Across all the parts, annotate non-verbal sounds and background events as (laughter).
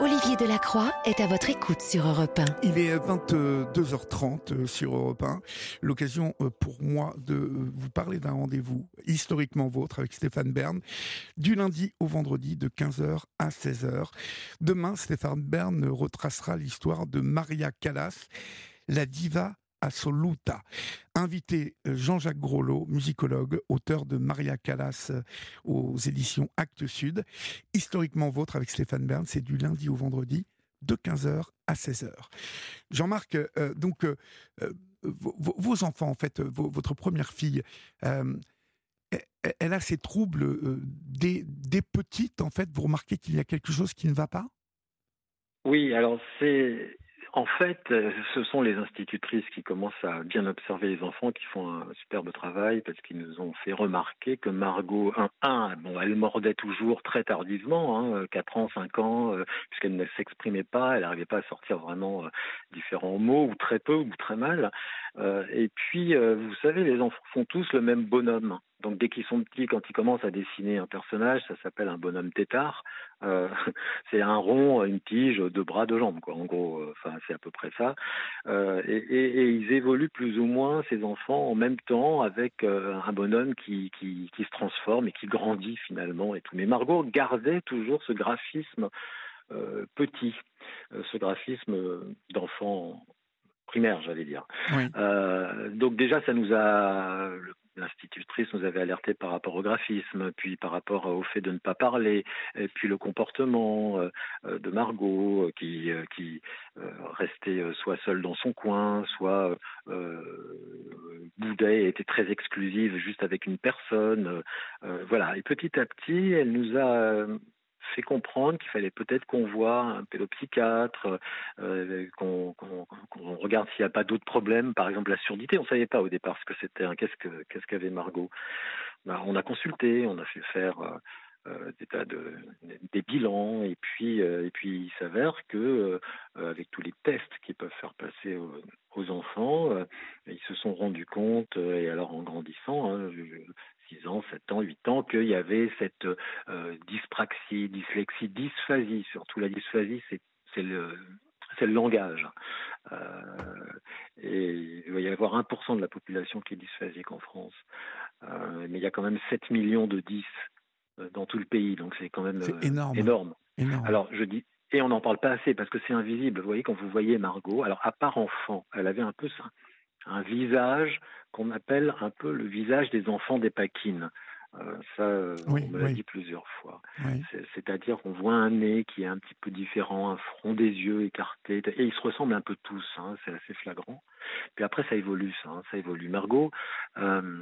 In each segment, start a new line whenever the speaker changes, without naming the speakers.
Olivier Delacroix est à votre écoute sur Europe 1.
Il est 22h30 euh, sur Europe 1. L'occasion euh, pour moi de vous parler d'un rendez-vous historiquement vôtre avec Stéphane Bern, du lundi au vendredi de 15h à 16h. Demain, Stéphane Bern retracera l'histoire de Maria Callas, la diva Assoluta. Invité euh, Jean-Jacques Grolot, musicologue, auteur de Maria Callas euh, aux éditions Actes Sud. Historiquement vôtre avec Stéphane Bern, c'est du lundi au vendredi de 15h à 16h. Jean-Marc, euh, donc vos, enfants, en fait, votre première fille, elle a ces troubles des, des petites, en fait, vous remarquez qu'il y a quelque chose qui ne va pas?
Oui, alors c'est en fait, euh, ce sont les institutrices qui commencent à bien observer les enfants, qui font un superbe travail parce qu'ils nous ont fait remarquer que Margot, un, un bon, elle mordait toujours très tardivement, hein, 4 ans, 5 ans, euh, puisqu'elle ne s'exprimait pas, elle n'arrivait pas à sortir vraiment euh, différents mots, ou très peu, ou très mal. et puis, vous savez, les enfants font tous le même bonhomme. Donc dès qu'ils sont petits, quand ils commencent à dessiner un personnage, ça s'appelle un bonhomme tétard. Euh, (laughs) c'est un rond, une tige, deux bras, deux jambes, quoi. En gros, euh, enfin c'est à peu près ça. Euh, et, et, et, ils évoluent plus ou moins ces enfants en même temps avec un bonhomme qui, qui, qui se transforme et qui grandit finalement et tout. Mais Margot gardait toujours ce graphisme petit, ce graphisme d'enfant primaire, j'allais dire. Oui. Euh, donc déjà, ça nous a l'institutrice nous avait alerté par rapport au graphisme, puis par rapport au fait de ne pas parler, et puis le comportement euh, euh, de Margot euh, qui, restait soit seule dans son coin, soit boudait et était très exclusive juste avec une personne. voilà. Et petit à petit, elle nous a fait comprendre qu'il fallait peut-être qu'on voit un pédopsychiatre, euh, qu'on regarde s'il n'y a pas d'autres problèmes, par exemple la surdité. On ne savait pas au départ ce que c'était. Hein. Qu'est-ce que qu'est-ce qu'avait Margot? Ben, On a consulté, on a fait faire euh, euh, des tas de bilans et puis il s'avère que avec tous les tests qu'ils peuvent faire passer aux, aux enfants, ils se sont rendus compte et alors en grandissant, hein, 6 ans, 7 ans, 8 ans, qu'il y avait cette euh, dyspraxie, dyslexie, dysphasie. Surtout la dysphasie, c'est le, le langage. Euh, et il va y avoir 1% de la population qui est dysphasique en France. Euh, mais il y a quand même 7 millions de 10 euh, dans tout le pays, donc c'est quand même
énorme.
énorme.
énorme.
Alors je dis, et on n'en parle pas assez parce que c'est invisible. Vous voyez, quand vous voyez Margot, alors à part enfant, elle avait un peu ça un visage qu'on appelle un peu le visage des enfants des paquines. Euh, ça, euh,
oui,
on me l'a
oui.
dit plusieurs fois.
Oui.
C'est-à-dire qu'on voit un nez qui est un petit peu différent, un front des yeux écarté, et ils se ressemblent un peu tous, hein, c'est assez flagrant. Puis après, ça évolue, ça, hein, ça évolue. Margot, euh,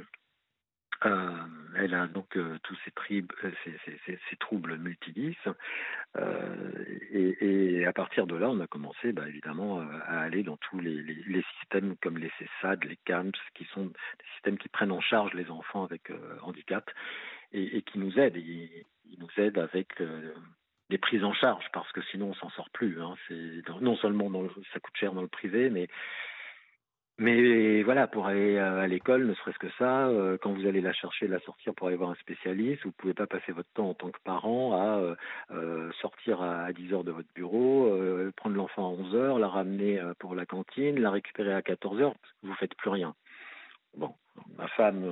euh, elle a donc euh, tous ces, euh, troubles multidis. Euh, et, et, à partir de là, on a commencé bah, évidemment à aller dans tous les, systèmes comme les CESAD, les CAMS, qui sont des systèmes qui prennent en charge les enfants avec handicap et, qui nous aident. Ils, nous aident avec des prises en charge parce que sinon on s'en sort plus. Hein. Non seulement ça coûte cher dans le privé, mais mais voilà, pour aller à l'école, ne serait-ce que ça, euh, quand vous allez la chercher, la sortir pour aller voir un spécialiste, vous pouvez pas passer votre temps en tant que parent à euh, euh, sortir à 10 heures de votre bureau, prendre l'enfant à 11 heures, la ramener pour la cantine, la récupérer à 14 heures, vous faites plus rien. Bon, ma femme,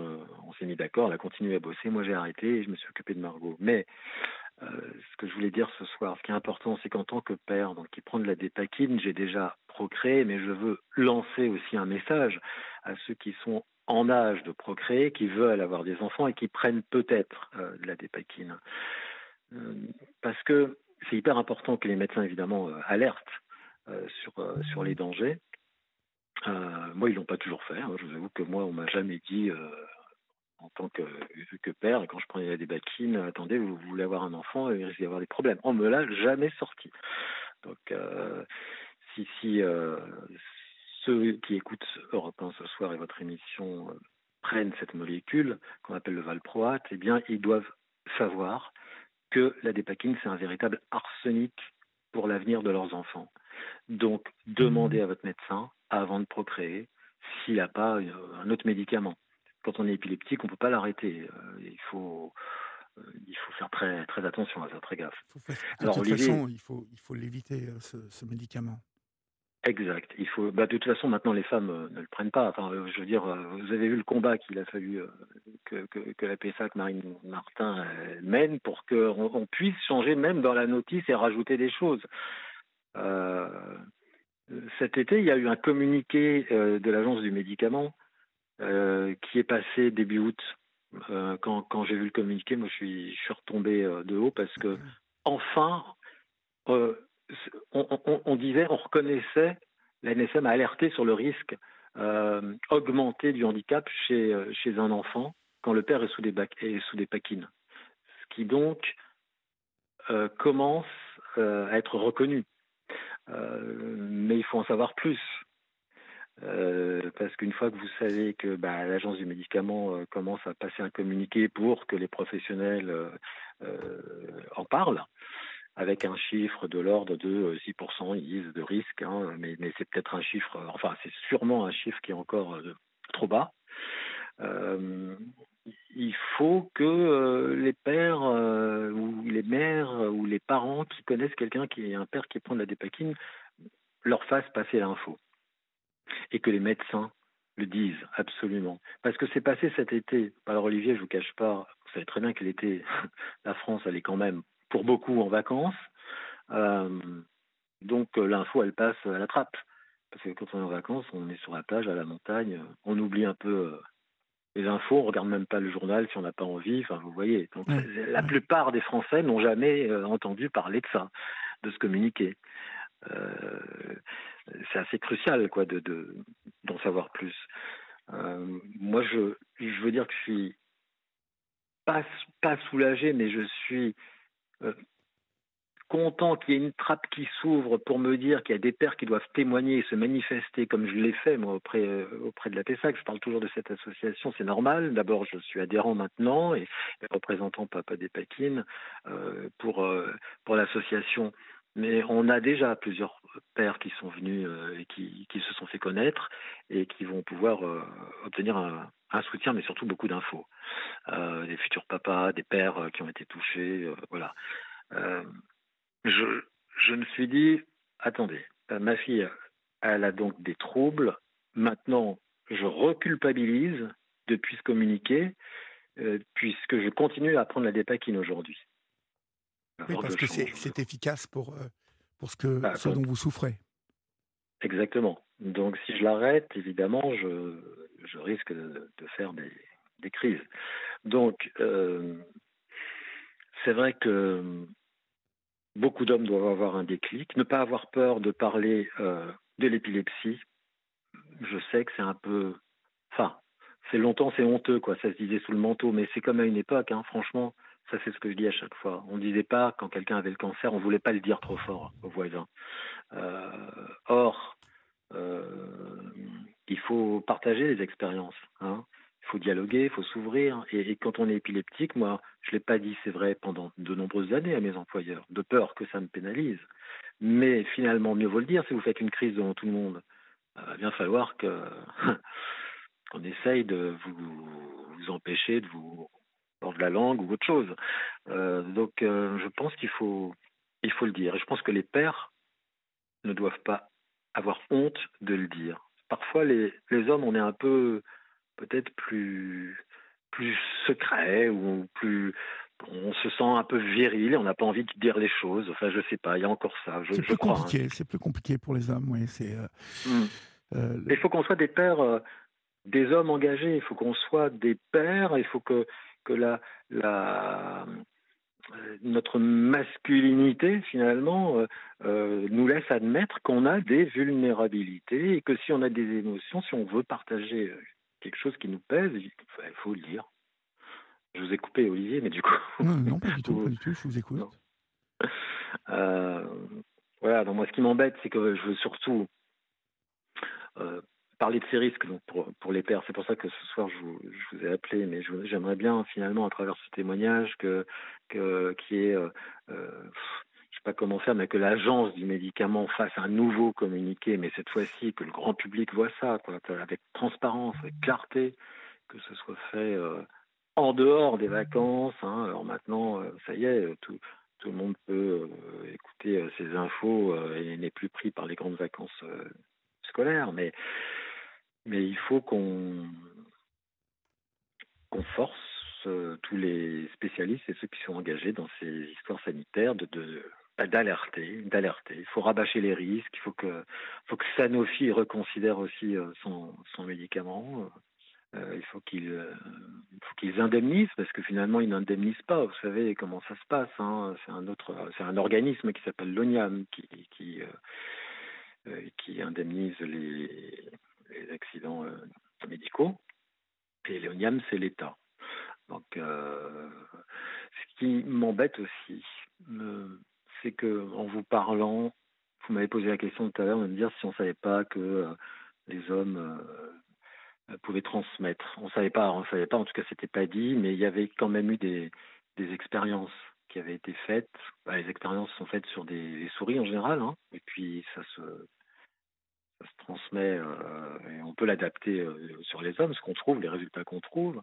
on s'est mis d'accord, elle a continué à bosser, moi j'ai arrêté et je me suis occupé de Margot. Mais ce que je voulais dire ce soir, ce qui est important, c'est qu'en tant que père, donc qui prend de la dépakine, j'ai déjà procréé, mais je veux lancer aussi un message à ceux qui sont en âge de procréer, qui veulent avoir des enfants et qui prennent peut-être euh, de la dépakine. Euh, parce que c'est hyper important que les médecins, évidemment, euh, alertent sur, les dangers. moi, ils l'ont pas toujours fait. Hein. Je vous avoue que moi, on m'a jamais dit en tant que, que père, quand je prenais des baquines, attendez, vous, voulez avoir un enfant, il risque d'y avoir des problèmes. On me l'a jamais sorti. Donc, euh, si, si euh, ceux qui écoutent Europe 1 ce soir et votre émission euh, prennent cette molécule qu'on appelle le valproate, eh bien, ils doivent savoir que la dépakine, c'est un véritable arsenic pour l'avenir de leurs enfants. Donc, demandez à votre médecin, avant de procréer, s'il n'a pas un autre médicament quand on est épileptique, on ne peut pas l'arrêter. Euh, il faut il faut faire très, très attention à ça, très gaffe.
De Alors, toute façon, il faut, il faut l'éviter, ce, médicament.
Exact. Il faut. Bah, de toute façon, maintenant, les femmes ne le prennent pas. Enfin, je veux dire, vous avez vu le combat qu'il a fallu que, que, la PSAC Marine Martin mène pour qu'on on puisse changer même dans la notice et rajouter des choses. cet été, il y a eu un communiqué de l'Agence du médicament qui est passé début août euh, quand, quand j'ai vu le communiqué, moi je suis, je suis retombé euh, de haut parce que enfin, euh, on, on, disait, on reconnaissait, la NSM a alerté sur le risque augmenté du handicap chez, chez un enfant quand le père est sous des, est sous des paquines. Ce qui donc commence à être reconnu. mais il faut en savoir plus. Euh, parce qu'une fois que vous savez que bah, l'agence du médicament euh, commence à passer un communiqué pour que les professionnels euh, en parlent, avec un chiffre de l'ordre de 6%, ils disent de risque, hein, mais, mais c'est peut-être un chiffre, enfin c'est sûrement un chiffre qui est encore trop bas. il faut que les pères ou les mères ou les parents qui connaissent quelqu'un qui est un père qui prend de la dépakine leur fassent passer l'info et que les médecins le disent absolument. Parce que c'est passé cet été. Alors Olivier, je vous cache pas, vous savez très bien que l'été, (laughs) la France, elle est quand même pour beaucoup en vacances. Euh, donc euh, l'info, elle passe à la trappe. Parce que quand on est en vacances, on est sur la plage, à la montagne, on oublie un peu euh, les infos, on regarde même pas le journal si on n'a pas envie. Enfin, vous voyez. Donc, la plupart des Français n'ont jamais entendu parler de ça, de se communiquer. Euh, c'est assez crucial quoi de d'en savoir plus. Euh, moi, je, veux dire que je suis pas, pas soulagé, mais je suis euh, content qu'il y ait une trappe qui s'ouvre pour me dire qu'il y a des pères qui doivent témoigner et se manifester comme je l'ai fait auprès, de la PESAC. Je parle toujours de cette association, c'est normal. D'abord, je suis adhérent maintenant et, représentant Papa des Paquines pour l'association mais on a déjà plusieurs pères qui sont venus euh, et qui, se sont fait connaître et qui vont pouvoir euh, obtenir un, soutien, mais surtout beaucoup d'infos. Euh, des futurs papas, des pères qui ont été touchés, voilà. je, je me suis dit, attendez, ma fille, elle a donc des troubles. Maintenant, je reculpabilise depuis ce communiqué, puisque je continue à prendre la dépakine aujourd'hui.
Oui, parce que c'est efficace pour, euh, pour ce, que, bah, ce dont vous souffrez.
Exactement. Donc si je l'arrête, évidemment, je, je risque de, de faire des, des, crises. Donc euh, c'est vrai que beaucoup d'hommes doivent avoir un déclic, ne pas avoir peur de parler euh, de l'épilepsie. Je sais que c'est un peu... Enfin, c'est longtemps, c'est honteux, quoi. Ça se disait sous le manteau, mais c'est comme à une époque, hein, franchement. Ça, c'est ce que je dis à chaque fois. On ne disait pas, quand quelqu'un avait le cancer, on ne voulait pas le dire trop fort aux voisins. Euh, or, euh, il faut partager les expériences. Hein. Il faut dialoguer, il faut s'ouvrir. Et, quand on est épileptique, moi, je ne l'ai pas dit, c'est vrai, pendant de nombreuses années à mes employeurs, de peur que ça me pénalise. Mais finalement, mieux vaut le dire, si vous faites une crise devant tout le monde, il va bien falloir (laughs) qu'on essaye de vous empêcher de vous de la langue ou autre chose. Euh, donc euh, je pense qu'il faut, il faut le dire. Et je pense que les pères ne doivent pas avoir honte de le dire. Parfois, les, les hommes, on est un peu peut-être plus, plus secret ou plus on se sent un peu viril et on n'a pas envie de dire les choses. Enfin, je sais pas, il y a encore ça.
C'est plus
crois,
hein. compliqué. C'est plus compliqué pour les hommes, oui. C'est.
Euh, hmm. Il faut qu'on soit des pères, des hommes engagés. Il faut qu'on soit des pères. Il faut que que la, la, euh, notre masculinité, finalement, euh, euh, nous laisse admettre qu'on a des vulnérabilités et que si on a des émotions, si on veut partager quelque chose qui nous pèse, il faut le dire. Je vous ai coupé, Olivier, mais du coup.
Non, pas du (laughs) tout, pas du tout, je vous écoute.
voilà, donc moi, ce qui m'embête, c'est que je veux surtout parler de ces risques pour, les pères. C'est pour ça que ce soir je vous, ai appelé, mais j'aimerais bien finalement à travers ce témoignage que, qui est, euh, euh, sais pas comment faire, mais que l'agence du médicament fasse un nouveau communiqué, mais cette fois-ci que le grand public voit ça, avec transparence, avec clarté, que ce soit fait. Euh, en dehors des vacances. Hein. Alors maintenant, ça y est, tout, tout le monde peut écouter ces infos et n'est plus pris par les grandes vacances scolaires. Mais, mais il faut qu'on force tous les spécialistes et ceux qui sont engagés dans ces histoires sanitaires de, bah, d'alerter, d'alerter. Il faut rabâcher les risques. Il faut que, Sanofi reconsidère aussi son, son médicament. Euh, il faut qu'ils euh, qu'ils indemnisent parce que finalement ils n'indemnisent pas. Vous savez comment ça se passe. Hein. C'est un autre, c'est un organisme qui s'appelle l'ONIAM qui qui, euh, qui indemnise les, les accidents médicaux. Et l'ONIAM c'est l'État. Donc ce qui m'embête aussi, c'est que en vous parlant, vous m'avez posé la question tout à l'heure de me dire si on savait pas que les hommes euh, pouvait transmettre. On savait pas, savait pas. En tout cas, c'était pas dit, mais il y avait quand même eu des, des expériences qui avaient été faites. Bah, les expériences sont faites sur des, souris en général, hein, et puis ça se, se transmet euh, et on peut l'adapter euh, sur les hommes, ce qu'on trouve, les résultats qu'on trouve.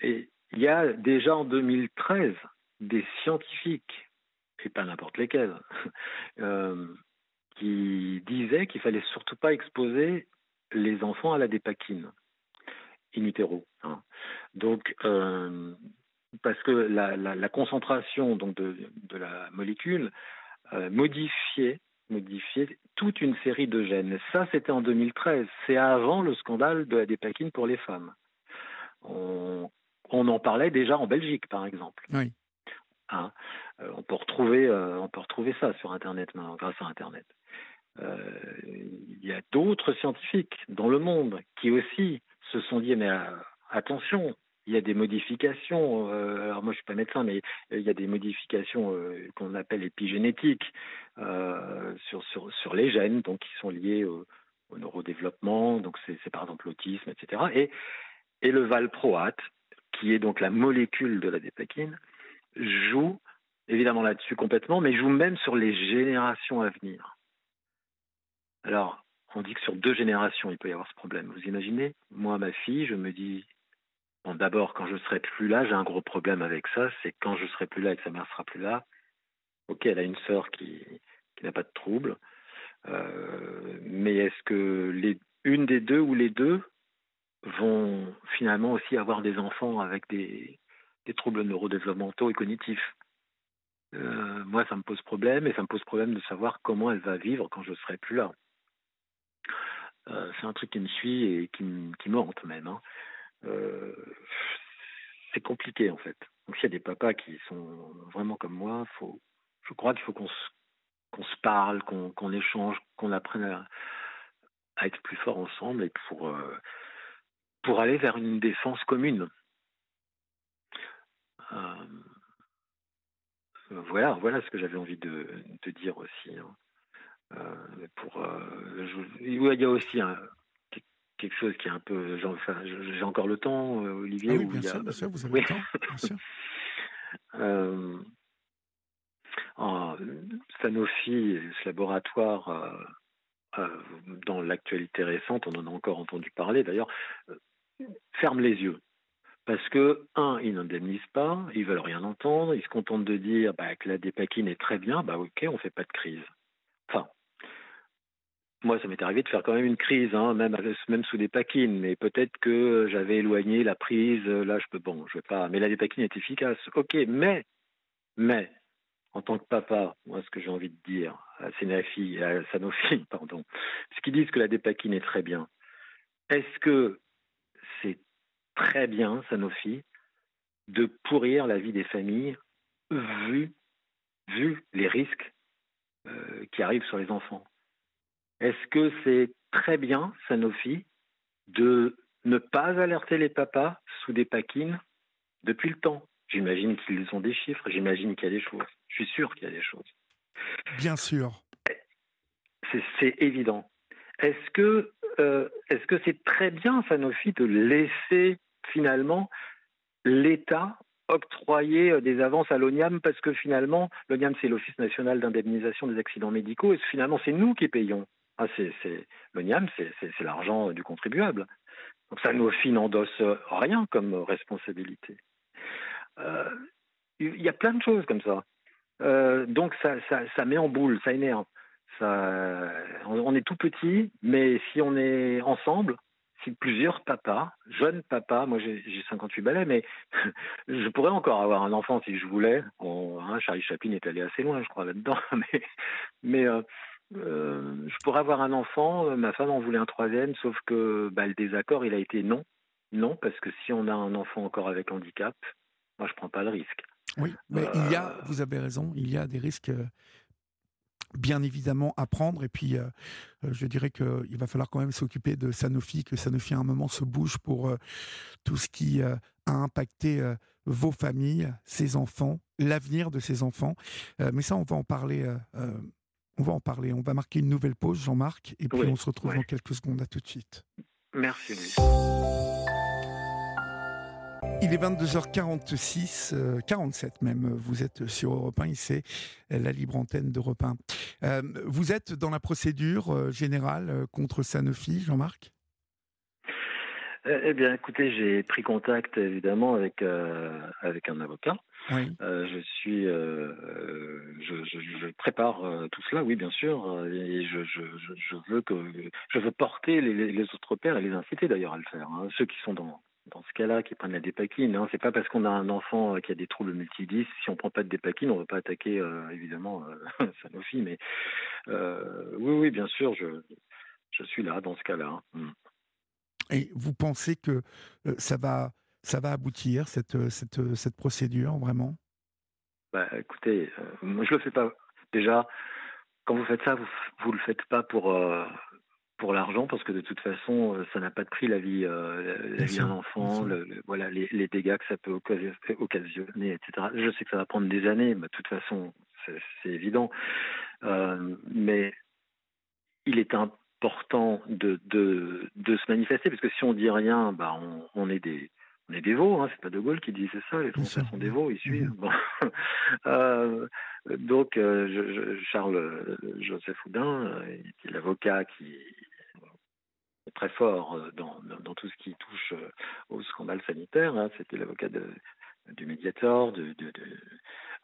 et il y a déjà en 2013 des scientifiques, et pas n'importe lesquels, (laughs) qui disaient qu'il fallait surtout pas exposer les enfants à la dépakine in utero. Hein. Donc, euh, parce que la, concentration donc de, la molécule euh, modifiait, modifiait toute une série de gènes. Ça, c'était en 2013. C'est avant le scandale de la dépakine pour les femmes. On, on, en parlait déjà en Belgique, par exemple.
Oui.
Hein? Euh, on, peut retrouver, on peut retrouver ça sur Internet, grâce à Internet. Euh, il y a d'autres scientifiques dans le monde qui aussi se sont dit mais euh, attention, il y a des modifications. Euh, alors moi je suis pas médecin, mais il y a des modifications qu'on appelle épigénétiques sur les gènes, donc qui sont liés au, neurodéveloppement. Donc c'est par exemple l'autisme, etc. Et et le valproate, qui est donc la molécule de la dépakine, joue évidemment là-dessus complètement, mais joue même sur les générations à venir. Alors, on dit que sur deux générations, il peut y avoir ce problème. Vous imaginez Moi, ma fille, je me dis, d'abord, quand je serai plus là, j'ai un gros problème avec ça, c'est quand je serai plus là et que sa mère sera plus là. Ok, elle a une sœur qui, n'a pas de trouble, euh, mais est-ce que une des deux ou les deux vont finalement aussi avoir des enfants avec des, troubles neurodéveloppementaux et cognitifs? Euh, Moi, ça me pose problème et ça me pose problème de savoir comment elle va vivre quand je serai plus là. Euh, c'est un truc qui me suit et qui, qui me hante même. Hein. Euh, c'est compliqué en fait. Donc s'il y a des papas qui sont vraiment comme moi, faut, je crois qu'il faut qu'on se, parle, qu'on, échange, qu'on apprenne à, être plus fort ensemble et pour, euh, pour aller vers une défense commune. Euh, voilà, voilà ce que j'avais envie de, dire aussi. Hein. Pour, euh, il y a aussi un, quelque chose qui est un peu. Enfin, J'ai encore le temps, euh, Olivier.
Ah oui, bien, sûr, bien sûr, vous avez le temps. Bien sûr. (laughs)
euh, en Sanofi, ce laboratoire, euh, dans l'actualité récente, on en a encore entendu parler d'ailleurs, ferme les yeux. Parce que, un, ils n'indemnisent pas, ils veulent rien entendre, ils se contentent de dire bah, que la dépakine est très bien, bah ok, on fait pas de crise. Moi, ça m'est arrivé de faire quand même une crise, hein, même, même sous des paquines, mais peut-être que j'avais éloigné la prise. Là, je peux, bon, je vais pas. Mais la dépakine est efficace. Ok, mais, mais, en tant que papa, moi, ce que j'ai envie de dire à Sanofi, à Sanofi, (laughs) pardon, ce qu'ils disent que la dépakine est très bien. Est-ce que c'est très bien, Sanofi, de pourrir la vie des familles vu, vu les risques euh, qui arrivent sur les enfants? Est-ce que c'est très bien, Sanofi, de ne pas alerter les papas sous des paquines depuis le temps? J'imagine qu'ils ont des chiffres, j'imagine qu'il y a des choses. Je suis sûr qu'il y a des choses.
Bien sûr.
C'est évident. Est-ce que euh, est-ce que c'est très bien, Sanofi, de laisser finalement l'État octroyer euh, des avances à l'ONIAM? Parce que finalement, l'ONIAM, c'est l'Office national d'indemnisation des accidents médicaux, et finalement, c'est nous qui payons. Ah, c'est, l'ONIAM, c'est, l'argent du contribuable. Donc Sanofi n'endosse rien comme responsabilité. Il y a plein de choses comme ça. donc ça, ça, met en boule, ça énerve. On est tout petit, mais si on est ensemble, si plusieurs papas, jeunes papas, moi j'ai 58 balais, mais (laughs) je pourrais encore avoir un enfant si je voulais. hein, Charlie Chaplin est allé assez loin, je crois, là-dedans, (laughs) mais, euh, euh, je pourrais avoir un enfant, ma femme en voulait un troisième, sauf que bah, le désaccord, il a été non. Non, parce que si on a un enfant encore avec handicap, moi je prends pas le risque.
Oui, mais il y a, euh, vous avez raison, il y a des risques bien évidemment à prendre. Et puis, euh, euh, je dirais qu'il va falloir quand même s'occuper de Sanofi, que Sanofi à un moment se bouge pour euh, tout ce qui a impacté vos familles, ses enfants, l'avenir de ces enfants. mais ça, on va en parler. On va en parler. On va marquer une nouvelle pause, Jean-Marc, et puis on se retrouve dans quelques secondes. À tout de suite.
Merci.
Il est 22h46, 47 même. Vous êtes sur Europe 1, c'est la libre antenne d'Europe 1. Euh, vous êtes dans la procédure euh, générale euh, contre Sanofi, Jean-Marc?
Eh bien, écoutez, j'ai pris contact évidemment avec avec un avocat. je suis, je, prépare tout cela, oui, bien sûr, et je, je, veux que je veux porter les, autres pères et les inciter d'ailleurs à le faire. Hein. ceux qui sont dans dans ce cas-là, qui prennent la dépakine. Hein. C'est pas parce qu'on a un enfant euh, qui a des troubles multidis, si on prend pas de dépakine, on ne va pas attaquer euh, évidemment euh, (laughs) Sanofi. Mais euh, oui, oui, bien sûr, je, je suis là dans ce cas-là. Hein.
Et vous pensez que ça va, ça va aboutir cette, cette, cette procédure vraiment?
Bah, écoutez, moi je le fais pas. Déjà, quand vous faites ça, vous, vous le faites pas pour pour l'argent parce que de toute façon euh, ça n'a pas de prix la vie euh, la vie d'un enfant le, voilà les, les, dégâts que ça peut occasionner etc je sais que ça va prendre des années mais de toute façon c'est évident. Euh, mais il est important de, de, de se manifester parce que si on dit rien bah on, on est des on est des veaux, hein, c'est pas De Gaulle qui disait ça, les Français sont des veaux, ils suivent. Bon. (laughs) euh, donc, euh, je, je, Charles Joseph Houdin, l'avocat qui, très fort euh, dans, dans, tout ce qui touche euh, au scandale sanitaire. Hein. C'était l'avocat du de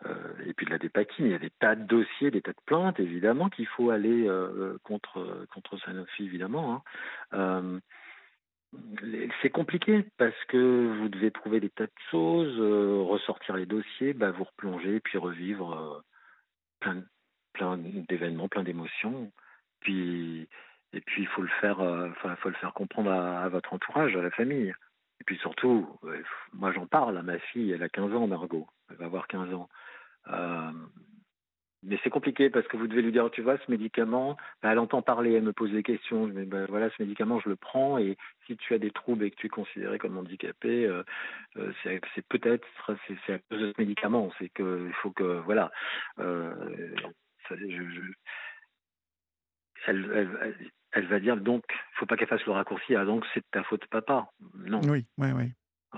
euh, et puis de la dépakine. Il y a des tas de dossiers, des tas de plaintes, évidemment, qu'il faut aller euh, contre, Sanofi, évidemment. Hein. Euh, c'est compliqué parce que vous devez trouver des tas de choses, ressortir les dossiers, bah, vous replonger, puis revivre plein, plein d'événements, plein d'émotions. Puis et puis il faut le faire, faut le faire comprendre à, votre entourage, à la famille. Et puis surtout, moi j'en parle à ma fille, elle a 15 ans, Margot, elle va avoir 15 ans. Euh, mais c'est compliqué parce que vous devez lui dire, tu vois, ce médicament, bah, elle entend parler, elle me pose des questions. Mais bah, voilà, ce médicament, je le prends et si tu as des troubles et que tu es considéré comme handicapé, euh, euh c'est peut-être à cause de ce médicament. C'est que il faut que voilà. Elle va dire donc, il faut pas qu'elle fasse le raccourci, ah donc c'est de ta faute papa. Non.
Oui, oui, oui.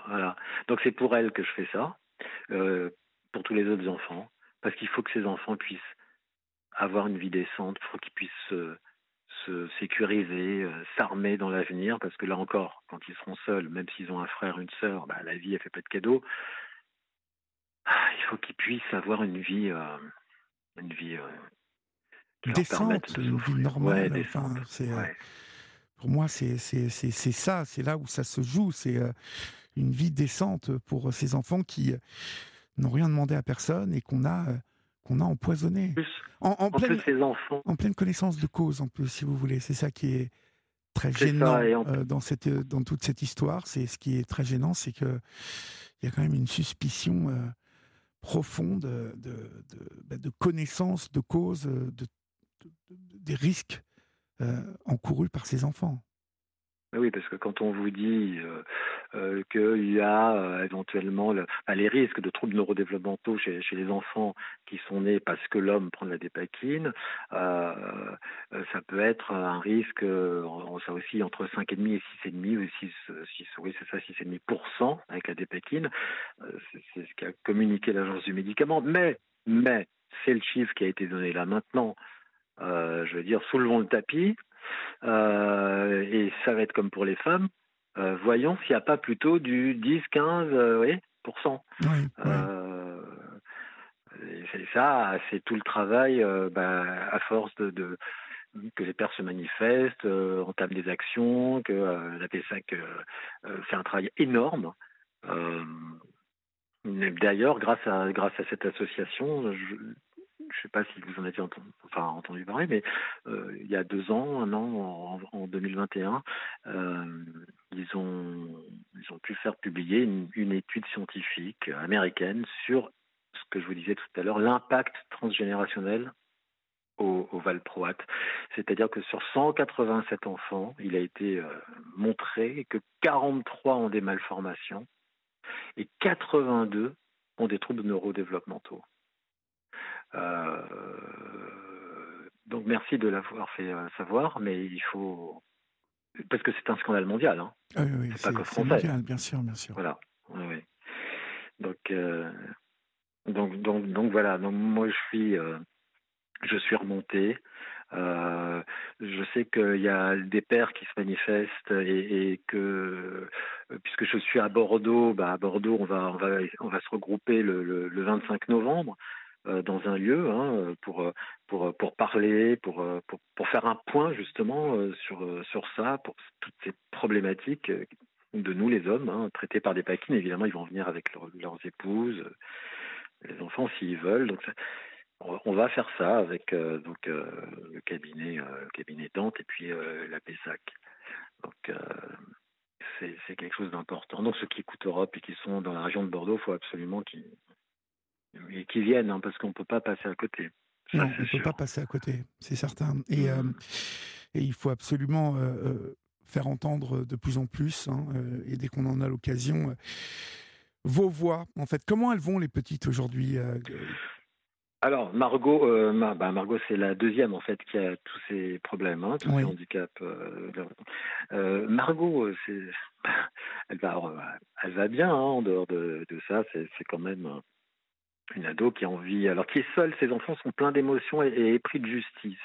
Voilà. Donc c'est pour elle que je fais ça, euh, pour tous les autres enfants, parce qu'il faut que ces enfants puissent avoir une vie décente, il faut qu'ils puissent se, se sécuriser, euh, s'armer dans l'avenir, parce que là encore, quand ils seront seuls, même s'ils ont un frère, une sœur, bah, la vie, elle fait pas de cadeaux. Ah, il faut qu'ils puissent avoir une vie, euh, une vie euh,
décente, une vie normale. Euh, pour moi, c'est ça, c'est là où ça se joue. C'est euh, une vie décente pour ces enfants qui euh, n'ont rien demandé à personne et qu'on a qu'on a empoisonné.
En, pleine, enfants.
en pleine connaissance de cause, en plus, si vous voulez. C'est ça qui est très gênant dans, cette, dans toute cette histoire. C'est ce qui est très gênant, c'est que il y a quand même une suspicion profonde de, de, bah, de, connaissance de cause, de des risques euh, encourus par ces enfants.
Oui, parce que quand on vous dit euh, euh, qu'il y a éventuellement les risques de troubles neurodéveloppementaux chez, chez, les enfants qui sont nés parce que l'homme prend de la dépakine, ça peut être un risque, ça aussi entre 5,5 et 6,5 ou 6, 6 oui c'est ça, 6,5% avec la dépakine. c'est ce qu'a communiqué l'agence du médicament. Mais, mais, c'est le chiffre qui a été donné là maintenant. Euh, je veux dire, soulevons le tapis, euh, et ça va être comme pour les femmes. voyons s'il n'y a pas plutôt du 10, 15, oui,
oui,
c'est ça, c'est tout le travail bah, à force de, que les pères se manifestent, entament des actions, que la PSAC fait un travail énorme. D'ailleurs, grâce à, grâce à cette association, je ne sais pas si vous en avez entendu, parler, mais il y a deux ans, un an, en, 2021, ils, ont, ils ont pu faire publier une, étude scientifique américaine sur ce que je vous disais tout à l'heure, l'impact transgénérationnel au, au Valproate. C'est-à-dire que sur 187 enfants, il a été montré que 43 ont des malformations et 82 ont des troubles neurodéveloppementaux. Euh, donc merci de l'avoir fait euh, savoir, mais il faut parce que c'est un scandale mondial. Hein.
Ah oui, c'est pas que français. Mondial, bien sûr, bien sûr.
Voilà. Oui, Donc, euh, donc, donc, donc voilà. Donc moi je suis, je suis remonté. Euh, je sais qu'il y a des pères qui se manifestent et, que puisque je suis à Bordeaux, bah à Bordeaux on va on va on va se regrouper le, le, 25 novembre euh, dans un lieu hein, pour pour pour parler, pour, pour pour faire un point justement sur sur ça, pour toutes ces problématiques de nous les hommes, hein, traités par des paquines. Évidemment, ils vont venir avec leurs épouses, les enfants s'ils veulent. Donc on va faire ça avec euh, donc euh, le cabinet, euh, cabinet Dante et puis la PESAC. Donc c'est quelque chose d'important. Donc ceux qui écoutent Europe et qui sont dans la région de Bordeaux, il faut absolument qu'ils viennent hein, parce qu'on ne peut pas passer à côté.
non, on ne peut pas passer à côté, c'est certain. Et, mmh. il faut absolument faire entendre de plus en plus, hein, et dès qu'on en a l'occasion, vos voix. En fait, comment elles vont les petites aujourd'hui
alors Margot, euh, bah, Margot c'est la deuxième en fait qui a tous ces problèmes, hein, tous ces handicaps. Euh, euh, Margot, c'est, (laughs) elle va, elle va bien hein, en dehors de, ça. C'est, quand même une ado qui a envie, alors qui est seule. Ses enfants sont pleins d'émotions et, et épris de justice.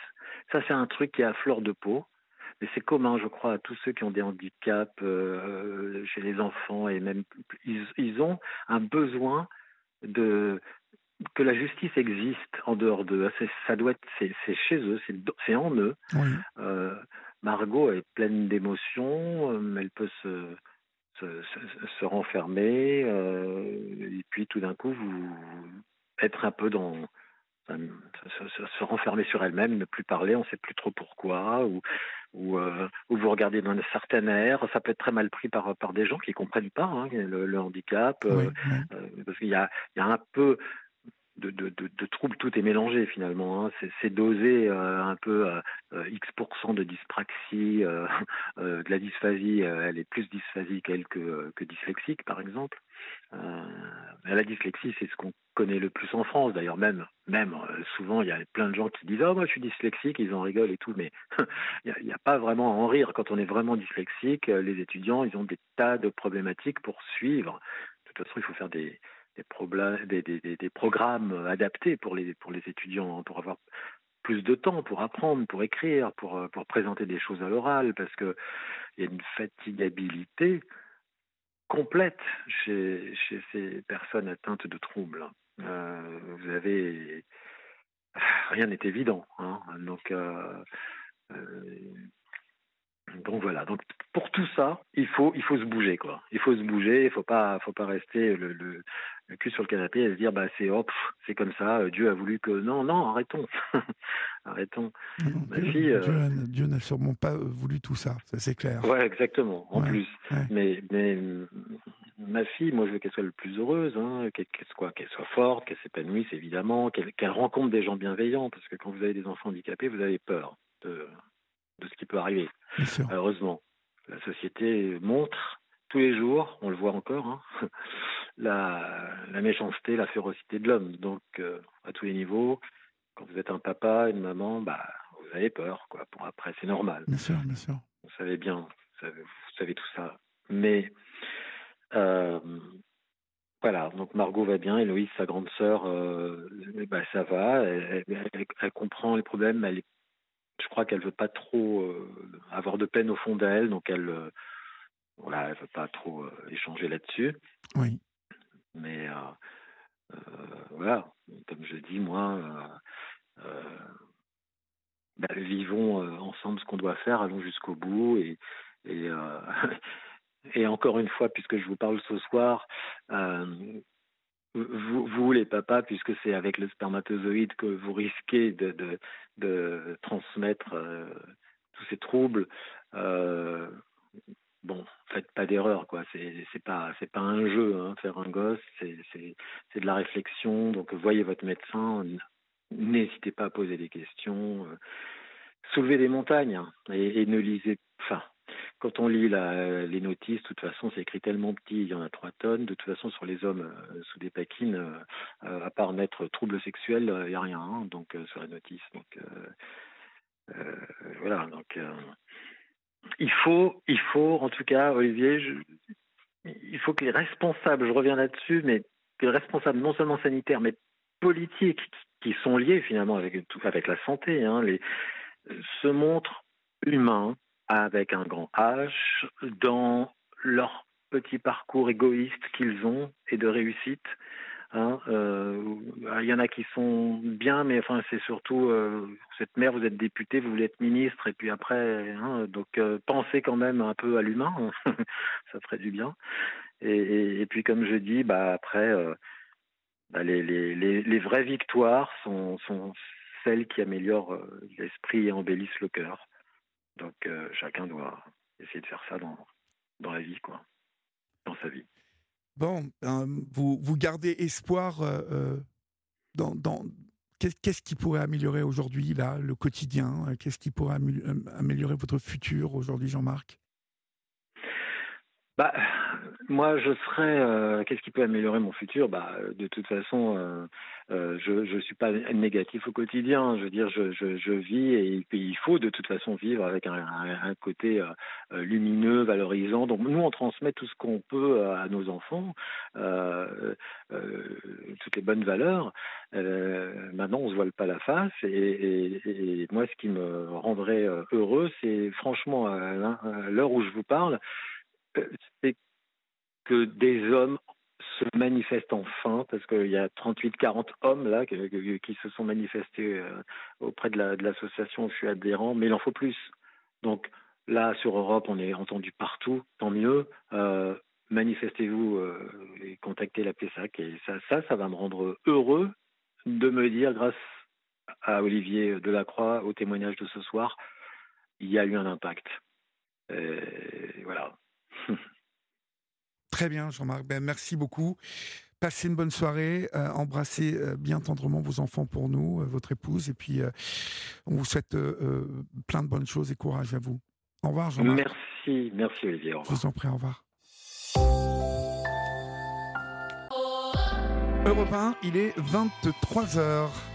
Ça c'est un truc qui est à fleur de peau. Mais c'est commun, je crois, à tous ceux qui ont des handicaps chez les enfants et même ils, ils ont un besoin de que la justice existe en dehors d'eux. Ça doit être, c'est, chez eux, c'est, en eux. Euh, Margot est pleine d'émotions, euh, elle peut se, se, renfermer, euh, et puis tout d'un coup, vous être un peu dans se, renfermer sur elle-même, ne plus parler, on ne sait plus trop pourquoi, ou, ou, vous regardez dans un certain air, ça peut être très mal pris par, par des gens qui ne comprennent pas hein, le, handicap, parce qu'il y a, il y a un peu de, troubles, tout est mélangé finalement. Hein. C'est dosé euh, un peu euh, X% de dyspraxie, (laughs) euh, de la dysphasie, elle est plus dysphasique elle que, que dyslexique par exemple. la dyslexie, c'est ce qu'on connaît le plus en France d'ailleurs, même, même souvent il y a plein de gens qui disent Oh, moi je suis dyslexique, ils en rigolent et tout, mais (laughs) il n'y a, pas vraiment à en rire. Quand on est vraiment dyslexique, les étudiants, ils ont des tas de problématiques pour suivre. De toute façon, il faut faire des, des, programmes adaptés pour les, pour les étudiants, pour avoir plus de temps pour apprendre, pour écrire, pour, euh, pour présenter des choses à l'oral, parce qu'il y a une fatigabilité complète chez, chez ces personnes atteintes de troubles. Euh, vous avez rien n'est évident, hein, donc euh, donc voilà. Donc pour tout ça, il faut il faut se bouger quoi. Il faut se bouger. Il faut pas faut pas rester le, le, cul sur le canapé et se dire bah c'est hop c'est comme ça. Euh, Dieu a voulu que non non arrêtons (laughs) arrêtons.
ma fille. Euh, Dieu, n'a sûrement pas voulu tout ça. Ça c'est clair.
Ouais exactement. En plus. Mais mais ma fille, moi je veux qu'elle soit le plus heureuse, hein, qu'elle soit qu'elle soit forte, qu'elle s'épanouisse évidemment, qu'elle rencontre des gens bienveillants parce que quand vous avez des enfants handicapés, vous avez peur de de ce qui peut arriver. Malheureusement, la société montre tous les jours, on le voit encore, hein, (laughs) la, méchanceté, la férocité de l'homme. Donc, euh, à tous les niveaux, quand vous êtes un papa, une maman, bah, vous avez peur, quoi. Pour après, c'est normal.
Bien sûr, bien sûr.
Vous savez bien, vous savez, tout ça. Mais euh, voilà, donc Margot va bien, Héloïse, sa grande sœur, euh, bah, ça va, elle, elle, comprend les problèmes, elle est je crois qu'elle veut pas trop euh, avoir de peine au fond d'elle, donc elle, euh, voilà, elle veut pas trop échanger là-dessus.
Oui.
Mais voilà, comme je dis, moi, bah, vivons ensemble ce qu'on doit faire, allons jusqu'au bout et, et, (laughs) et encore une fois, puisque je vous parle ce soir, vous, vous, les papas, puisque c'est avec le spermatozoïde que vous risquez de, transmettre euh, tous ces troubles, euh, bon, faites pas d'erreur, quoi. C'est, pas, c'est pas un jeu, hein, faire un gosse, c'est de la réflexion. Donc, voyez votre médecin, n'hésitez pas à poser des questions, euh, soulevez des montagnes hein, et, et, ne lisez, enfin, quand on lit la, les notices, de toute façon, c'est écrit tellement petit, il y en a trois tonnes. De toute façon, sur les hommes euh, sous des paquines, euh, à part mettre trouble sexuel, il n'y a rien hein, donc sur la notice. Donc voilà. Donc il faut, il faut, en tout cas, Olivier, il faut que les responsables, je reviens là-dessus, mais que les responsables non seulement sanitaires, mais politiques, qui sont liés finalement avec, la santé, hein, se montrent humains, avec un grand H dans leur petit parcours égoïste qu'ils ont et de réussite. Hein, euh, il y en a qui sont bien, mais enfin c'est surtout euh, vous êtes maire, vous êtes député, vous voulez être ministre, et puis après, hein, donc euh, pensez quand même un peu à l'humain, (laughs) ça ferait du bien. Et, puis comme je dis, bah après, bah, les, vraies victoires sont, celles qui améliorent l'esprit et embellissent le cœur. Donc euh, chacun doit essayer de faire ça dans, dans la vie, quoi, dans sa vie.
Bon, euh, vous, vous gardez espoir euh, dans, dans... Qu'est-ce qui pourrait améliorer aujourd'hui là le quotidien? Qu'est-ce qui pourrait améliorer votre futur aujourd'hui, Jean-Marc?
Bah, (sighs) moi, je serais. Euh, Qu'est-ce qui peut améliorer mon futur? Bah, de toute façon, euh, euh, je ne suis pas négatif au quotidien. Je veux dire, je, je, je vis et, il faut de toute façon vivre avec un, un, côté euh, lumineux, valorisant. Donc, nous, on transmet tout ce qu'on peut à nos enfants, euh, toutes les bonnes valeurs. maintenant, on se voile pas la face. Et, et, et, moi, ce qui me rendrait heureux, c'est franchement, à l'heure où je vous parle, c'est que des hommes se manifestent enfin, parce qu'il y a 38-40 hommes là qui, se sont manifestés euh, auprès de l'association je suis adhérent, mais il en faut plus. Donc là, sur Europe, on est entendu partout, tant mieux. Euh, Manifestez-vous euh, et contactez la PESAC. Et ça, ça, ça va me rendre heureux de me dire, grâce à Olivier Delacroix, au témoignage de ce soir, il y a eu un impact. Voilà. (laughs)
Très bien, Jean-Marc. Ben, merci beaucoup. Passez une bonne soirée. Euh, embrassez euh, bien tendrement vos enfants pour nous, euh, votre épouse. Et puis, on vous souhaite plein de bonnes choses et courage à vous. Au revoir, Jean-Marc.
Merci, merci, Olivier. Au revoir.
Je vous en prie, au revoir. Europe 1, il est 23h.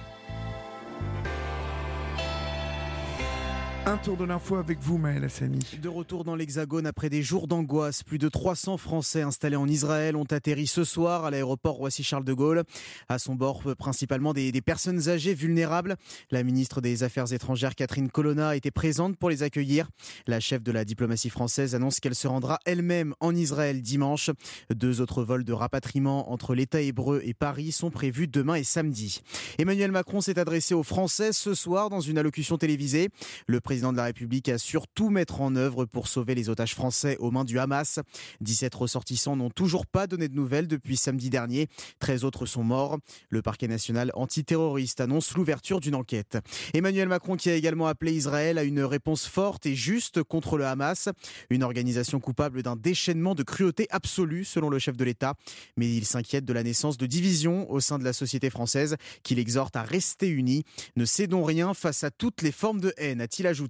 Un tour de l'info avec vous, Maël Hassani.
De retour dans l'Hexagone après des jours d'angoisse, plus de 300 Français installés en Israël ont atterri ce soir à l'aéroport Roissy-Charles de Gaulle. À son bord, principalement des, des, personnes âgées vulnérables. La ministre des Affaires étrangères, Catherine Colonna, était présente pour les accueillir. La chef de la diplomatie française annonce qu'elle se rendra elle-même en Israël dimanche. Deux autres vols de rapatriement entre l'État hébreu et Paris sont prévus demain et samedi. Emmanuel Macron s'est adressé aux Français ce soir dans une allocution télévisée. Le président président de la République assure tout mettre en œuvre pour sauver les otages français aux mains du Hamas. 17 ressortissants n'ont toujours pas donné de nouvelles depuis samedi dernier. 13 autres sont morts. Le parquet national antiterroriste annonce l'ouverture d'une enquête. Emmanuel Macron qui a également appelé Israël à une réponse forte et juste contre le Hamas, une organisation coupable d'un déchaînement de cruauté absolue selon le chef de l'État. Mais il s'inquiète de la naissance de divisions au sein de la société française qu'il exhorte à rester unis. Ne cédons rien face à toutes les formes de haine, a-t-il ajouté.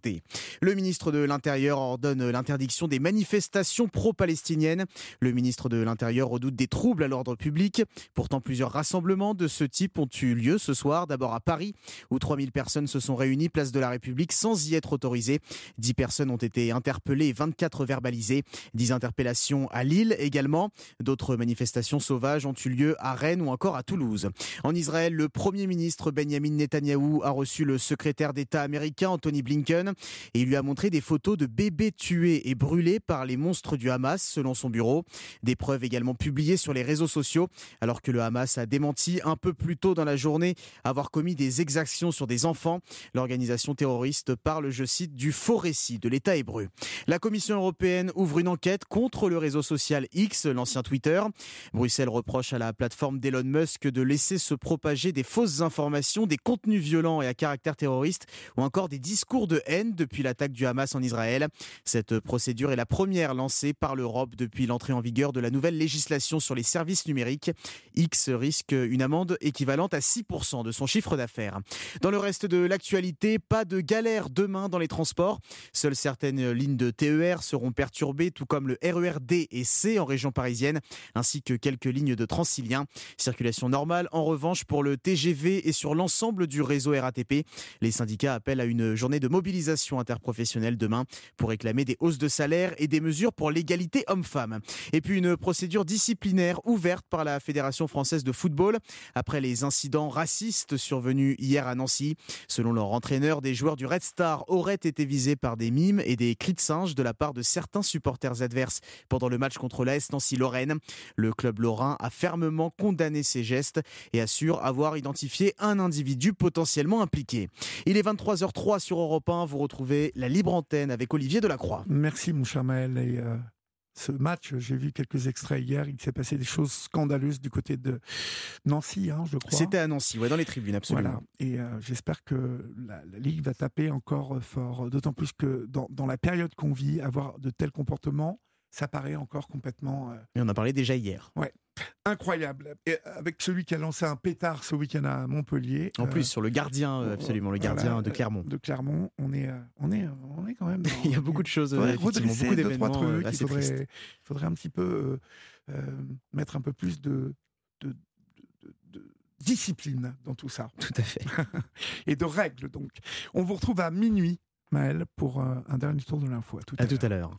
Le ministre de l'Intérieur ordonne l'interdiction des manifestations pro-palestiniennes. Le ministre de l'Intérieur redoute des troubles à l'ordre public. Pourtant, plusieurs rassemblements de ce type ont eu lieu ce soir. D'abord à Paris, où 3000 personnes se sont réunies place de la République sans y être autorisées. 10 personnes ont été interpellées et 24 verbalisées. 10 interpellations à Lille également. D'autres manifestations sauvages ont eu lieu à Rennes ou encore à Toulouse. En Israël, le premier ministre Benjamin Netanyahou a reçu le secrétaire d'État américain Anthony Blinken. Et il lui a montré des photos de bébés tués et brûlés par les monstres du Hamas, selon son bureau. Des preuves également publiées sur les réseaux sociaux, alors que le Hamas a démenti un peu plus tôt dans la journée avoir commis des exactions sur des enfants. L'organisation terroriste parle, je cite, du faux récit de l'État hébreu. La Commission européenne ouvre une enquête contre le réseau social X, l'ancien Twitter. Bruxelles reproche à la plateforme d'Elon Musk de laisser se propager des fausses informations, des contenus violents et à caractère terroriste, ou encore des discours de haine depuis l'attaque du Hamas en Israël. Cette procédure est la première lancée par l'Europe depuis l'entrée en vigueur de la nouvelle législation sur les services numériques. X risque une amende équivalente à 6% de son chiffre d'affaires. Dans le reste de l'actualité, pas de galère demain dans les transports. Seules certaines lignes de TER seront perturbées, tout comme le RER D et C en région parisienne, ainsi que quelques lignes de Transilien. Circulation normale en revanche pour le TGV et sur l'ensemble du réseau RATP. Les syndicats appellent à une journée de mobilisation interprofessionnelle demain pour réclamer des hausses de salaire et des mesures pour l'égalité homme-femme. Et puis une procédure disciplinaire ouverte par la Fédération française de football après les incidents racistes survenus hier à Nancy. Selon leur entraîneur, des joueurs du Red Star auraient été visés par des mimes et des cris de singe de la part de certains supporters adverses pendant le match contre l'AS Nancy-Lorraine. Le club lorrain a fermement condamné ces gestes et assure avoir identifié un individu potentiellement impliqué. Il est 23h03 sur Europe 1. Vous retrouvez la libre antenne avec Olivier Delacroix.
Merci, mon cher Maël. Et, euh, ce match, j'ai vu quelques extraits hier. Il s'est passé des choses scandaleuses du côté de Nancy, hein, je crois.
C'était à Nancy, ouais, dans les tribunes, absolument.
Voilà. Et euh, j'espère que la, Ligue va taper encore fort. D'autant plus que dans, dans la période qu'on vit, avoir de tels comportements, ça paraît encore complètement. Euh,
Et on en parlait déjà hier.
Ouais. Incroyable. Et avec celui qui a lancé un pétard ce week-end à Montpellier.
En plus, sur le gardien, euh, absolument, le gardien
voilà,
de Clermont.
De Clermont, on est, euh, on est, on est quand même. Dans, (laughs)
il y a beaucoup de choses,
redresser
beaucoup
deux, trois
euh,
trucs. Il faudrait, faudrait un petit peu euh, euh, mettre un peu plus de, de, de- discipline dans tout ça
Tout à fait. (laughs)
et de règles. Donc, on vous retrouve à minuit, Maël, pour euh, un dernier tour de l'info. À tout à,
À tout
l'heure.
à l'heure.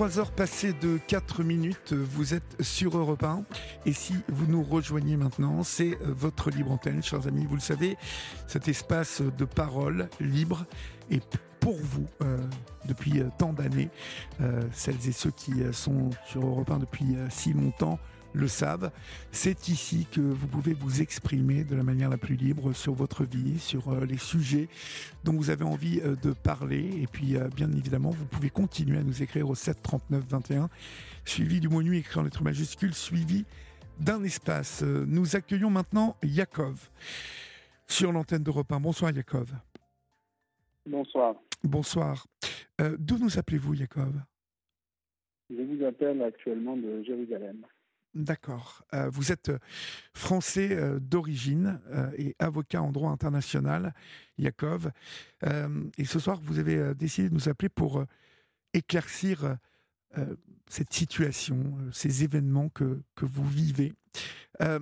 23h passé de 4 minutes, vous êtes sur Europe 1 et si vous nous rejoignez maintenant, c'est euh, votre libre antenne, chers amis, vous le savez, cet espace de parole libre et pour vous euh, depuis euh, tant d'années, celles et ceux qui sont sur Europe 1 depuis si longtemps le savent, c'est ici que vous pouvez vous exprimer de la manière la plus libre sur votre vie, sur euh, les sujets dont vous avez envie euh, de parler. Et puis, euh, bien évidemment, vous pouvez continuer à nous écrire au 7 39 21, suivi du mot nuit écrit en lettres majuscules, suivi d'un espace. Nous accueillons maintenant Yakov sur l'antenne d'Europe 1. Bonsoir Yakov.
Bonsoir.
Bonsoir. Euh, D'où nous appelez-vous Yakov?
Je vous appelle actuellement de Jérusalem.
D'accord. Euh, vous êtes français euh, d'origine euh, et avocat en droit international, Yakov. Euh, et ce soir, vous avez euh, décidé de nous appeler pour euh, éclaircir euh, cette situation, euh, ces événements que, que vous vivez. Euh,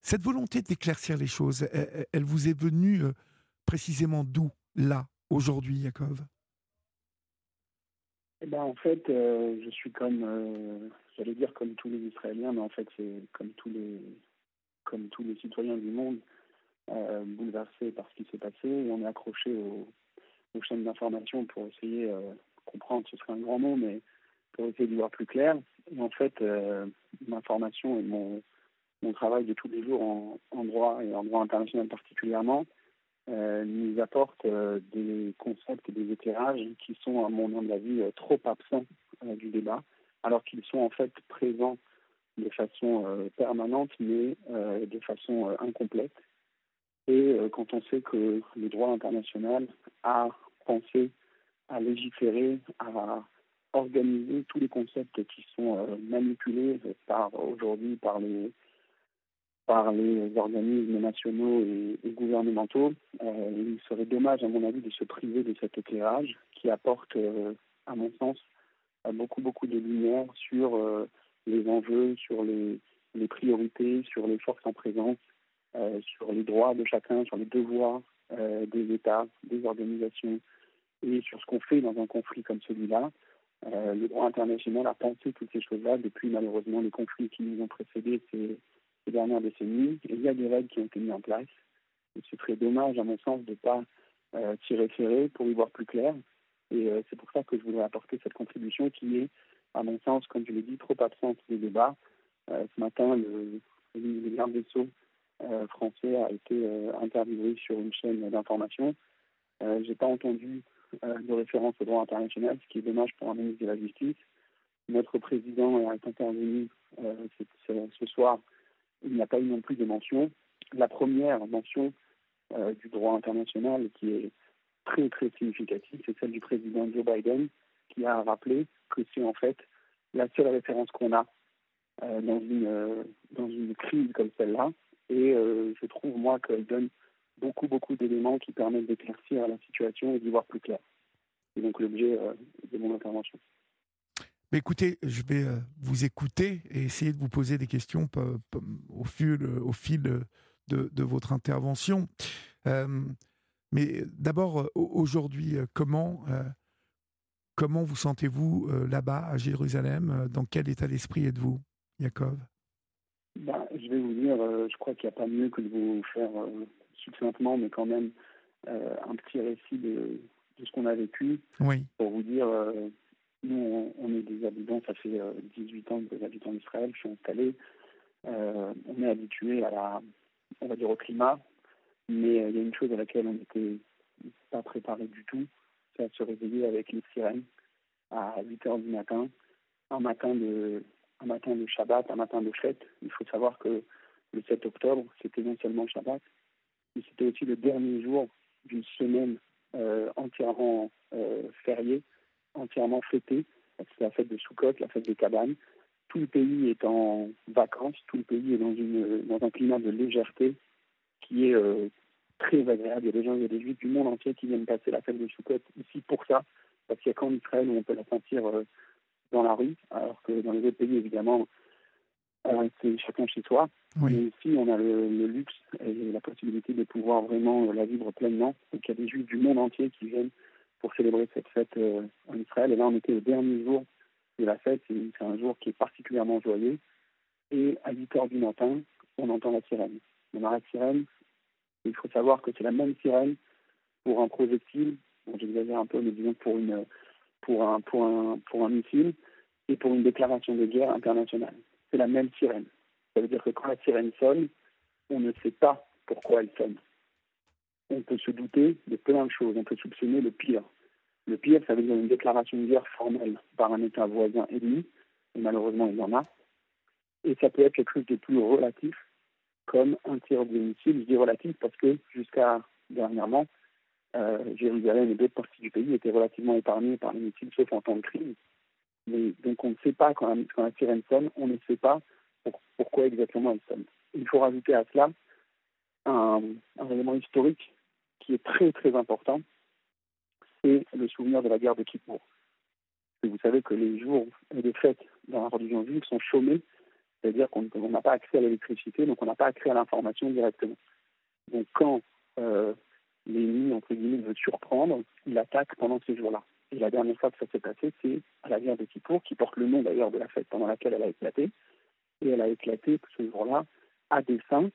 cette volonté d'éclaircir les choses, elle, elle vous est venue euh, précisément d'où, là, aujourd'hui, Yakov?
Eh ben, en fait, euh, je suis comme, euh, j'allais dire comme tous les Israéliens, mais en fait, c'est comme tous les, comme tous les citoyens du monde, euh, bouleversés par ce qui s'est passé. On est accroché aux, aux chaînes d'information pour essayer de comprendre, ce serait un grand mot, mais pour essayer d'y voir plus clair. Et en fait, euh, l'information et mon, mon travail de tous les jours en, droit et en droit international particulièrement, nous apporte euh, des concepts et des éclairages qui sont, à mon humble avis, euh, trop absents euh, du débat, alors qu'ils sont en fait présents de façon euh, permanente, mais euh, de façon euh, incomplète. Et euh, quand on sait que le droit international a pensé à légiférer, à organiser tous les concepts qui sont manipulés aujourd'hui par les par les organismes nationaux et, gouvernementaux. il serait dommage, à mon avis, de se priver de cet éclairage qui apporte, à mon sens, beaucoup, beaucoup de lumière sur les enjeux, sur les, priorités, sur les forces en présence, sur les droits de chacun, sur les devoirs des États, des organisations, et sur ce qu'on fait dans un conflit comme celui-là. Euh, le droit international a pensé toutes ces choses-là depuis malheureusement les conflits qui nous ont précédés ces, dernières décennies. Il y a des règles qui ont été mises en place. Et ce serait dommage, à mon sens, de ne pas euh, s'y référer pour y voir plus clair. Et euh, c'est pour ça que je voudrais apporter cette contribution qui est, à mon sens, comme je l'ai dit, trop absente des débats. ce matin, le, le garde des Sceaux français a été interviewé sur une chaîne d'information. Je n'ai pas entendu euh, de référence au droit international, ce qui est dommage pour un ministre de la Justice. Notre président est intervenu euh, ce, soir. Il n'y a pas eu non plus de mention. La première mention euh, du droit international qui est très très significative, c'est celle du président Joe Biden, qui a rappelé que c'est en fait la seule référence qu'on a dans une dans une crise comme celle-là. Et je trouve moi qu'elle donne beaucoup, beaucoup d'éléments qui permettent d'éclaircir la situation et d'y voir plus clair. C'est donc l'objet euh, de mon intervention.
Mais écoutez, je vais euh, vous écouter et essayer de vous poser des questions au fil, au fil de, votre intervention. Euh, mais d'abord, aujourd'hui, comment, comment vous sentez-vous là-bas, à Jérusalem Dans quel état d'esprit êtes-vous, Jacob
ben, Je vais vous dire, je crois qu'il n'y a pas mieux que de vous faire succinctement, mais quand même euh, un petit récit de, de ce qu'on a vécu.
Oui.
Pour vous dire, euh, nous, on, est des habitants, ça fait 18 euh, ans que des habitants d'Israël, je suis installé. on est habitué à la, on va dire au climat, mais il y a une chose à laquelle on n'était pas préparé du tout, c'est à se réveiller avec les sirènes à 8 heures du matin, un matin de, un matin de Shabbat, un matin de fête. Il faut savoir que le 7 octobre, c'était non seulement Shabbat, c'était aussi le dernier jour d'une semaine euh, entièrement euh, fériée, entièrement fêtée. C'est la fête de Sukkot, la fête des cabanes. Tout le pays est en vacances, tout le pays est dans, une, dans un climat de légèreté qui est euh, très agréable. Il y a des gens, il y a des juifs du monde entier qui viennent passer la fête de Sukkot ici pour ça, parce qu'il n'y a qu'en Israël où on peut la sentir dans la rue, alors que dans les autres pays, évidemment, c'est chacun chez soi. Mais ici, on a le, luxe et la possibilité de pouvoir vraiment la vivre pleinement. Donc, il y a des juifs du monde entier qui viennent pour célébrer cette fête euh, en Israël. Et là, on était le dernier jour de la fête. C'est un jour qui est particulièrement joyeux. Et à 8 heures du matin, on entend la sirène. On a la sirène. il faut savoir que c'est la même sirène pour un projectile. Bon, j'exagère un peu, mais disons pour, un, pour, un, pour un missile et pour une déclaration de guerre internationale c'est la même sirène. Ça veut dire que quand la sirène sonne, on ne sait pas pourquoi elle sonne. On peut se douter de plein de choses, on peut soupçonner le pire. Le pire, ça veut dire une déclaration de guerre formelle par un État voisin ennemi, et malheureusement il y en a. Et ça peut être quelque chose de plus relatif, comme un tir de missile. Je dis relatif parce que jusqu'à dernièrement, euh, Jérusalem et d'autres parties du pays étaient relativement épargnées par les missiles, sauf en temps de crise. Mais, donc on ne sait pas quand la, sirène sonne, on ne sait pas pourquoi exactement elle sonne. Il faut rajouter à cela un, élément historique qui est très très important, c'est le souvenir de la guerre de Kippour. Vous savez que les jours de fête dans la religion juive sont chômés, c'est-à-dire qu'on n'a pas accès à l'électricité, donc on n'a pas accès à l'information directement. Donc quand euh, l'ennemi, entre guillemets, veut surprendre, il attaque pendant ces jours-là. Et la dernière fois que ça s'est passé, c'est à la guerre de Kippour, qui porte le nom d'ailleurs de la fête pendant laquelle elle a éclaté. Et elle a éclaté ce jour-là à dessein,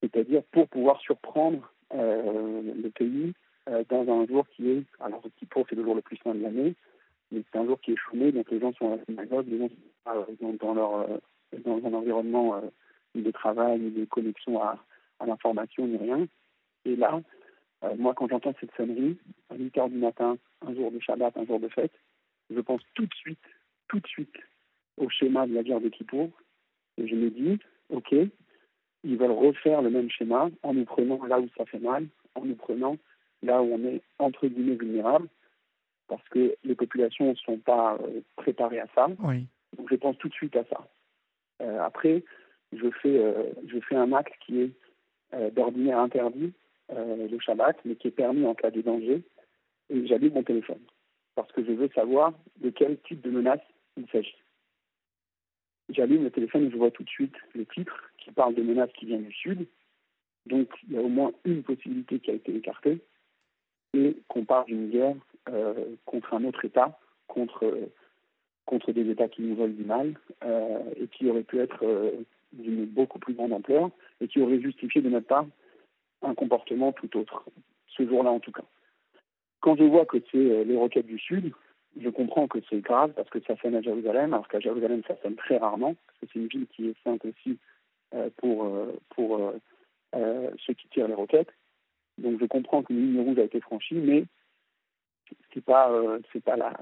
c'est-à-dire pour pouvoir surprendre le pays euh, dans un jour qui est, alors Kippour c'est le jour le plus saint de l'année, mais c'est un jour qui est chômé, donc les gens sont à la synagogue, les gens sont dans, leur, euh, dans un environnement de travail, de connexion à, à l'information, ni rien. Et là, euh, moi, quand j'entends cette sonnerie, à 8 h du matin, un jour de Shabbat, un jour de fête, je pense tout de suite, tout de suite au schéma de la guerre de Kippour. Et je me dis, OK, ils veulent refaire le même schéma en nous prenant là où ça fait mal, en nous prenant là où on est entre guillemets vulnérable. parce que les populations ne sont pas préparées à ça.
Oui.
Donc je pense tout de suite à ça. après, je fais, je fais un acte qui est d'ordinaire interdit, le Shabbat, mais qui est permis en cas de danger, et j'allume mon téléphone parce que je veux savoir de quel type de menace il s'agit. J'allume le téléphone et je vois tout de suite le titre qui parle de menaces qui viennent du sud. Donc il y a au moins une possibilité qui a été écartée et qu'on parle d'une guerre euh, contre un autre État, contre, contre des États qui nous veulent du mal euh, et qui aurait pu être euh, d'une beaucoup plus grande ampleur et qui aurait justifié de notre part un comportement tout autre, ce jour-là en tout cas. Quand je vois que c'est euh, les roquettes du Sud, je comprends que c'est grave parce que ça sonne à Jérusalem, alors qu'à Jérusalem, ça sonne très rarement, parce que c'est une ville qui est sainte aussi euh, pour, euh, pour ceux qui tirent les roquettes. Donc je comprends qu'une ligne rouge a été franchie, mais c'est pas pas la,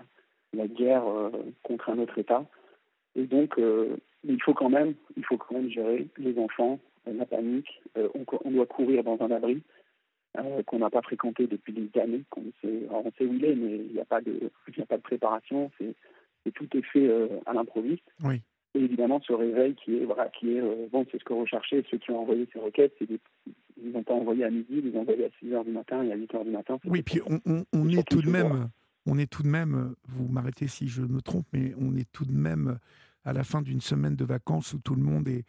la guerre contre un autre État. Et donc il faut quand même il faut quand même gérer les enfants, la panique. On, doit courir dans un abri. Euh, qu'on n'a pas fréquenté depuis des années. On sait, on sait où il est, mais il n'y a, pas de, a pas de préparation. C'est, tout est fait euh, à l'improviste.
Oui.
Et évidemment, ce réveil qui est, voilà, qui est euh, bon, c'est ce que recherchaient ceux qui ont envoyé ces requêtes. C'est ils n'ont pas envoyé à midi, ils ont envoyé à 6 h du matin et à 8 h du matin.
Oui, puis on, on, on est tout de même, on est tout de même, vous m'arrêtez si je me trompe, mais on est tout de même à la fin d'une semaine de vacances où tout le monde est,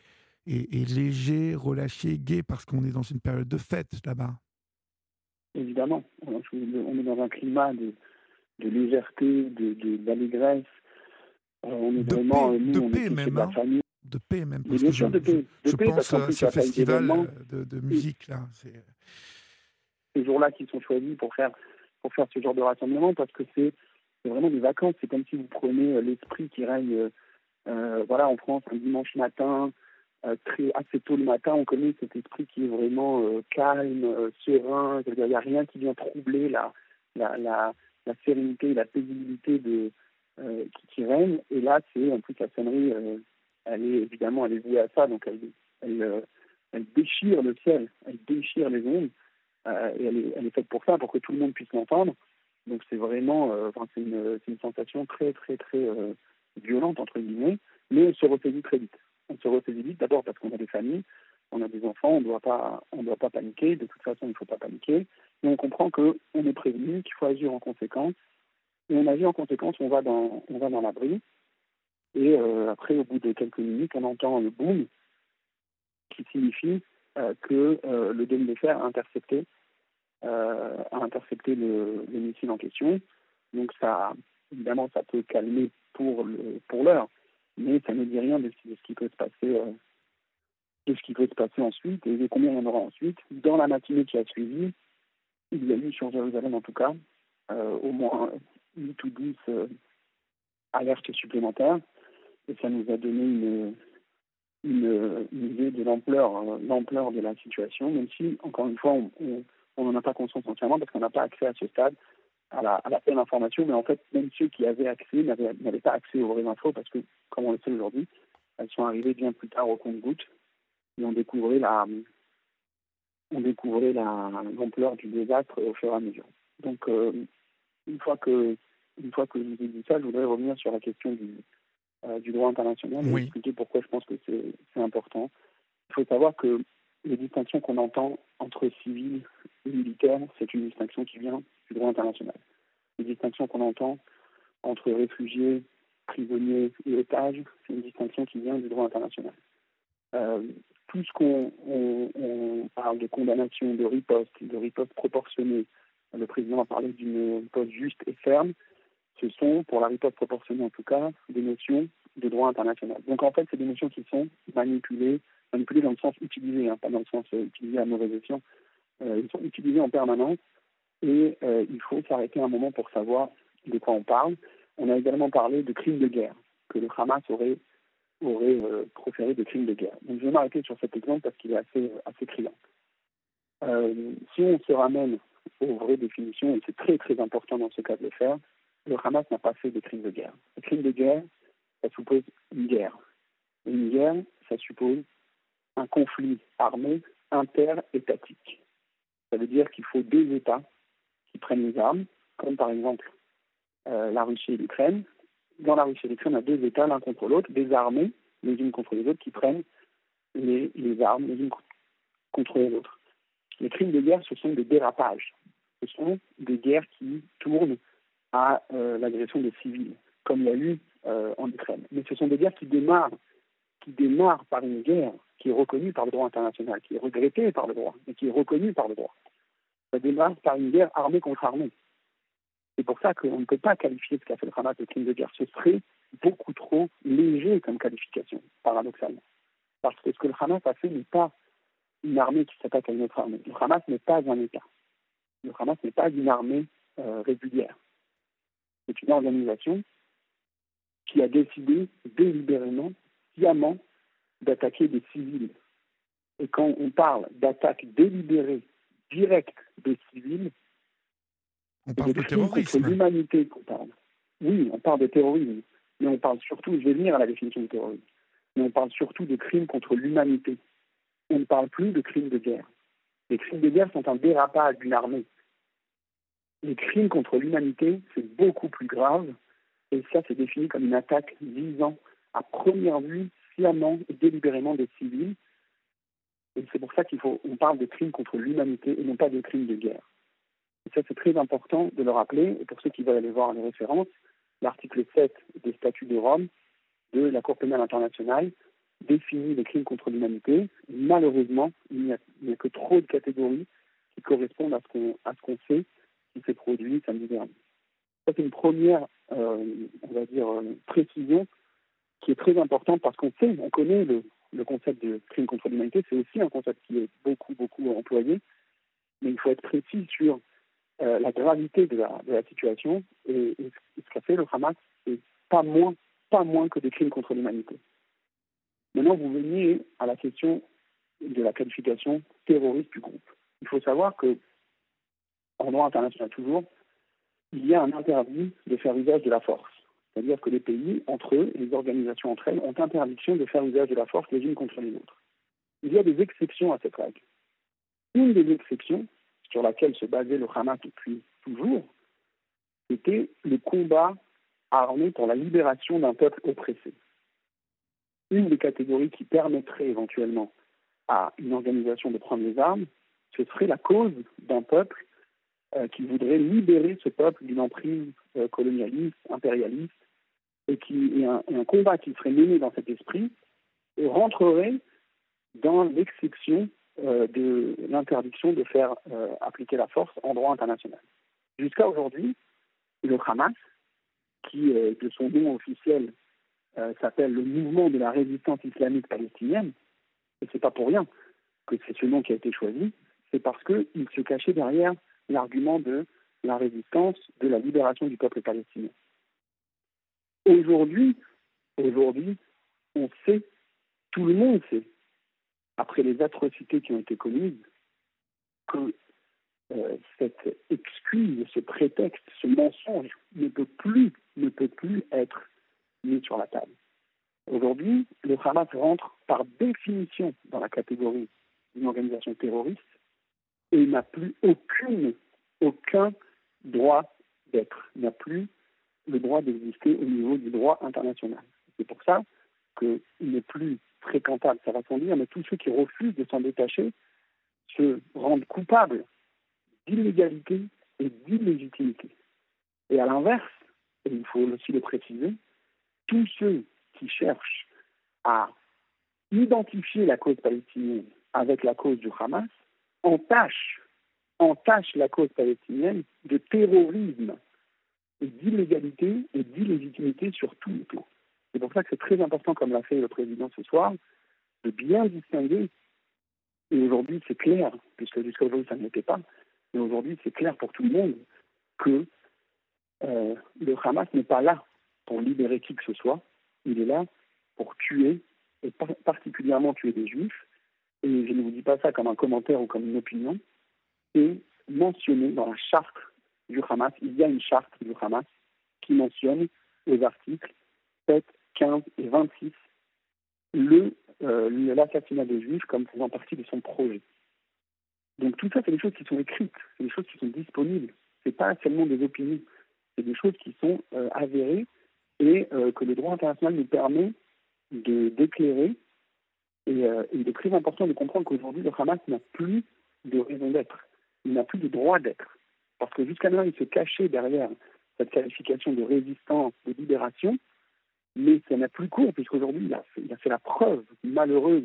est, est léger, relâché, gai, parce qu'on est dans une période de fête là-bas
évidemment. On est dans un climat de, de légèreté, d'allégresse. De, on est
de
vraiment,
paix,
nous,
de
on
paix
est
même,
la
hein.
famille.
De paix même. Je,
de paix. De
je
paix,
pense à
plus,
ce
il y a pas
festival
d'événements.
de, de musique là. c'est-
ces jours-là qui sont choisis pour faire pour faire ce genre de rassemblement parce que c'est vraiment des vacances. C'est comme si vous prenez euh, l'esprit qui règne euh, euh, voilà en France un dimanche matin euh, très assez tôt le matin. On connaît cet esprit qui est vraiment euh, calme, euh, serein. Il n'y a rien qui vient troubler la la, la, la sérénité, la paisibilité euh, qui, règne. Et là, c'est en plus la sonnerie. euh, elle est évidemment elle est vouée à ça, donc elle euh, déchire le ciel, elle déchire les ondes. Euh, et elle est, faite pour ça, pour que tout le monde puisse l'entendre. Donc c'est vraiment, euh, une, sensation très très très euh, violente entre guillemets, mais on se ressaisit très vite. On se ressaisit vite d'abord parce qu'on a des familles, on a des enfants, on on doit pas paniquer. De toute façon, il ne faut pas paniquer. Et on comprend que on est prévenu, qu'il faut agir en conséquence. Et on agit en conséquence, on va dans, on va dans l'abri. Et euh, après, au bout de quelques minutes, on entend le boom qui signifie euh, que euh, le dôme a intercepté, a intercepté le, le missile en question. Donc ça, évidemment, ça peut calmer pour le pour l'heure, mais ça ne dit rien de, ce qui peut se passer, euh, de ce qui peut se passer ensuite et de combien il y en aura ensuite. Dans la matinée qui a suivi, il y a eu sur Jérusalem en tout cas euh, au moins 8 ou 10 euh, alertes supplémentaires et ça nous a donné une idée de l'ampleur de la situation, même si, encore une fois, on n'en a pas conscience entièrement parce qu'on n'a pas accès à ce stade à la, à la pleine information, mais en fait, même ceux qui avaient accès n'avaient pas accès aux vraies infos parce que, comme on le sait aujourd'hui, elles sont arrivées bien plus tard au compte-gouttes et on découvrait la on découvrait la l'ampleur du désastre au fur et à mesure. Donc, euh, une fois que une fois que je vous ai dit ça, je voudrais revenir sur la question du, euh, du droit international et
Oui.
expliquer pourquoi je pense que c'est important. Il faut savoir que les distinctions qu'on entend entre civils et militaires, c'est une distinction qui vient du droit international. Les distinctions qu'on entend entre réfugiés, prisonniers et otages, c'est une distinction qui vient du droit international. Euh, tout ce qu'on on- on parle de condamnation, de riposte, de riposte proportionnée, le président a parlé d'une riposte juste et ferme, ce sont, pour la riposte proportionnée en tout cas, des notions de droit international. Donc en fait, c'est des notions qui sont manipulées, manipulées dans le sens utilisé, hein, pas dans le sens euh, utilisé à mauvais escient. Euh, ils sont utilisés en permanence et euh, il faut s'arrêter un moment pour savoir de quoi on parle. On a également parlé de crimes de guerre, que le Hamas aurait, aurait euh, proféré de crimes de guerre. Donc je vais m'arrêter sur cet exemple parce qu'il est assez, assez criant. Euh, si on se ramène aux vraies définitions, et c'est très très important dans ce cas de le faire, le Hamas n'a pas fait de crimes de guerre. Le crime de guerre, ça suppose une guerre. Une guerre, ça suppose un conflit armé interétatique. Ça veut dire qu'il faut deux États prennent les armes, comme par exemple la Russie et l'Ukraine. Dans la Russie et l'Ukraine, on a deux États, l'un contre l'autre, des armées, les unes contre les autres, qui prennent les, les armes les unes contre les autres. Les crimes de guerre, ce sont des dérapages. Ce sont des guerres qui tournent à l'agression des civils, comme il y a eu en Ukraine. Mais ce sont des guerres qui démarrent, qui démarrent par une guerre qui est reconnue par le droit international, qui est regrettée par le droit, et qui est reconnue par le droit. Ça démarre par une guerre armée contre armée. C'est pour ça qu'on ne peut pas qualifier ce qu'a fait le Hamas de crime de guerre. Ce serait beaucoup trop léger comme qualification, paradoxalement. Parce que ce que le Hamas a fait n'est pas une armée qui s'attaque à une autre armée. Le Hamas n'est pas un État. Le Hamas n'est pas une armée euh, régulière. C'est une organisation qui a décidé délibérément, sciemment, d'attaquer des civils. Et quand on parle d'attaque délibérée, directe des civils,
on parle de, terrorisme.
C'est l'humanité qu'on parle. Oui, on parle de terrorisme, mais on parle surtout, je vais venir à la définition du terrorisme, mais on parle surtout de crimes contre l'humanité. On ne parle plus de crimes de guerre. Les crimes de guerre sont un dérapage d'une armée. Les crimes contre l'humanité, c'est beaucoup plus grave, et ça, c'est défini comme une attaque visant à première vue sciemment et délibérément des civils. Et c'est pour ça qu'il faut, on parle de crimes contre l'humanité et non pas de crimes de guerre. Et ça, c'est très important de le rappeler. Et pour ceux qui veulent aller voir les références, l'article 7 des statuts de Rome de la Cour pénale internationale définit les crimes contre l'humanité. Malheureusement, il n'y a, que trop de catégories qui correspondent à ce qu'on sait qui s'est produit samedi dernier. Ça, c'est une première, euh, on va dire, euh, précision qui est très importante parce qu'on sait, on connaît le, concept de crime contre l'humanité, c'est aussi un concept qui est beaucoup, beaucoup employé, mais il faut être précis sur euh, la gravité de la, situation et, ce qu'a fait le Hamas, c'est pas moins, pas moins que des crimes contre l'humanité. Maintenant, vous venez à la question de la qualification terroriste du groupe. Il faut savoir que, en droit international toujours, il y a un interdit de faire usage de la force. C'est-à-dire que les pays, entre eux, et les organisations entre elles, ont interdiction de faire usage de la force les unes contre les autres. Il y a des exceptions à cette règle. Une des exceptions sur laquelle se basait le Hamas depuis toujours, c'était le combat armé pour la libération d'un peuple oppressé. Une des catégories qui permettrait éventuellement à une organisation de prendre les armes, ce serait la cause d'un peuple euh, qui voudrait libérer ce peuple d'une emprise euh, colonialiste, impérialiste, et qui un, combat qui serait mené dans cet esprit rentrerait dans l'exception euh, de l'interdiction de faire appliquer la force en droit international. Jusqu'à aujourd'hui, le Hamas, qui de son nom officiel s'appelle le Mouvement de la résistance islamique palestinienne, et c'est pas pour rien que c'est ce nom qui a été choisi, c'est parce qu'il se cachait derrière l'argument de la résistance, de la libération du peuple palestinien. Aujourd'hui, aujourd'hui, on sait, tout le monde sait, après les atrocités qui ont été commises, que euh, cette excuse, ce prétexte, ce mensonge ne peut plus, ne peut plus être mis sur la table. Aujourd'hui, le Hamas rentre par définition dans la catégorie d'une organisation terroriste et n'a plus aucune, aucun droit d'être. N'a plus le droit d'exister au niveau du droit international. C'est pour ça qu'il n'est plus fréquentable, ça va sans dire, mais tous ceux qui refusent de s'en détacher se rendent coupables d'illégalité et d'illégitimité. Et à l'inverse, et il faut aussi le préciser, tous ceux qui cherchent à identifier la cause palestinienne avec la cause du Hamas entache, entache la cause palestinienne de terrorisme et d'illégalité et d'illégitimité sur tous les plans. C'est pour ça que c'est très important, comme l'a fait le président ce soir, de bien distinguer. Et aujourd'hui, c'est clair, puisque jusqu'à aujourd'hui, ça n'était pas, mais aujourd'hui, c'est clair pour tout le monde que euh, le Hamas n'est pas là pour libérer qui que ce soit. Il est là pour tuer, et particulièrement tuer des juifs, et je ne vous dis pas ça comme un commentaire ou comme une opinion, c'est mentionné dans la charte du Hamas. Il y a une charte du Hamas qui mentionne aux articles 7, 15 et 26 le, euh, l'assassinat des Juifs comme faisant partie de son projet. Donc tout ça, c'est des choses qui sont écrites, c'est des choses qui sont disponibles. Ce n'est pas seulement des opinions. C'est des choses qui sont avérées et que le droit international nous permet de d'éclairer. Et il est très important de comprendre qu'aujourd'hui, le Hamas n'a plus de raison d'être. Il n'a plus de droit d'être. Parce que jusqu'à maintenant, il se cachait derrière cette qualification de résistance, de libération, mais ça n'a plus cours, puisqu'aujourd'hui, il, il a fait la preuve malheureuse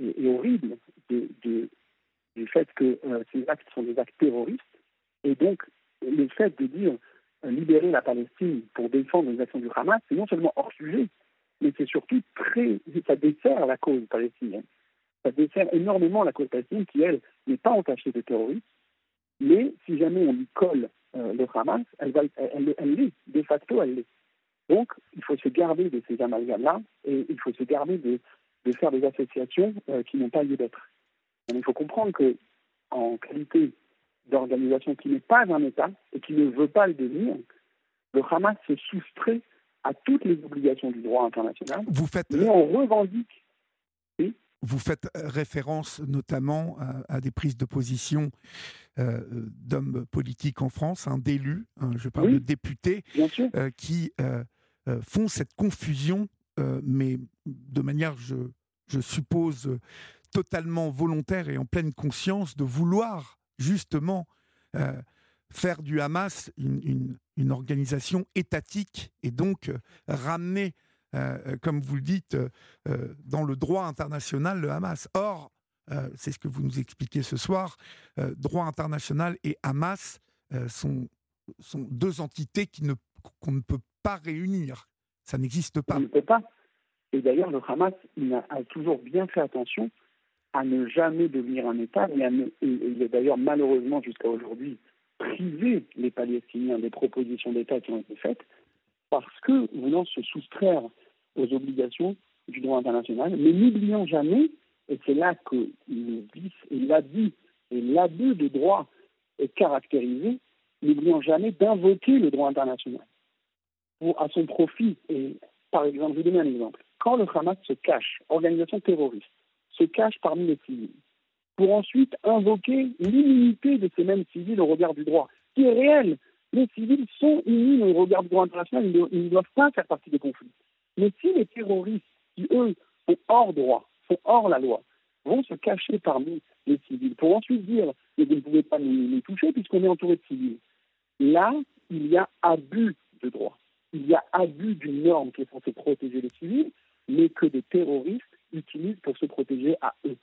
et, horrible du fait que euh, ces actes sont des actes terroristes. Et donc, le fait de dire euh, libérer la Palestine pour défendre les actions du Hamas, c'est non seulement hors sujet, mais c'est surtout très. ça dessert la cause palestinienne. Ça dessert énormément la cause palestinienne qui, elle, n'est pas entachée de terrorisme. Mais si jamais on lui colle euh, le Hamas, elle, va, elle, elle, l'est, de facto, elle l'est. Donc, il faut se garder de ces amalgames-là et il faut se garder de, de faire des associations euh, qui n'ont pas lieu d'être. Il faut comprendre que, en qualité d'organisation qui n'est pas un État et qui ne veut pas le devenir, le Hamas se soustrait à toutes les obligations du droit international.
Vous faites,
mais on revendique.
Vous faites référence notamment à, des prises de position euh, d'hommes politiques en France, hein, d'élus, hein, je parle de députés, euh, qui euh, font cette confusion, mais de manière, je, je suppose, totalement volontaire et en pleine conscience de vouloir justement faire du Hamas une, organisation étatique et donc ramener euh, euh, comme vous le dites, euh, dans le droit international, le Hamas. Or, c'est ce que vous nous expliquez ce soir, droit international et Hamas sont, sont deux entités qu'on ne, qu'on ne peut pas réunir. Ça n'existe pas.
On ne peut pas. Et d'ailleurs, le Hamas a, toujours bien fait attention à ne jamais devenir un État, et, il est d'ailleurs malheureusement jusqu'à aujourd'hui privé les Palestiniens des propositions d'État qui ont été faites, parce que voulant se soustraire aux obligations du droit international. Mais n'oublions jamais, et c'est là que le vice et l'abus et l'abus de droit est caractérisé, n'oublions jamais d'invoquer le droit international à son profit. Et par exemple, je vous donne un exemple. Quand le Hamas se cache, organisation terroriste, se cache parmi les civils, pour ensuite invoquer l'immunité de ces mêmes civils au regard du droit, qui est réel. Les civils sont immunes au regard du droit international, ils ne doivent pas faire partie des conflits. Mais si les terroristes, qui eux sont hors droit, sont hors la loi, vont se cacher parmi les civils pour ensuite dire que vous ne pouvez pas nous, toucher puisqu'on est entouré de civils, là, il y a abus de droit. Il y a abus d'une norme qui est censée protéger les civils, mais que des terroristes utilisent pour se protéger à eux.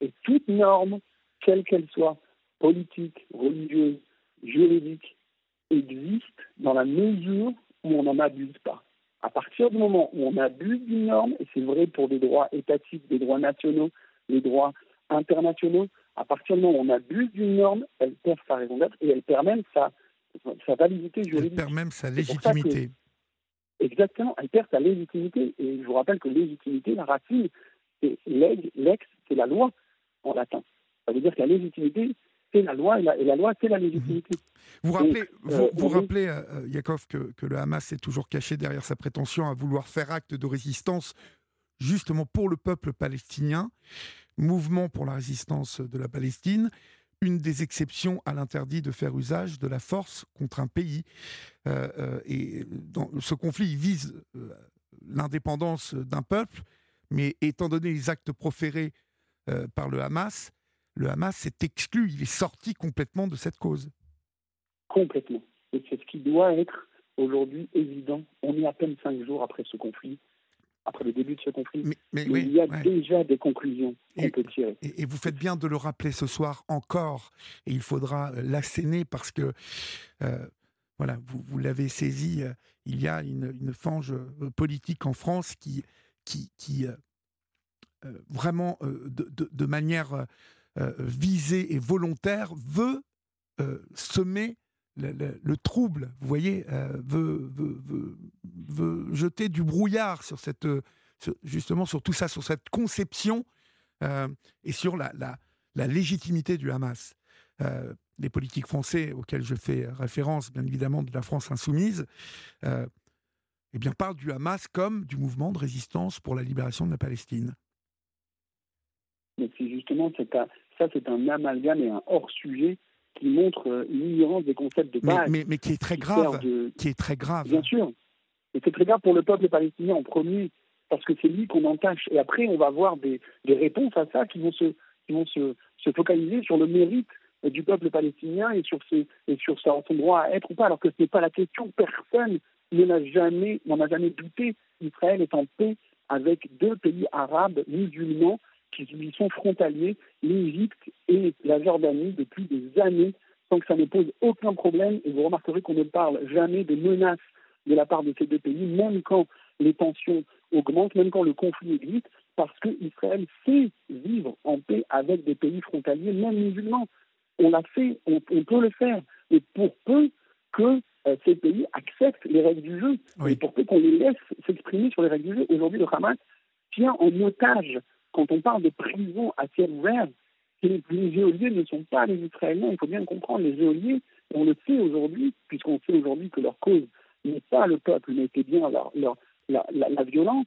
Et toute norme, quelle qu'elle soit, politique, religieuse, juridique, existe dans la mesure où on n'en abuse pas. À partir du moment où on abuse d'une norme, et c'est vrai pour des droits étatiques, des droits nationaux, des droits internationaux, à partir du moment où on abuse d'une norme, elle perd sa raison d'être et elle perd même sa, sa validité juridique.
Elle perd même sa légitimité.
exactement, elle perd sa légitimité. Et je vous rappelle que légitimité, la racine, c'est lex, c'est la loi en latin. Ça veut dire que la légitimité, c'est la loi et la, loi, c'est la légitimité.
Vous rappelez, vous, euh, rappelez euh, euh, Yakov, que, que, le Hamas est toujours caché derrière sa prétention à vouloir faire acte de résistance justement pour le peuple palestinien, mouvement pour la résistance de la Palestine, une des exceptions à l'interdit de faire usage de la force contre un pays. et dans ce conflit vise l'indépendance d'un peuple, mais étant donné les actes proférés par le Hamas, le Hamas s'est exclu, il est sorti complètement de cette cause.
Complètement. Et c'est ce qui doit être aujourd'hui évident. On est à peine cinq jours après ce conflit, après le début de ce conflit. Mais, il y a déjà des conclusions qu'on peut tirer.
Et, vous faites bien de le rappeler ce soir encore. Et il faudra euh, l'asséner parce que, euh, voilà, vous, vous l'avez saisi, euh, il y a une, fange politique en France qui, qui, qui vraiment, de, de, manière visée et volontaire, veut semer le, trouble, vous voyez, euh, veut, jeter du brouillard sur cette, justement sur tout ça, sur cette conception euh, et sur la, légitimité du Hamas. Euh, les politiques français auxquels je fais référence, bien évidemment, de la France insoumise, eh bien, parlent du Hamas comme du mouvement de résistance pour la libération de la Palestine.
Mais c'est justement, ça, c'est un amalgame et un hors-sujet qui montre une ignorance des concepts de base.
Mais, mais, qui est très grave. Qui est très grave.
Bien sûr. Et c'est très grave pour le peuple palestinien en premier, parce que c'est lui qu'on entache. Et après, on va voir des, des, réponses à ça qui vont se, qui vont se, se focaliser sur le mérite du peuple palestinien et sur, ses, et sur son droit à être ou pas, alors que ce n'est pas la question. Personne n'en a jamais, n'en a jamais douté. Israël est en paix avec deux pays arabes musulmans qui lui sont frontaliers, l'Égypte et la Jordanie, depuis des années, sans que ça ne pose aucun problème. Et vous remarquerez qu'on ne parle jamais de menaces de la part de ces deux pays, même quand les tensions augmentent, même quand le conflit existe, parce qu'Israël sait vivre en paix avec des pays frontaliers, même musulmans. On l'a fait, on, peut le faire. Et pour peu que euh, ces pays acceptent les règles du jeu, et pour peu qu'on les laisse s'exprimer sur les règles du jeu, aujourd'hui le Hamas tient en otage, quand on parle de prison à ciel ouvert, les, les géoliers ne sont pas les Israéliens, il faut bien comprendre, les géoliers, on le sait aujourd'hui, puisqu'on sait aujourd'hui que leur cause n'est pas le peuple, mais c'est bien leur, leur, la, la, violence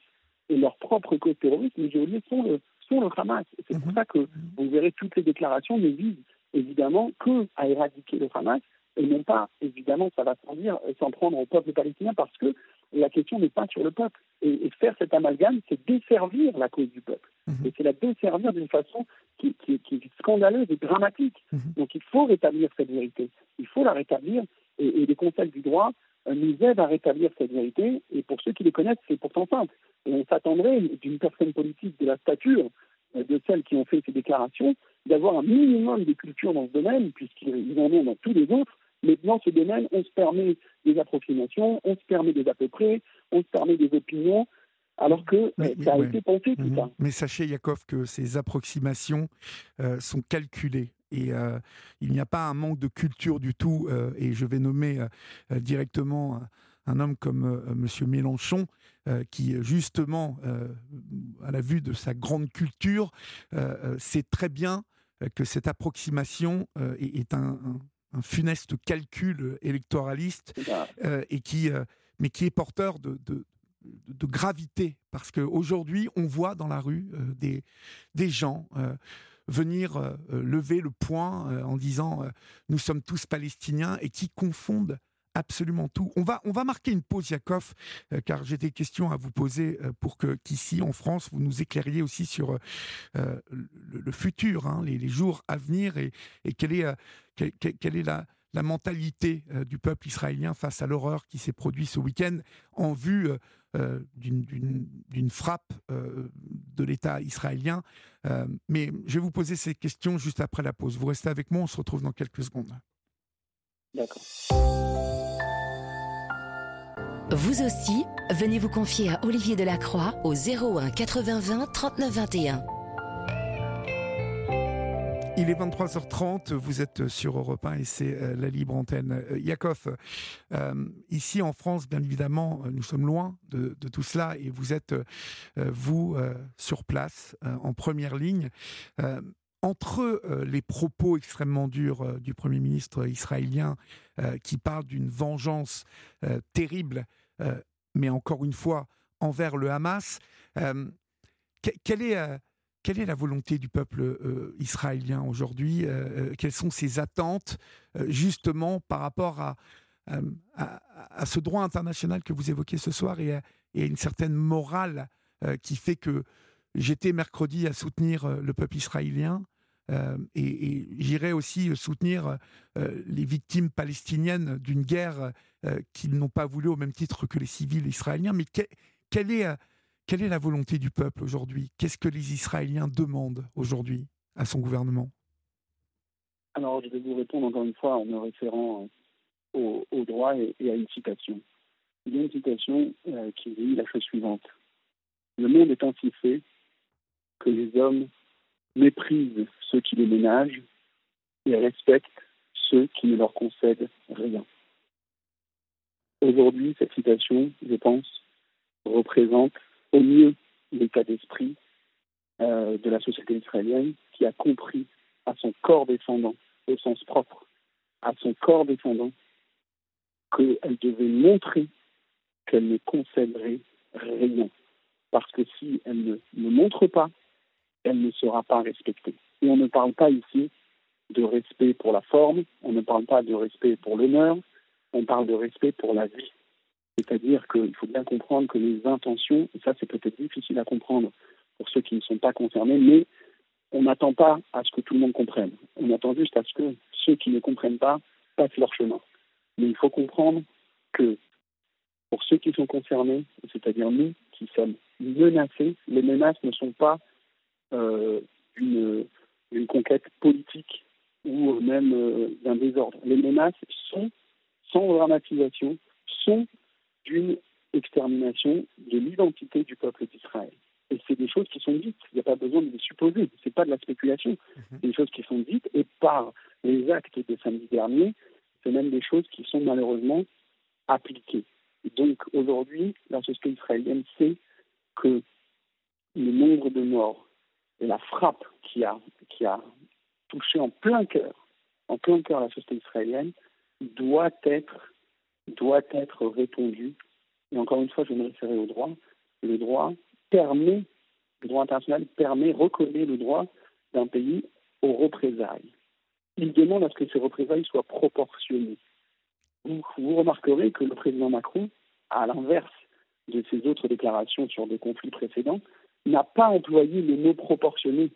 et leur propre cause terroriste, les géoliers sont le, sont le Hamas. C'est pour mhm. ça que vous verrez toutes les déclarations ne visent évidemment que à éradiquer le Hamas et non pas, évidemment, ça va sans dire, s'en prendre au peuple palestinien parce que la question n'est pas sur le peuple. Et, faire cet amalgame, c'est desservir la cause du peuple. Mhm. Et c'est la desservir d'une façon qui, qui, qui, est scandaleuse et dramatique. Mhm. Donc il faut rétablir cette vérité. Il faut la rétablir. Et, et les conseils du droit euh, nous aident à rétablir cette vérité. Et pour ceux qui les connaissent, c'est pourtant simple. Et on s'attendrait d'une personne politique de la stature euh, de celles qui ont fait ces déclarations d'avoir un minimum de culture dans ce domaine, puisqu'ils en ont dans tous les autres. Mais dans ce domaine, on se permet des approximations, on se permet des à peu près, on se permet des opinions, alors que euh, ça a été pensé tout mhm. ça.
Mais sachez, Yakov, que ces approximations sont calculées et euh, il n'y a pas un manque de culture du tout. Euh, et je vais nommer euh, directement un homme comme Monsieur Mélenchon, qui justement, à la vue de sa grande culture, sait très bien que cette approximation est, un, funeste calcul électoraliste et qui, mais qui est porteur de, de, de gravité. Parce qu'aujourd'hui on voit dans la rue des, des gens venir euh, euh, lever le poing euh, en disant nous sommes tous palestiniens et qui confondent absolument tout. On va, on va marquer une pause, Yakov, car j'ai des questions à vous poser pour que qu'ici, en France, vous nous éclairiez aussi sur le, futur, hein, les, jours à venir et, quelle est, quelle, est la, la mentalité du peuple israélien face à l'horreur qui s'est produite ce week-end en vue euh, d'une frappe euh, de l'État israélien. Euh, mais je vais vous poser ces questions juste après la pause. Vous restez avec moi, on se retrouve dans quelques secondes.
D'accord.
Vous aussi, venez vous confier à Olivier Delacroix au 01 80 20 39 21.
Il est 23h30, vous êtes sur Europe 1 et c'est euh, la libre antenne. Euh, Yakov, euh, ici en France, bien évidemment, nous sommes loin de, tout cela et vous êtes, vous, sur place, en première ligne. Entre les propos extrêmement durs du Premier ministre israélien qui parle d'une vengeance terrible, mais encore une fois, envers le Hamas, quelle est la volonté du peuple euh, israélien aujourd'hui euh, euh, Quelles sont ses attentes justement par rapport à, ce droit international que vous évoquez ce soir et à, une certaine morale qui fait que j'étais mercredi à soutenir le peuple israélien et, j'irai aussi soutenir les victimes palestiniennes d'une guerre qu'ils n'ont pas voulu au même titre que les civils israéliens. Mais quelle est la volonté du peuple aujourd'hui? Qu'est-ce que les Israéliens demandent aujourd'hui à son gouvernement?
Alors, je vais vous répondre encore une fois en me référant euh, au, droit et, à une citation. Une citation euh, qui dit la chose suivante. Le monde est ainsi fait que les hommes méprisent ceux qui les ménagent et respectent ceux qui ne leur concèdent rien. Aujourd'hui, cette citation, je pense, représente au mieux l'état d'esprit euh, de la société israélienne qui a compris à son corps descendant, au sens propre, à son corps descendant, qu'elle devait montrer qu'elle ne concéderait rien. Parce que si elle ne, ne montre pas, elle ne sera pas respectée. Et on ne parle pas ici de respect pour la forme, on ne parle pas de respect pour l'honneur, on parle de respect pour la vie. C'est-à-dire qu'il faut bien comprendre que les intentions, et ça c'est peut-être difficile à comprendre pour ceux qui ne sont pas concernés, mais on n'attend pas à ce que tout le monde comprenne. On attend juste à ce que ceux qui ne comprennent pas passent leur chemin. Mais il faut comprendre que pour ceux qui sont concernés, c'est-à-dire nous qui sommes menacés, les menaces ne sont pas une, une, conquête politique ou même euh, d'un désordre. Les menaces sont, sans dramatisation, sont d'une extermination de l'identité du peuple d'Israël. Et c'est des choses qui sont dites. Il n'y a pas besoin de les supposer. Ce n'est pas de la spéculation. Mhm. C'est des choses qui sont dites. Et par les actes de samedi dernier, c'est même des choses qui sont malheureusement appliquées. Et donc aujourd'hui, la société israélienne sait que le nombre de morts la frappe qui a, qui a touché en plein cœur, en plein cœur la société israélienne, doit être, doit être répondu. Et encore une fois, je me référer au droit. Le droit permet, le droit international permet, reconnaît le droit d'un pays aux représailles. Il demande à ce que ces représailles soient proportionnées. Vous remarquerez que le président Macron, à l'inverse de ses autres déclarations sur des conflits précédents, n'a pas employé le mot proportionné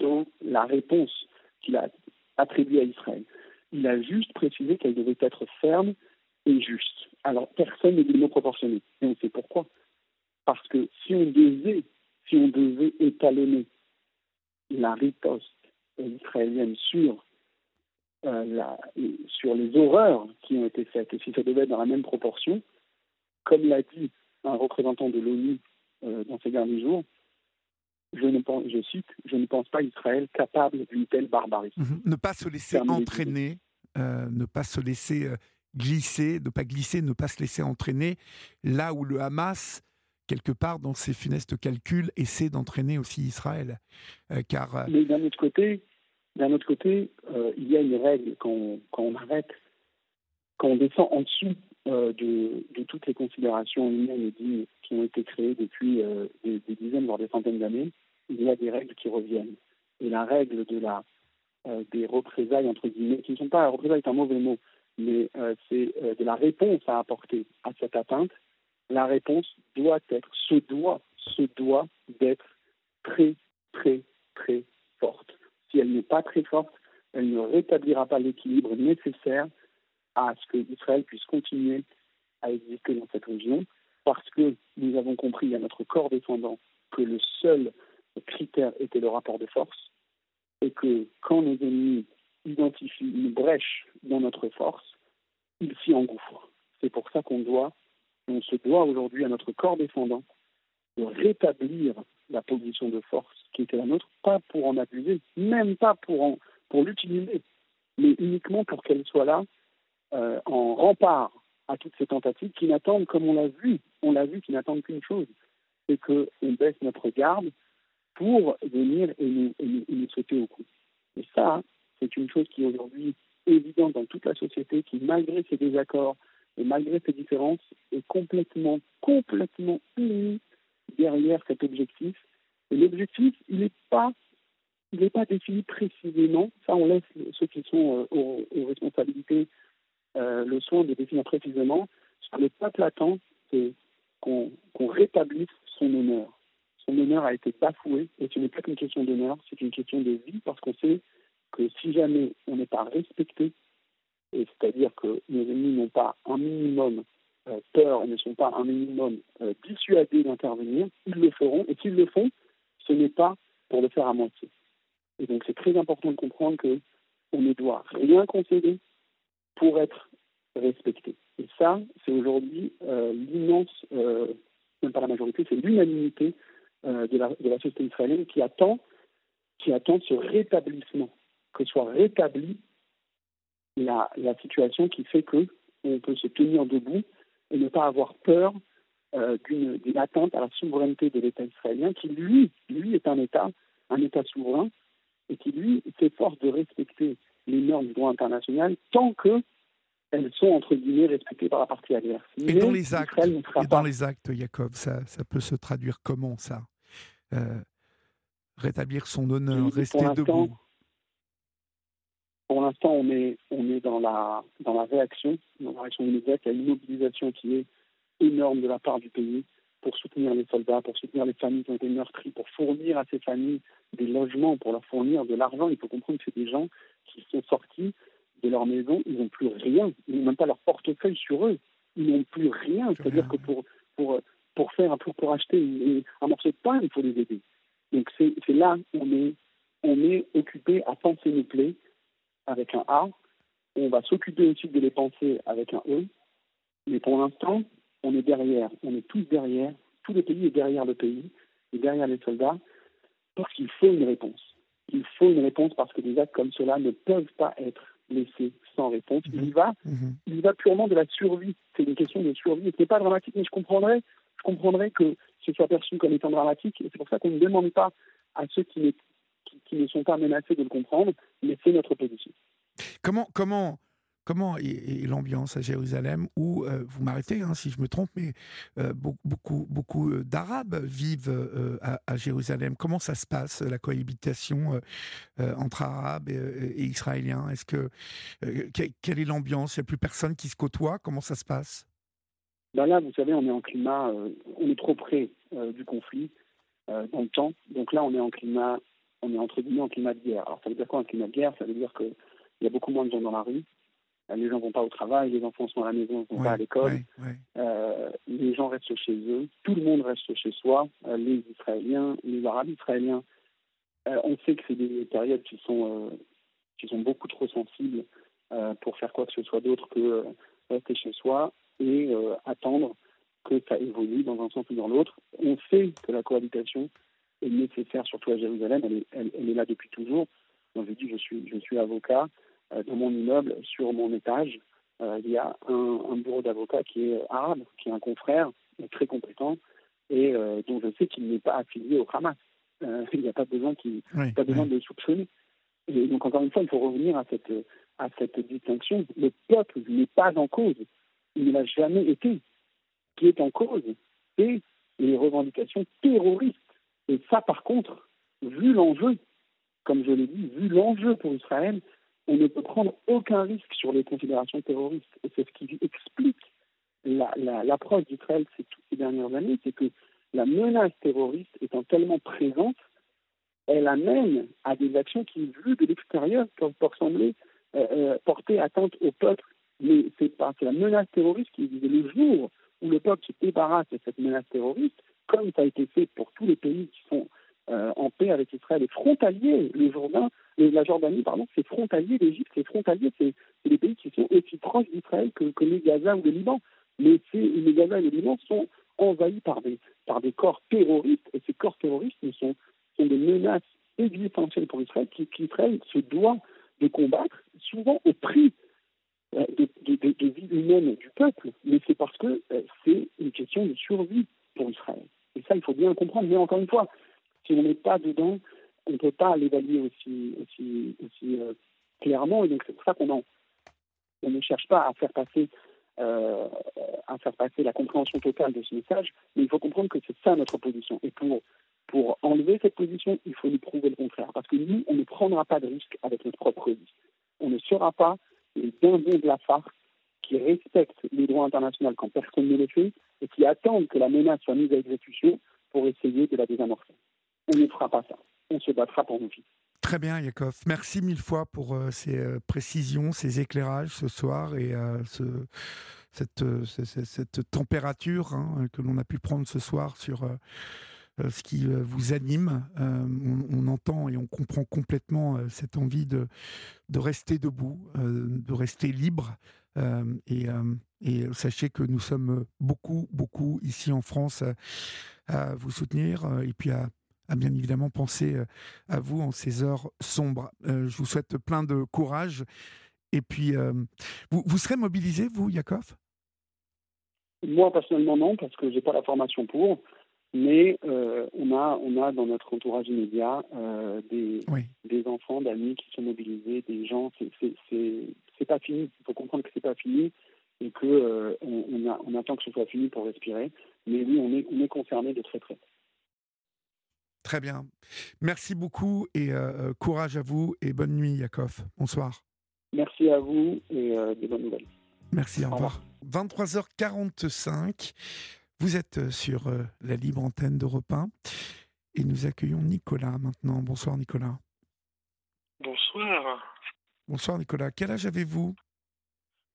dans la réponse qu'il a attribuée à Israël. Il a juste précisé qu'elle devait être ferme et juste. Alors personne ne dit le mot proportionné. Et on sait pourquoi. Parce que si on devait, si on devait étalonner la riposte israélienne sur, euh, les horreurs qui ont été faites, et si ça devait être dans la même proportion, comme l'a dit un représentant de l'ONU euh, dans ces derniers jours, je, ne pense, je cite, je ne pense pas Israël capable d'une telle barbarie.
Mhm. Ne pas se laisser entraîner, euh, ne pas se laisser glisser, ne pas glisser, ne pas se laisser entraîner, là où le Hamas quelque part, dans ses funestes calculs, essaie d'entraîner aussi Israël.
Euh, car... Euh, Mais d'un autre côté, d'un autre côté euh, il y a une règle quand on, quand on, arrête, quand on descend en dessous de, de, toutes les considérations humaines et dignes qui ont été créées depuis des, dizaines, voire des centaines d'années, il y a des règles qui reviennent. Et la règle de la, des représailles, entre guillemets, qui ne sont pas, représailles est un mauvais mot, mais c'est de la réponse à apporter à cette atteinte, la réponse doit être, se doit, se doit d'être très, très, très forte. Si elle n'est pas très forte, elle ne rétablira pas l'équilibre nécessaire à ce que Israël puisse continuer à exister dans cette région, parce que nous avons compris à notre corps défendant que le seul critère était le rapport de force, et que quand nos ennemis identifient une brèche dans notre force, ils s'y engouffrent. C'est pour ça qu'on se doit aujourd'hui à notre corps défendant de rétablir la position de force qui était la nôtre, pas pour en abuser, même pas pour, pour l'utiliser, mais uniquement pour qu'elle soit là euh, en rempart à toutes ces tentatives qui n'attendent, comme on l'a vu, on l'a vu, qui n'attendent qu'une chose, c'est qu'on baisse notre garde pour venir et nous, et nous sauter au cou. Et ça, c'est une chose qui est aujourd'hui évidente dans toute la société, qui, malgré ses désaccords, et malgré ces différences, est complètement, complètement unie derrière cet objectif. Et l'objectif, il n'est pas, il n'est pas défini précisément. Ça, on laisse ceux qui sont euh, aux, responsabilités euh, le soin de définir précisément. Ce que le peuple attend, c'est qu'on rétablisse son honneur. Son honneur a été bafoué, et ce n'est pas qu'une question d'honneur, c'est une question de vie, parce qu'on sait que si jamais on n'est pas respecté c'est-à-dire que nos ennemis n'ont pas un minimum euh, peur ne sont pas un minimum euh, dissuadés d'intervenir, ils le feront. Et s'ils le font, ce n'est pas pour le faire à moitié. Et donc c'est très important de comprendre que on ne doit rien concéder pour être respecté. Et ça, c'est aujourd'hui euh, l'immense, même pas la majorité, c'est l'unanimité de la, de, la, société israélienne qui attend, qui attend ce rétablissement, que soit rétabli la, situation qui fait que on peut se tenir debout et ne pas avoir peur euh, d'une atteinte à la souveraineté de l'État israélien, qui lui, lui est un État, un État souverain, et qui lui s'efforce de respecter les normes du droit international tant que elles sont entre guillemets respectées par la partie adverse.
Et dans les actes, et dans les actes, Jacob, ça, ça peut se traduire comment ça? Euh, Rétablir son honneur, rester debout
Pour l'instant, on est, on est dans, la, dans la réaction, dans la réaction immédiate. Il y a une mobilisation qui est énorme de la part du pays pour soutenir les soldats, pour soutenir les familles qui ont été meurtries, pour fournir à ces familles des logements, pour leur fournir de l'argent. Il faut comprendre que c'est des gens qui sont sortis de leur maison, ils n'ont plus rien, ils n'ont même pas leur portefeuille sur eux, ils n'ont plus rien. C'est-à-dire que pour, pour, pour faire pour, pour acheter un morceau de pain, il faut les aider. Donc c'est là on est on est occupé à penser nos plaies avec un A. On va s'occuper aussi de les penser avec un E. Mais pour l'instant, on est derrière, on est tous derrière, tout le pays est derrière le pays et derrière les soldats parce qu'il faut une réponse. Il faut une réponse parce que des actes comme cela ne peuvent pas être laissés sans réponse. Mhm. Il va, mhm. il va purement de la survie. C'est une question de survie. Ce n'est pas dramatique, mais je comprendrais, je comprendrais que ce soit perçu comme étant dramatique. Et c'est pour ça qu'on ne demande pas à ceux qui, ne sont pas menacés de le comprendre, mais c'est notre position.
Comment, comment, Comment est, l'ambiance à Jérusalem où, euh, vous m'arrêtez hein, si je me trompe, mais euh, beaucoup, beaucoup euh, d'Arabes vivent à, Jérusalem. Comment ça se passe, la cohabitation entre Arabes et, Israéliens? Est-ce que Quelle est l'ambiance? Il n'y a plus personne qui se côtoie? Comment ça se passe?
Ben Là, vous savez, on est en climat, on est trop près du conflit dans le temps. Donc là, on est en climat, on est entre guillemets en climat de guerre. Alors ça veut dire quoi un climat de guerre? Ça veut dire qu'il y a beaucoup moins de gens dans la rue les gens vont pas au travail, les enfants sont à la maison, ils vont pas à l'école. Euh, les gens restent chez eux, tout le monde reste chez soi, euh, les Israéliens, les Arabes israéliens. Euh, on sait que c'est des périodes qui sont qui sont beaucoup trop sensibles pour faire quoi que ce soit d'autre que rester chez soi et attendre que ça évolue dans un sens ou dans l'autre. On sait que la cohabitation est nécessaire, surtout à Jérusalem. Elle est, elle, est là depuis toujours. Donc, je dis, je suis, je suis avocat. Euh, dans mon immeuble, sur mon étage, euh, il y a un, bureau d'avocat qui est arabe, qui est un confrère très compétent et euh, dont je sais qu'il n'est pas affilié au Hamas. il n'y a pas besoin, qui, pas besoin de le soupçonner. Et donc, encore une fois, il faut revenir à cette, à cette distinction. Le peuple n'est pas en cause. Il ne l'a jamais été. Qui est en cause, c'est les revendications terroristes. Et ça, par contre, vu l'enjeu, comme je l'ai dit, vu l'enjeu pour Israël, on ne peut prendre aucun risque sur les considérations terroristes. Et c'est ce qui explique l'approche d'Israël ces dernières années, c'est que la menace terroriste étant tellement présente, elle amène à des actions qui, vues de l'extérieur, peuvent sembler euh, euh, porter atteinte au peuple. Mais c'est la menace terroriste qui disait le jour où le peuple se débarrasse de cette menace terroriste, comme ça a été fait pour tous les pays qui sont euh, en paix avec Israël et frontaliers, le Jourdain, la Jordanie, pardon, c'est frontalier l'Égypte, c'est frontalier, c'est des pays qui sont aussi proches d'Israël que, que les Gaza ou le Liban. Mais les Gaza et le Liban sont envahis par des, par des corps terroristes, et ces corps terroristes sont, sont des menaces existentielles pour Israël qu'Israël se doit de combattre, souvent au prix euh, de, de, vie humaine du peuple, mais c'est parce que euh, c'est une question de survie pour Israël. Et ça, il faut bien comprendre. Mais encore une fois, si on n'est pas dedans, on ne peut pas l'évaluer aussi, euh, clairement. Et donc, c'est pour ça qu'on on ne cherche pas à faire passer euh, la compréhension totale de ce message, mais il faut comprendre que c'est ça notre position. Et pour, pour enlever cette position, il faut nous prouver le contraire. Parce que nous, on ne prendra pas de risque avec notre propre vie. On ne sera pas les dindons de la farce qui respectent les droits internationaux quand personne ne le fait et qui attendent que la menace soit mise à exécution pour essayer de la désamorcer. On ne fera pas ça on se battra pour nos filles.
Très bien, Yakov. Merci mille fois pour euh, ces euh, précisions, ces éclairages ce soir et euh, ce, cette, cette, température hein, que l'on a pu prendre ce soir sur ce qui vous anime. On, entend et on comprend complètement cette envie de, de rester debout, de rester libre. Et, sachez que nous sommes beaucoup, beaucoup ici en France à vous soutenir et puis à bien évidemment penser euh, à vous en ces heures sombres. Euh, je vous souhaite plein de courage. Et puis, euh, vous, vous, serez mobilisé, vous, Yakov?
Moi, personnellement, non, parce que je n'ai pas la formation pour. Mais on, a, on a dans notre entourage immédiat des, des enfants, d'amis qui sont mobilisés, des gens. C'est pas fini. Il faut comprendre que c'est pas fini et qu'on on, on attend que ce soit fini pour respirer. Mais oui, on est, on est concerné de très près.
Très bien. Merci beaucoup et euh, euh, courage à vous et bonne nuit, Yakov. Bonsoir.
Merci à vous et euh, des bonnes nouvelles.
Merci, au revoir. 23h45, vous êtes sur euh, la libre antenne d'Europe 1 et nous accueillons Nicolas maintenant. Bonsoir Nicolas.
Bonsoir.
Bonsoir Nicolas. Quel âge avez-vous?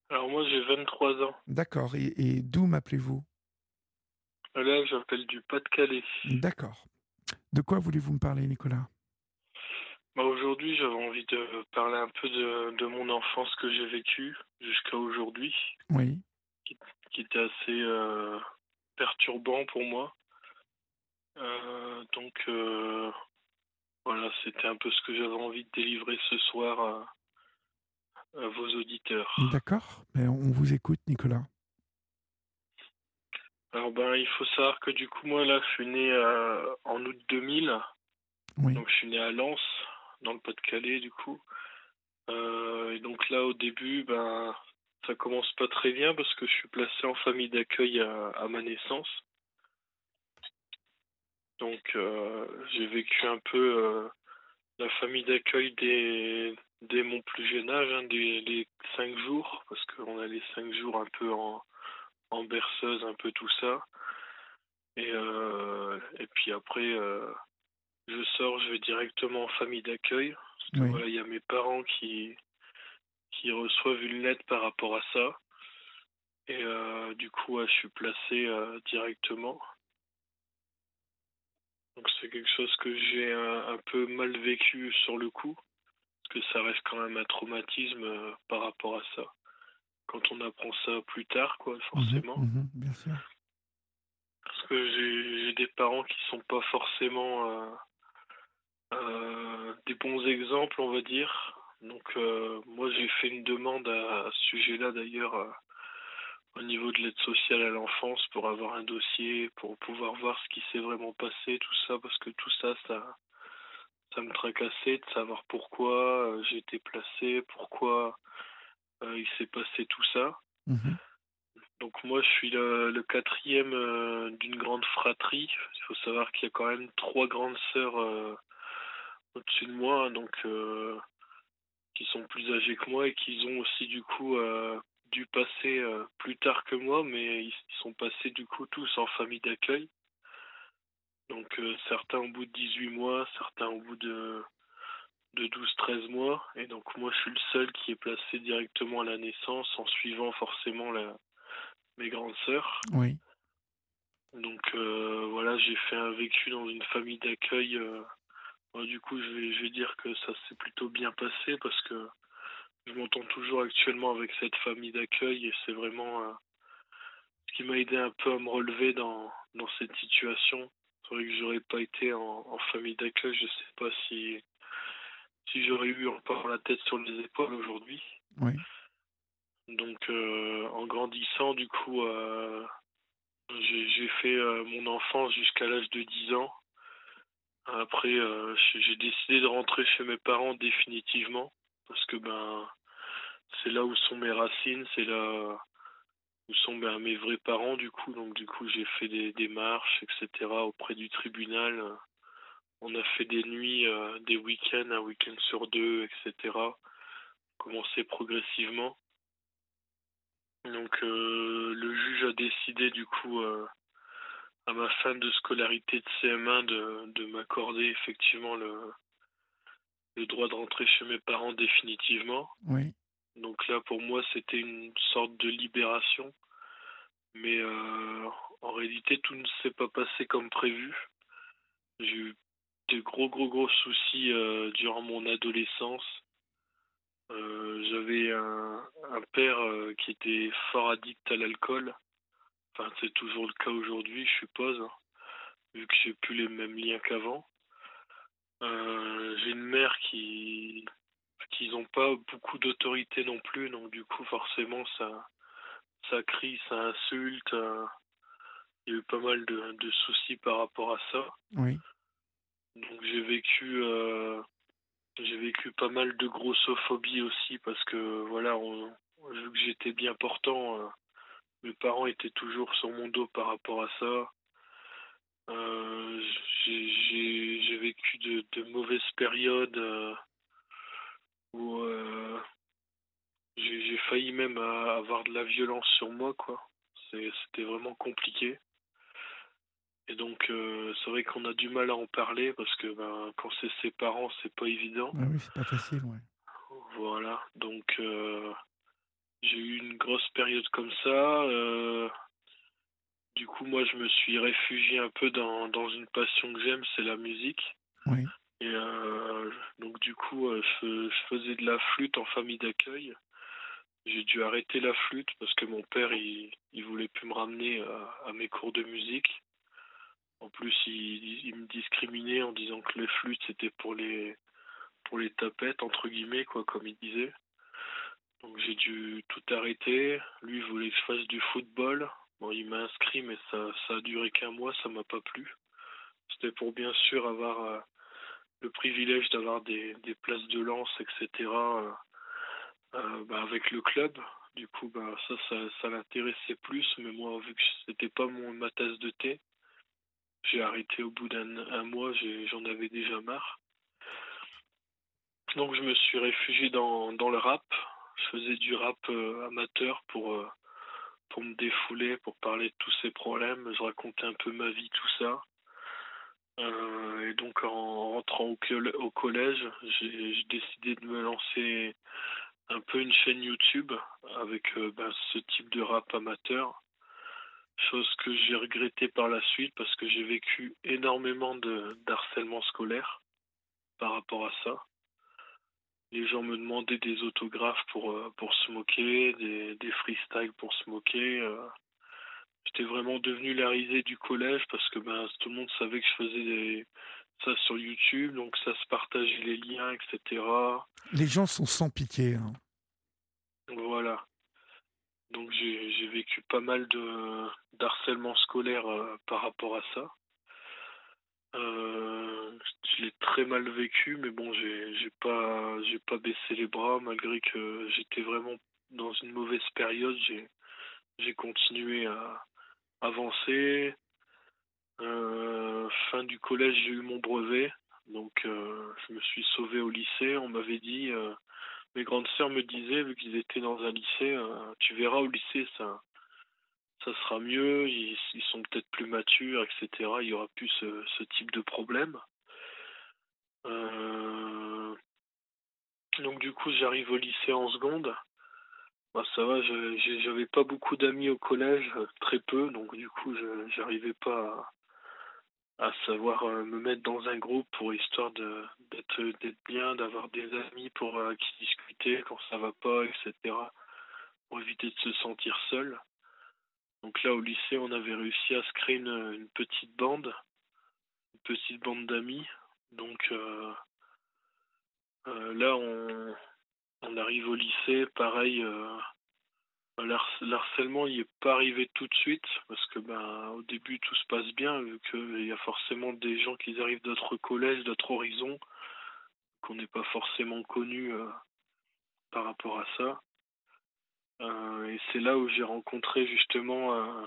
Alors moi j'ai 23 ans.
D'accord. Et, et d'où m'appelez-vous?
Là j'appelle du Pas-de-Calais.
D'accord. De quoi voulez-vous me parler Nicolas?
Bah, Aujourd'hui j'avais envie de parler un peu de, de mon enfance que j'ai vécue jusqu'à aujourd'hui,
Oui.
qui était assez euh, perturbant pour moi. Euh, donc euh, voilà, c'était un peu ce que j'avais envie de délivrer ce soir à, à vos auditeurs.
D'accord. Mais on vous écoute Nicolas.
Alors ben il faut savoir que du coup moi là je suis né euh, en août 2000.
Oui.
Donc je suis né à Lens, dans le Pas-de-Calais du coup. Et donc là au début, ben ça commence pas très bien parce que je suis placé en famille d'accueil à, à ma naissance. Donc euh, j'ai vécu un peu euh, la famille d'accueil dès, dès mon plus jeune âge, hein, dès les cinq jours, parce qu'on a les cinq jours un peu en, en berceuse, un peu tout ça. Et, euh, et puis après, je sors, je vais directement en famille d'accueil. Parce que
Oui.
voilà, il y a mes parents qui, qui reçoivent une lettre par rapport à ça. Et euh, du coup, ouais, je suis placé euh, directement. Donc c'est quelque chose que j'ai un, un peu mal vécu sur le coup. Parce que ça reste quand même un traumatisme euh, par rapport à ça. Quand on apprend ça plus tard, quoi, forcément.
Mhm, mhm, bien sûr.
Parce que j'ai j'ai des parents qui sont pas forcément euh, euh, des bons exemples, on va dire. Donc euh, moi j'ai fait une demande à, ce sujet-là d'ailleurs euh, au niveau de l'aide sociale à l'enfance pour avoir un dossier, pour pouvoir voir ce qui s'est vraiment passé, tout ça, parce que tout ça, ça, ça me tracassait de savoir pourquoi euh, j'ai été placé, pourquoi euh, il s'est passé tout ça.
Mhm.
Donc moi, je suis le, le quatrième d'une grande fratrie. Il faut savoir qu'il y a quand même trois grandes sœurs au-dessus de moi, hein, donc euh, qui sont plus âgées que moi et qui ont aussi du coup euh, dû passer euh, plus tard que moi, mais ils, sont passés du coup tous en famille d'accueil. Donc euh, certains au bout de 18 mois, certains au bout de de 12-13 mois, et donc moi je suis le seul qui est placé directement à la naissance en suivant forcément la, mes grandes sœurs.
Oui.
Donc euh, voilà, j'ai fait un vécu dans une famille d'accueil. euh, du coup, je vais, je vais dire que ça s'est plutôt bien passé parce que je m'entends toujours actuellement avec cette famille d'accueil et c'est vraiment euh, ce qui m'a aidé un peu à me relever dans, dans cette situation. C'est vrai que j'aurais pas été en, en famille d'accueil, je sais pas si si j'aurais eu encore la tête sur les épaules aujourd'hui.
Oui.
Donc, euh, en grandissant, du coup, euh, j'ai fait mon enfance jusqu'à l'âge de 10 ans. Après, euh, j'ai décidé de rentrer chez mes parents définitivement parce que ben, c'est là où sont mes racines, c'est là où sont ben, mes vrais parents du coup. Donc, du coup, j'ai fait des démarches, etc. auprès du tribunal. On a fait des nuits, euh, des week-ends, un week-end sur deux, etc. Commencé progressivement. Donc euh, le juge a décidé du coup à ma fin de scolarité de CM1 de, de m'accorder effectivement le, le droit de rentrer chez mes parents définitivement.
Oui.
Donc là pour moi c'était une sorte de libération. Mais euh, en réalité tout ne s'est pas passé comme prévu. J'ai eu de gros gros gros soucis euh, durant mon adolescence. Euh, j'avais un, un père qui était fort addict à l'alcool. Enfin, c'est toujours le cas aujourd'hui, je suppose, hein, vu que j'ai plus les mêmes liens qu'avant. Euh, j'ai une mère qui qui n'ont pas beaucoup d'autorité non plus, donc du coup forcément ça ça crie, ça insulte. euh, il y a eu pas mal de, de soucis par rapport à ça.
Oui.
Donc j'ai vécu euh, j'ai vécu pas mal de grossophobie aussi parce que voilà, on, vu que j'étais bien portant, mes parents étaient toujours sur mon dos par rapport à ça. Euh, j'ai- vécu de, de mauvaises périodes euh, où, euh, j'ai failli même avoir de la violence sur moi, quoi. C'était vraiment compliqué. Et donc, c'est vrai qu'on a du mal à en parler parce que ben, quand c'est ses parents, c'est pas évident.
Ah oui, c'est pas facile, ouais.
Voilà, donc j'ai eu une grosse période comme ça. Euh, du coup, moi, je me suis réfugié un peu dans, dans une passion que j'aime, c'est la musique.
Oui.
Et donc, du coup, je, je, faisais de la flûte en famille d'accueil. J'ai dû arrêter la flûte parce que mon père, il, il voulait plus me ramener à mes cours de musique. En plus, il, me discriminait en disant que les flûtes c'était pour les pour les tapettes entre guillemets quoi, comme il disait. Donc j'ai dû tout arrêter. Lui il voulait que je fasse du football. Bon, il m'a inscrit, mais ça ça a duré qu'un mois, ça m'a pas plu. C'était pour bien sûr avoir euh, le privilège d'avoir des, des places de lance, etc. Euh, euh, bah, avec le club. Du coup, bah, ça, ça, l'intéressait plus, mais moi, vu que c'était pas mon, ma tasse de thé, j'ai arrêté au bout d'un mois, j'en avais déjà marre. Donc je me suis réfugié dans, dans le rap. Je faisais du rap euh, amateur pour, euh, pour me défouler, pour parler de tous ces problèmes. Je racontais un peu ma vie, tout ça. Euh, et donc en rentrant au, collège, j'ai décidé de me lancer un peu une chaîne YouTube avec ben, ce type de rap amateur chose que j'ai regretté par la suite parce que j'ai vécu énormément d'harcèlement scolaire par rapport à ça. Les gens me demandaient des autographes pour, euh, pour se moquer, des, des freestyles pour se moquer. Euh. J'étais vraiment devenu la risée du collège parce que ben, tout le monde savait que je faisais des, ça sur YouTube, donc ça se partageait les liens, etc.
Les gens sont sans pitié. Hein.
Voilà. Donc j'ai vécu pas mal de d'harcèlement scolaire euh, par rapport à ça. Euh, je l'ai très mal vécu, mais bon, j'ai pas pas baissé les bras malgré que j'étais vraiment dans une mauvaise période. J'ai continué à avancer. Euh, fin du collège, j'ai eu mon brevet, donc je me suis sauvé au lycée. On m'avait dit mes grandes sœurs me disaient, vu qu'ils étaient dans un lycée, euh, tu verras au lycée, ça, ça sera mieux, ils, sont peut-être plus matures, etc. Il y aura plus ce, type de problème. Euh, donc du coup, j'arrive au lycée en seconde. Bah, ça va, j'avais pas beaucoup d'amis au collège, très peu, donc du coup, j'arrivais pas à savoir euh, me mettre dans un groupe pour histoire d'être bien, d'avoir des amis pour euh, qui discuter quand ça va pas, etc. Pour éviter de se sentir seul. Donc là au lycée on avait réussi à se créer une, petite bande, une petite bande d'amis. Donc euh, là on arrive au lycée, pareil, L'harcèlement, il n'est pas arrivé tout de suite parce que ben au début tout se passe bien vu qu'il y a forcément des gens qui arrivent d'autres collèges, d'autres horizons qu'on n'est pas forcément connus euh, par rapport à ça. Euh, et c'est là où j'ai rencontré justement euh,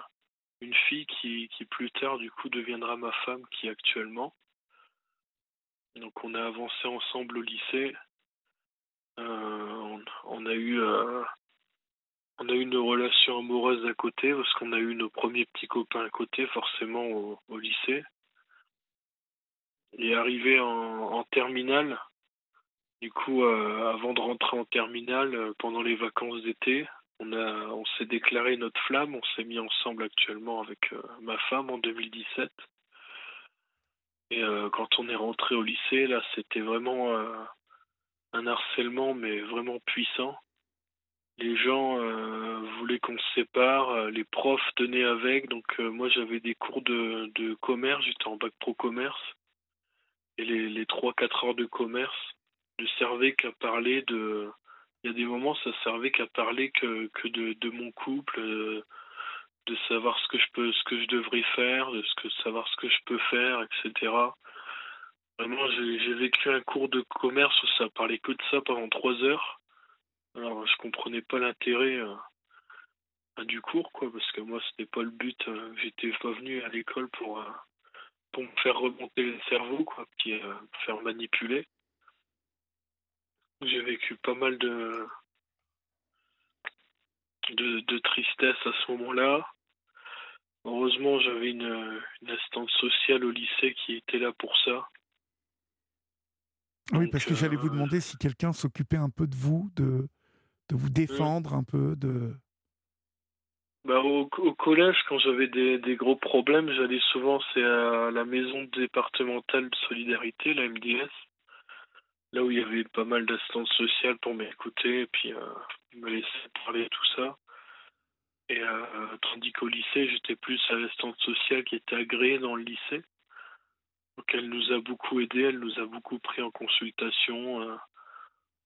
une fille qui, qui plus tard du coup deviendra ma femme qui actuellement. Donc on a avancé ensemble au lycée. On, on, a eu on a eu une relation amoureuse à côté parce qu'on a eu nos premiers petits copains à côté, forcément au, lycée. Et arrivé en, terminale, du coup, euh, avant de rentrer en terminale, euh, pendant les vacances d'été, on on s'est déclaré notre flamme, on s'est mis ensemble actuellement avec euh, ma femme en 2017. Et quand on est rentré au lycée, là, c'était vraiment un harcèlement, mais vraiment puissant. Les gens euh, voulaient qu'on se sépare, euh, les profs tenaient avec, donc euh, moi j'avais des cours de, de commerce, j'étais en bac pro commerce, et les, les 3-4 heures de commerce ne servaient qu'à parler de... Il y a des moments ça servait qu'à parler que, que de, de mon couple, de savoir ce que je peux, ce que je devrais faire, de ce que savoir ce que je peux faire, etc. Vraiment, j'ai vécu un cours de commerce où ça parlait que de ça pendant trois heures. Alors, je comprenais pas l'intérêt euh, du cours, quoi, parce que moi, c'était pas le but. Euh, j'étais pas venu à l'école pour, euh, pour me faire remonter le cerveau, quoi, puis me faire manipuler. J'ai vécu pas mal de de, tristesse à ce moment-là. Heureusement, j'avais une, une, assistante sociale au lycée qui était là pour ça.
Oui, parce que j'allais vous demander si quelqu'un s'occupait un peu de vous, de, de vous défendre un peu, de...
Bah, au, collège, quand j'avais des, des, gros problèmes, j'allais souvent c'est à la maison départementale de solidarité, la MDS, là où il y avait pas mal d'assistantes sociales pour m'écouter et puis euh, me laisser parler tout ça. Et euh, tandis qu'au lycée, j'étais plus à l'assistante sociale qui était agréée dans le lycée. Donc elle nous a beaucoup aidé, elle nous a beaucoup pris en consultation euh,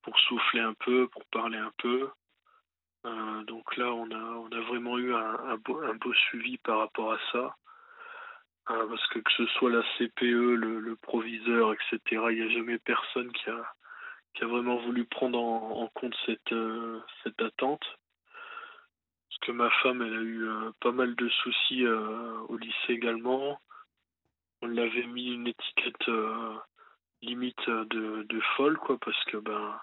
pour souffler un peu, pour parler un peu. Donc là, on a, vraiment eu un beau suivi par rapport à ça. Euh, parce que que ce soit la CPE, le, proviseur, etc., il n'y a jamais personne qui a, vraiment voulu prendre en, compte cette, euh, cette attente. Parce que ma femme, elle a eu euh, pas mal de soucis euh, au lycée également. On l'avait mis une étiquette limite de, folle, quoi, parce que ben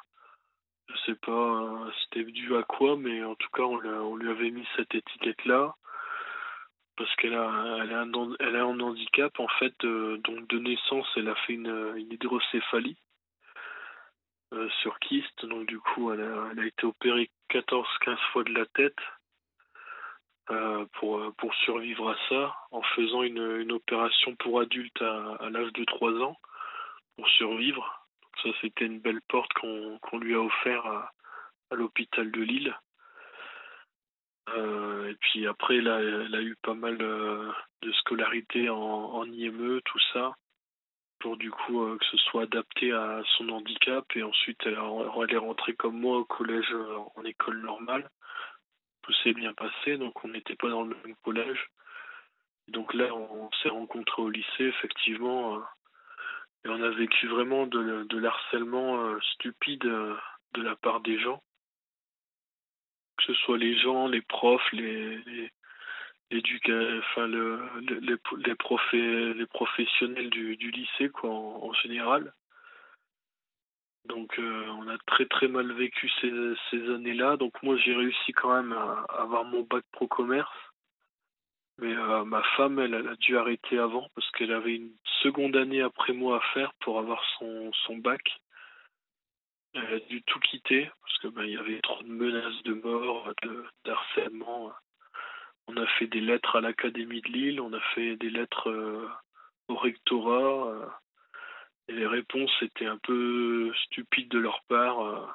je sais pas c'était dû à quoi, mais en tout cas, on, on lui avait mis cette étiquette-là parce qu'elle a, elle a, un, elle handicap en fait, euh, donc de naissance, elle a fait une, hydrocéphalie euh, sur kyste, donc du coup, elle a, été opérée 14-15 fois de la tête euh, pour, pour survivre à ça, en faisant une, une opération pour adulte à, l'âge de 3 ans pour survivre. Ça, c'était une belle porte qu'on lui a offert à l'hôpital de Lille. Euh, et puis après, elle a, elle a eu pas mal euh, de scolarité en, IME, tout ça, pour du coup euh, que ce soit adapté à son handicap. Et ensuite, elle, a, elle est rentrée comme moi au collège en école normale. Tout s'est bien passé, donc on n'était pas dans le même collège. Donc là, on, s'est rencontrés au lycée, effectivement. Et on a vécu vraiment de, l'harcèlement stupide de la part des gens. Que ce soit les gens, les profs, les, les, les, les, prof, les professionnels du, lycée en, général. Donc euh, on a très très mal vécu ces, années-là. Donc moi j'ai réussi quand même à, avoir mon bac pro commerce. Mais euh, ma femme, elle, a dû arrêter avant parce qu'elle avait une seconde année après moi à faire pour avoir son bac. Elle a dû tout quitter parce que ben, il y avait trop de menaces de mort, de d'harcèlement. On a fait des lettres à l'Académie de Lille, on a fait des lettres euh, au rectorat. Euh, et les réponses étaient un peu stupides de leur part. Euh,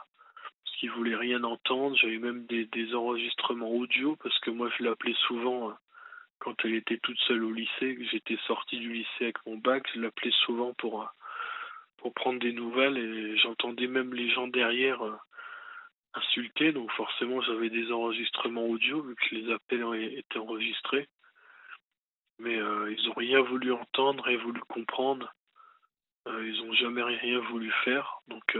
parce qu'ils voulaient rien entendre. J'avais même des, des enregistrements audio parce que moi je l'appelais souvent quand elle était toute seule au lycée, que j'étais sorti du lycée avec mon bac, je l'appelais souvent pour, pour prendre des nouvelles et j'entendais même les gens derrière euh, insulter, donc forcément j'avais des enregistrements audio vu que les appels étaient enregistrés. Mais euh, ils n'ont rien voulu entendre, rien voulu comprendre. Euh, ils n'ont jamais rien voulu faire. Donc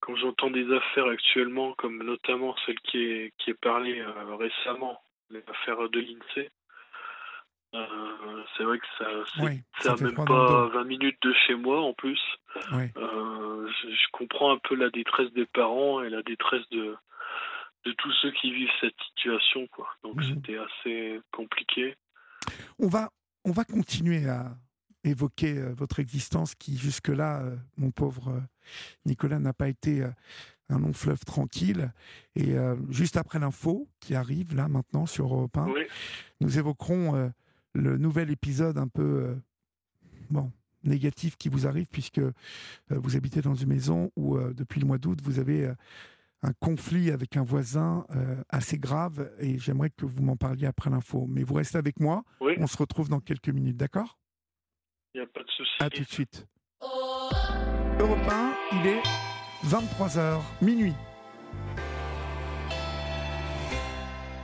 quand j'entends des affaires actuellement, comme notamment celle qui est, qui est parlée récemment, l'affaire de l'INSEE. Euh, c'est vrai que ça,
oui,
ça, ça même pas 20 minutes de chez moi en plus.
Oui.
Euh, je, je, comprends un peu la détresse des parents et la détresse de, de tous ceux qui vivent cette situation. Quoi. Donc mmh. c'était assez compliqué.
On va, on va continuer à évoquer euh, votre existence qui jusque-là, mon pauvre Nicolas, n'a pas été un long fleuve tranquille. Et juste après l'info qui arrive là maintenant sur Europe 1,
oui.
nous évoquerons le nouvel épisode un peu euh, bon négatif qui vous arrive puisque vous habitez dans une maison où depuis le mois d'août vous avez un conflit avec un voisin assez grave et j'aimerais que vous m'en parliez après l'info. Mais vous restez avec moi.
Oui.
On se retrouve dans quelques minutes, d'accord?
Il n'y a pas de souci.
À tout de suite. Europe 1, il est 23h, minuit.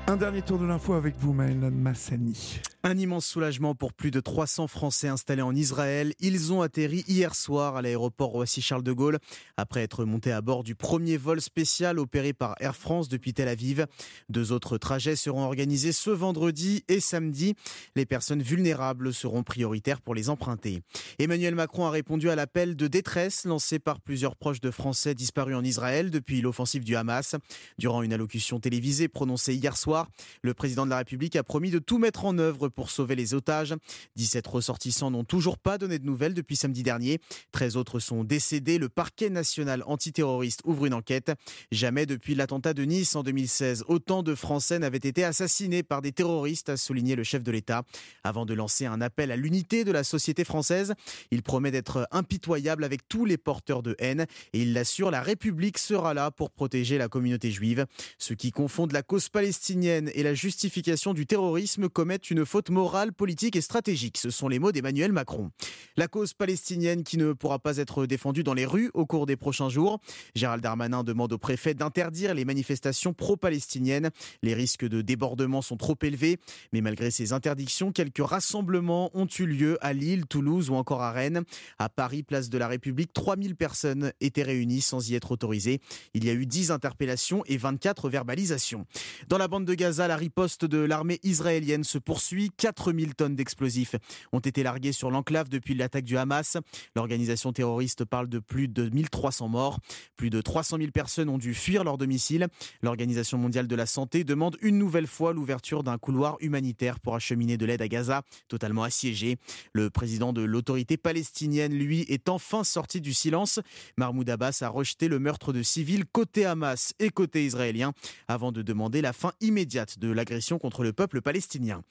Un dernier tour de l'info avec vous, Maëlan Massani.
Un immense soulagement pour plus de 300 Français installés en Israël. Ils ont atterri hier soir à l'aéroport Roissy-Charles de Gaulle après être montés à bord du premier vol spécial opéré par Air France depuis Tel Aviv. Deux autres trajets seront organisés ce vendredi et samedi. Les personnes vulnérables seront prioritaires pour les emprunter. Emmanuel Macron a répondu à l'appel de détresse lancé par plusieurs proches de Français disparus en Israël depuis l'offensive du Hamas. Durant une allocution télévisée prononcée hier soir, le président de la République a promis de tout mettre en œuvre pour sauver les otages. 17 ressortissants n'ont toujours pas donné de nouvelles depuis samedi dernier. 13 autres sont décédés. Le parquet national antiterroriste ouvre une enquête. Jamais depuis l'attentat de Nice en 2016, autant de Français n'avaient été assassinés par des terroristes, a souligné le chef de l'État. Avant de lancer un appel à l'unité de la société française, il promet d'être impitoyable avec tous les porteurs de haine et il l'assure, la République sera là pour protéger la communauté juive. Ceux qui confondent la cause palestinienne et la justification du terrorisme commettent une faute morale, politique et stratégique. Ce sont les mots d'Emmanuel Macron. La cause palestinienne qui ne pourra pas être défendue dans les rues au cours des prochains jours. Gérald Darmanin demande au préfet d'interdire les manifestations pro-palestiniennes. Les risques de débordement sont trop élevés. Mais malgré ces interdictions, quelques rassemblements ont eu lieu à Lille, Toulouse ou encore à Rennes. À Paris, place de la République, 3000 personnes étaient réunies sans y être autorisées. Il y a eu 10 interpellations et 24 verbalisations. Dans la bande de Gaza, la riposte de l'armée israélienne se poursuit. 4000 tonnes d'explosifs ont été larguées sur l'enclave depuis l'attaque du Hamas. L'organisation terroriste parle de plus de 1300 morts. Plus de 300 000 personnes ont dû fuir leur domicile. L'Organisation mondiale de la santé demande une nouvelle fois l'ouverture d'un couloir humanitaire pour acheminer de l'aide à Gaza, totalement assiégé. Le président de l'autorité palestinienne, lui, est enfin sorti du silence. Mahmoud Abbas a rejeté le meurtre de civils côté Hamas et côté israélien avant de demander la fin immédiate de l'agression contre le peuple palestinien.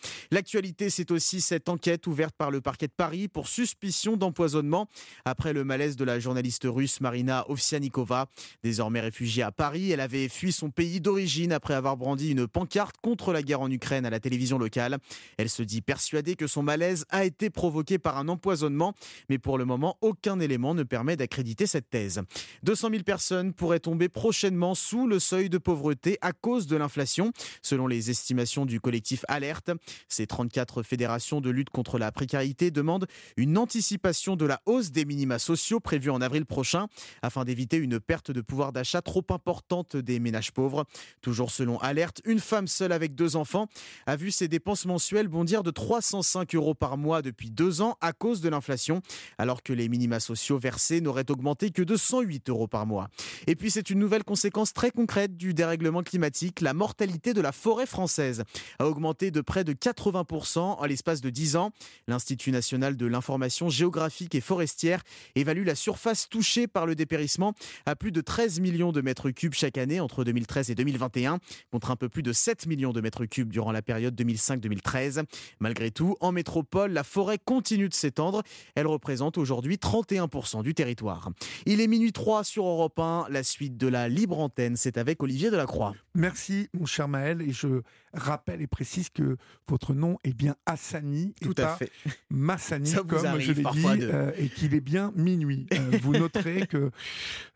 C'est aussi cette enquête ouverte par le parquet de Paris pour suspicion d'empoisonnement après le malaise de la journaliste russe Marina Ovsianikova. Désormais réfugiée à Paris, elle avait fui son pays d'origine après avoir brandi une pancarte contre la guerre en Ukraine à la télévision locale. Elle se dit persuadée que son malaise a été provoqué par un empoisonnement, mais pour le moment, aucun élément ne permet d'accréditer cette thèse. 200 000 personnes pourraient tomber prochainement sous le seuil de pauvreté à cause de l'inflation, selon les estimations du collectif Alerte. Ces 34 fédérations de lutte contre la précarité demandent une anticipation de la hausse des minima sociaux prévue en avril prochain, afin d'éviter une perte de pouvoir d'achat trop importante des ménages pauvres. Toujours selon Alerte, une femme seule avec deux enfants a vu ses dépenses mensuelles bondir de 305 euros par mois depuis deux ans à cause de l'inflation, alors que les minima sociaux versés n'auraient augmenté que de 108 euros par mois. Et puis c'est une nouvelle conséquence très concrète du dérèglement climatique. La mortalité de la forêt française a augmenté de près de 80% en l'espace de 10 ans. L'Institut national de l'information géographique et forestière évalue la surface touchée par le dépérissement à plus de 13 millions de mètres cubes chaque année entre 2013 et 2021, contre un peu plus de 7 millions de mètres cubes durant la période 2005-2013. Malgré tout, en métropole, la forêt continue de s'étendre. Elle représente aujourd'hui 31% du territoire. Il est minuit 3 sur Europe 1. La suite de la libre antenne, c'est avec Olivier Delacroix.
Merci, mon cher Maël. Et je rappelle et précise que votre nom est bien Hassani.
Tout à fait.
Massani, comme je l'ai dit, euh, et qu'il est bien minuit. Euh, vous noterez que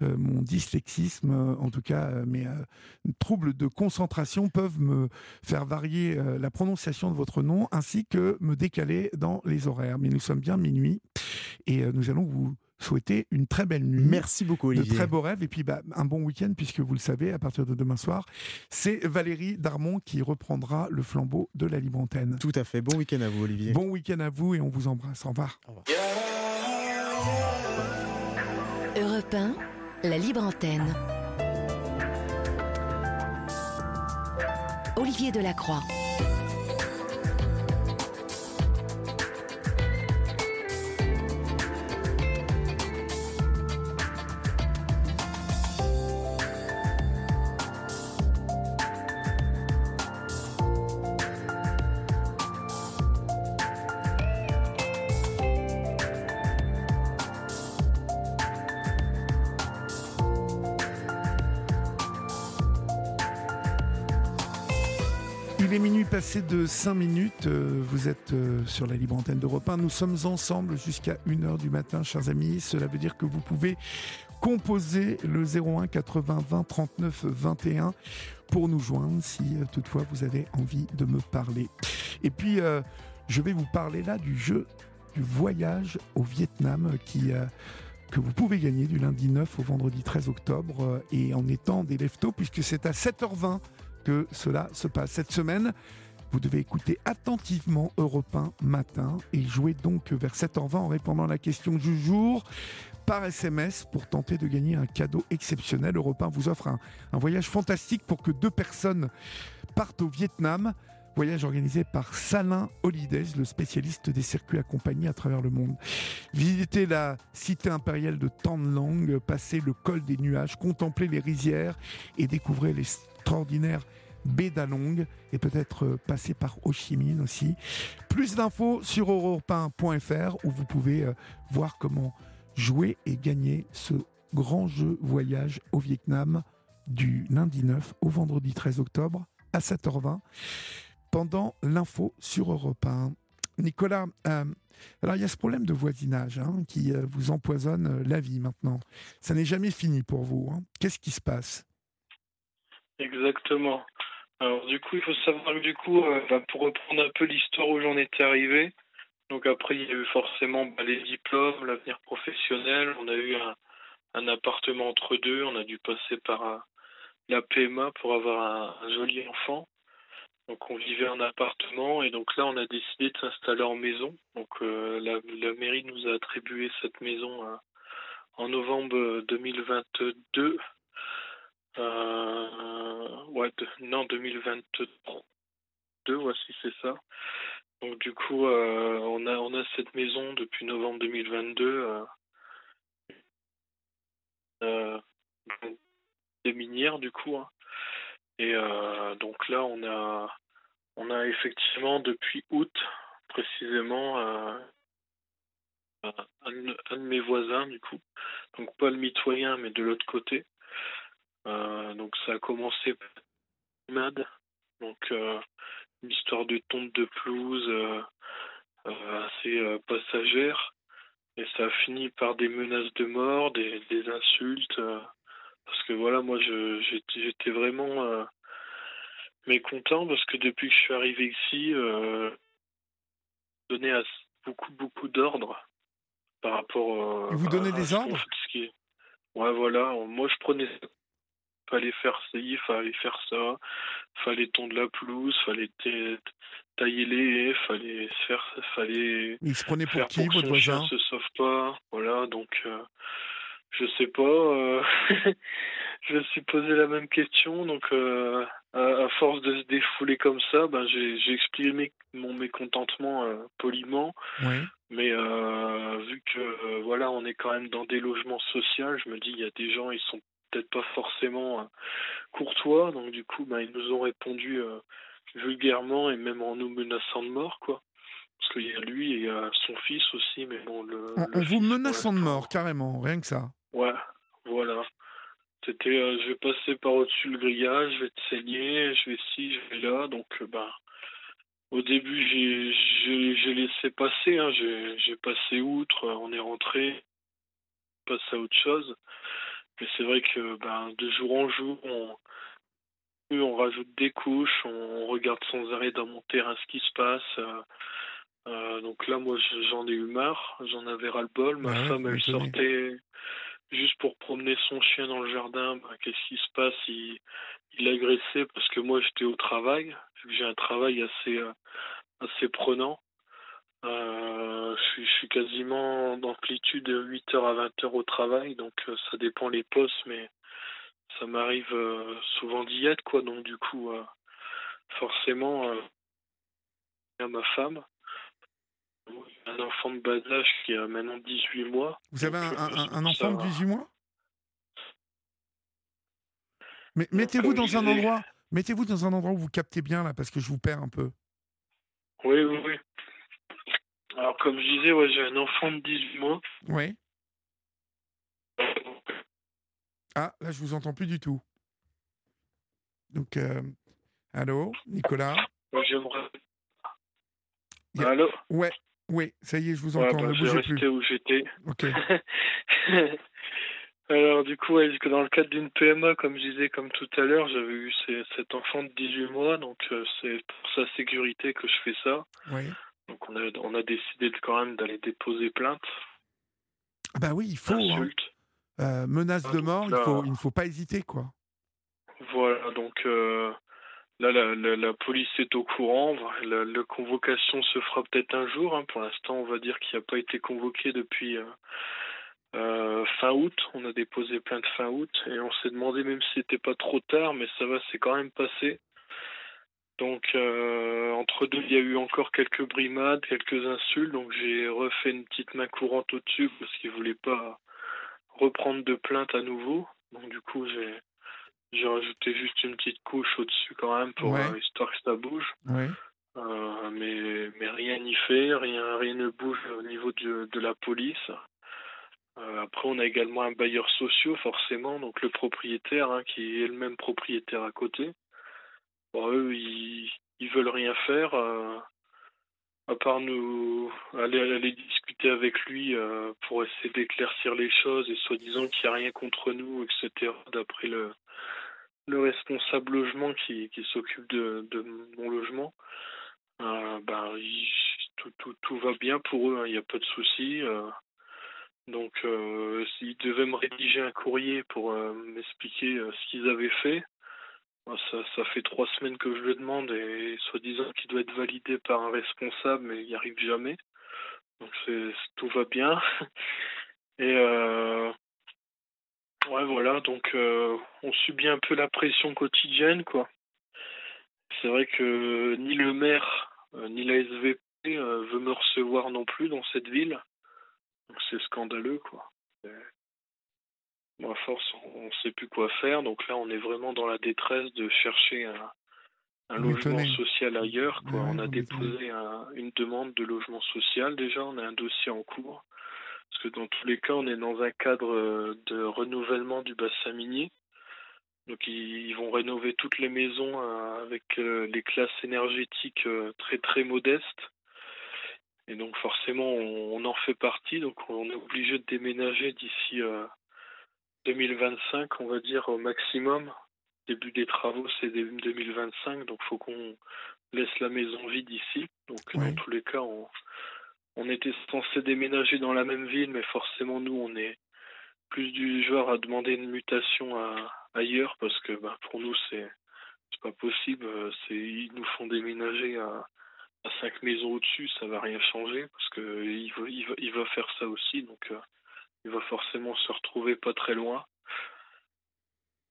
euh, mon dyslexisme, en tout cas mes troubles de concentration, peuvent me faire varier la prononciation de votre nom ainsi que me décaler dans les horaires. Mais nous sommes bien minuit et nous allons vous souhaiter une très belle nuit.
Merci beaucoup, Olivier.
De très beaux rêves et puis bah, un bon week-end, puisque vous le savez, à partir de demain soir, c'est Valérie Darmon qui reprendra le flambeau de la libre antenne.
Tout à fait. Bon week-end à vous, Olivier.
Bon week-end à vous et on vous embrasse. Au revoir. Au revoir.
Europe 1, la libre antenne. Olivier Delacroix.
Passé de 5 minutes. Euh, vous êtes euh, sur la libre antenne d'Europe 1. Nous sommes ensemble jusqu'à 1h du matin, chers amis. Cela veut dire que vous pouvez composer le 01 80 20 39 21 pour nous joindre si euh, toutefois vous avez envie de me parler. Et puis, Je vais vous parler là du jeu du voyage au Vietnam que vous pouvez gagner du lundi 9 au vendredi 13 octobre et en étant des leftos puisque c'est à 7h20 que cela se passe cette semaine. Vous devez écouter attentivement Europe 1 matin et jouer donc vers 7h20 en répondant à la question du jour par SMS pour tenter de gagner un cadeau exceptionnel. Europe 1 vous offre un, voyage fantastique pour que deux personnes partent au Vietnam. Voyage organisé par Salin Holidays, le spécialiste des circuits accompagnés à travers le monde. Visitez la cité impériale de Tan Long, passez le col des nuages, contemplez les rizières et découvrez l'extraordinaire baie d'Along et peut-être passer par Ho Chi Minh aussi. Plus d'infos sur europe1.fr où vous pouvez euh, voir comment jouer et gagner ce grand jeu voyage au Vietnam du lundi 9 au vendredi 13 octobre à 7h20 pendant l'info sur Europe 1. Nicolas, euh, alors il y a ce problème de voisinage hein, qui euh, vous empoisonne euh, la vie maintenant. Ça n'est jamais fini pour vous. Hein. Qu'est-ce qui se passe?
Exactement. Alors du coup, il faut savoir que du coup, bah, pour reprendre un peu l'histoire où j'en étais arrivé, donc après il y a eu forcément bah, les diplômes, l'avenir professionnel, on a eu un, appartement entre deux, on a dû passer par la PMA pour avoir un joli enfant. Donc on vivait en appartement et donc là on a décidé de s'installer en maison. Donc euh, la, mairie nous a attribué cette maison euh, en novembre 2022. Euh, ouais, non 2023. voici c'est ça. Donc du coup on a on a cette maison depuis novembre 2022. des minières du coup. Hein. Et euh, donc là, on a, on a effectivement depuis août, précisément, euh, un, de mes voisins, du coup, donc pas le mitoyen, mais de l'autre côté. Euh, donc ça a commencé mad, donc une histoire de tonte de pelouse assez passagère, et ça a fini par des menaces de mort, des, des insultes parce que voilà, moi, j'étais vraiment euh, mécontent parce que depuis que je suis arrivé ici, euh, donné à beaucoup, beaucoup d'ordres par rapport.
Euh, vous donnez des ordres?
qui... Ouais, voilà. Moi, je prenais fallait faire il fallait faire ça, fallait tondre la pelouse, fallait tailler les haies, fallait faire, fallait.
Il se prenait pour qui, votre voisin
se sauve pas, voilà. Donc, euh, je sais pas. Euh, (laughs) je me suis posé la même question, donc euh, à, force de se défouler comme ça, ben j'ai exprimé mon mécontentement poliment. Mais vu que voilà, on est quand même dans des logements sociaux, je me dis il y a des gens, ils sont peut-être pas forcément courtois, donc du coup, ben, ils nous ont répondu vulgairement et même en nous menaçant de mort, quoi. Parce qu'il y a lui et il y a son fils aussi, mais bon, le.
On, vous menaçant de mort, carrément, rien que ça.
Ouais, voilà. C'était, euh, je vais passer par au-dessus le grillage, je vais te saigner, je vais ci, je vais là. Donc, euh, bah, au début, j'ai, j'ai, laissé passer, hein, j'ai, j'ai passé outre, on est rentré, passe à autre chose. Mais c'est vrai que ben, de jour en jour, on, on rajoute des couches, on regarde sans arrêt dans mon terrain ce qui se passe. Euh, donc là, moi, j'en ai eu marre, j'en avais ras-le-bol. Ma femme, elle sortait, juste pour promener son chien dans le jardin, ben, qu'est-ce qui se passe il, il agressait parce que moi j'étais au travail, j'ai un travail assez, euh, assez prenant. Euh, je, suis, je, suis, quasiment d'amplitude 8h à 20h au travail, donc euh, ça dépend les postes, mais ça m'arrive euh, souvent d'y être, quoi. Donc du coup, forcément, à ma femme, un enfant de bas âge qui a maintenant 18 mois.
Vous avez un, un, enfant de 18 mois? Mais mettez-vous dans un endroit, mettez-vous dans un endroit où vous captez bien là, parce que je vous perds un peu.
Oui, oui, oui. Alors comme je disais, ouais, j'ai un enfant de 18 mois.
Oui. Ah, là je vous entends plus du tout. Donc, euh, allô, Nicolas?
J'aimerais. Allô?
Ouais, oui, ça y est, je vous entends.
Ouais, bah,
ne bougez plus.
où j'étais.
Ok. (laughs)
Alors du coup, ouais, dans le cadre d'une PMA, comme je disais, comme tout à l'heure, j'avais eu cet enfant de 18 mois, donc euh, c'est pour sa sécurité que je fais ça.
Oui.
Donc on a, on a décidé de, quand même d'aller déposer plainte.
Ah bah oui, il faut. Hein. Euh, menace
Ah,
de mort, il
là-
faut, il ne faut pas hésiter, quoi.
Voilà, donc euh, là, la, la, la police est au courant. La, la convocation se fera peut-être un jour. hein. Pour l'instant, on va dire qu'il n'a pas été convoqué depuis euh, fin août. On a déposé plainte fin août et on s'est demandé même si c'était pas trop tard, mais ça va, c'est quand même passé. Donc euh, entre deux, il y a eu encore quelques brimades, quelques insultes. Donc j'ai refait une petite main courante au-dessus parce qu'il voulait pas reprendre de plainte à nouveau. Donc du coup, j'ai j'ai rajouté juste une petite couche au-dessus quand même pour
Ouais.
euh, histoire que ça bouge.
Ouais.
Euh, mais, mais rien n'y fait, rien, rien ne bouge au niveau de, de la police. Euh, après, on a également un bailleur social, forcément, donc le propriétaire, hein, qui est le même propriétaire à côté. Eux, ils, ils veulent rien faire, euh, à part nous aller, aller discuter avec lui euh, pour essayer d'éclaircir les choses et soi-disant qu'il n'y a rien contre nous, etc. D'après le, le responsable logement qui, s'occupe de, mon logement. Euh, ben, tout, va bien pour eux, hein, il n'y a pas de souci. donc, s'ils devaient me rédiger un courrier pour m'expliquer ce qu'ils avaient fait, ça, ça fait trois semaines que je le demande et soi-disant qu'il doit être validé par un responsable, mais il n'y arrive jamais. Donc, tout va bien. (laughs) Et euh, ouais, voilà, donc euh, on subit un peu la pression quotidienne, quoi. C'est vrai que ni le maire euh, ni la SVP veut me recevoir non plus dans cette ville. Donc c'est scandaleux, quoi. Bon, à force, on ne sait plus quoi faire. Donc là, on est vraiment dans la détresse de chercher un, logement social ailleurs. Quoi.
Ouais,
on a déposé un- une demande de logement social déjà. On a un dossier en cours. Parce que dans tous les cas, on est dans un cadre de renouvellement du bassin minier. Donc ils, ils vont rénover toutes les maisons euh, avec euh, les classes énergétiques euh, très très modestes. Et donc forcément, on, on en fait partie. Donc on est obligé de déménager d'ici euh, 2025, on va dire au maximum. Début des travaux, c'est début 2025. Donc faut qu'on laisse la maison vide ici. Donc dans tous les cas, on, on était censé déménager dans la même ville, mais forcément nous, on est plus du genre à demander une mutation à, ailleurs parce que bah, pour nous c'est pas possible. C'est ils nous font déménager à, à cinq maisons au-dessus, ça va rien changer parce que il va, il va, il va faire ça aussi, donc euh, il va forcément se retrouver pas très loin.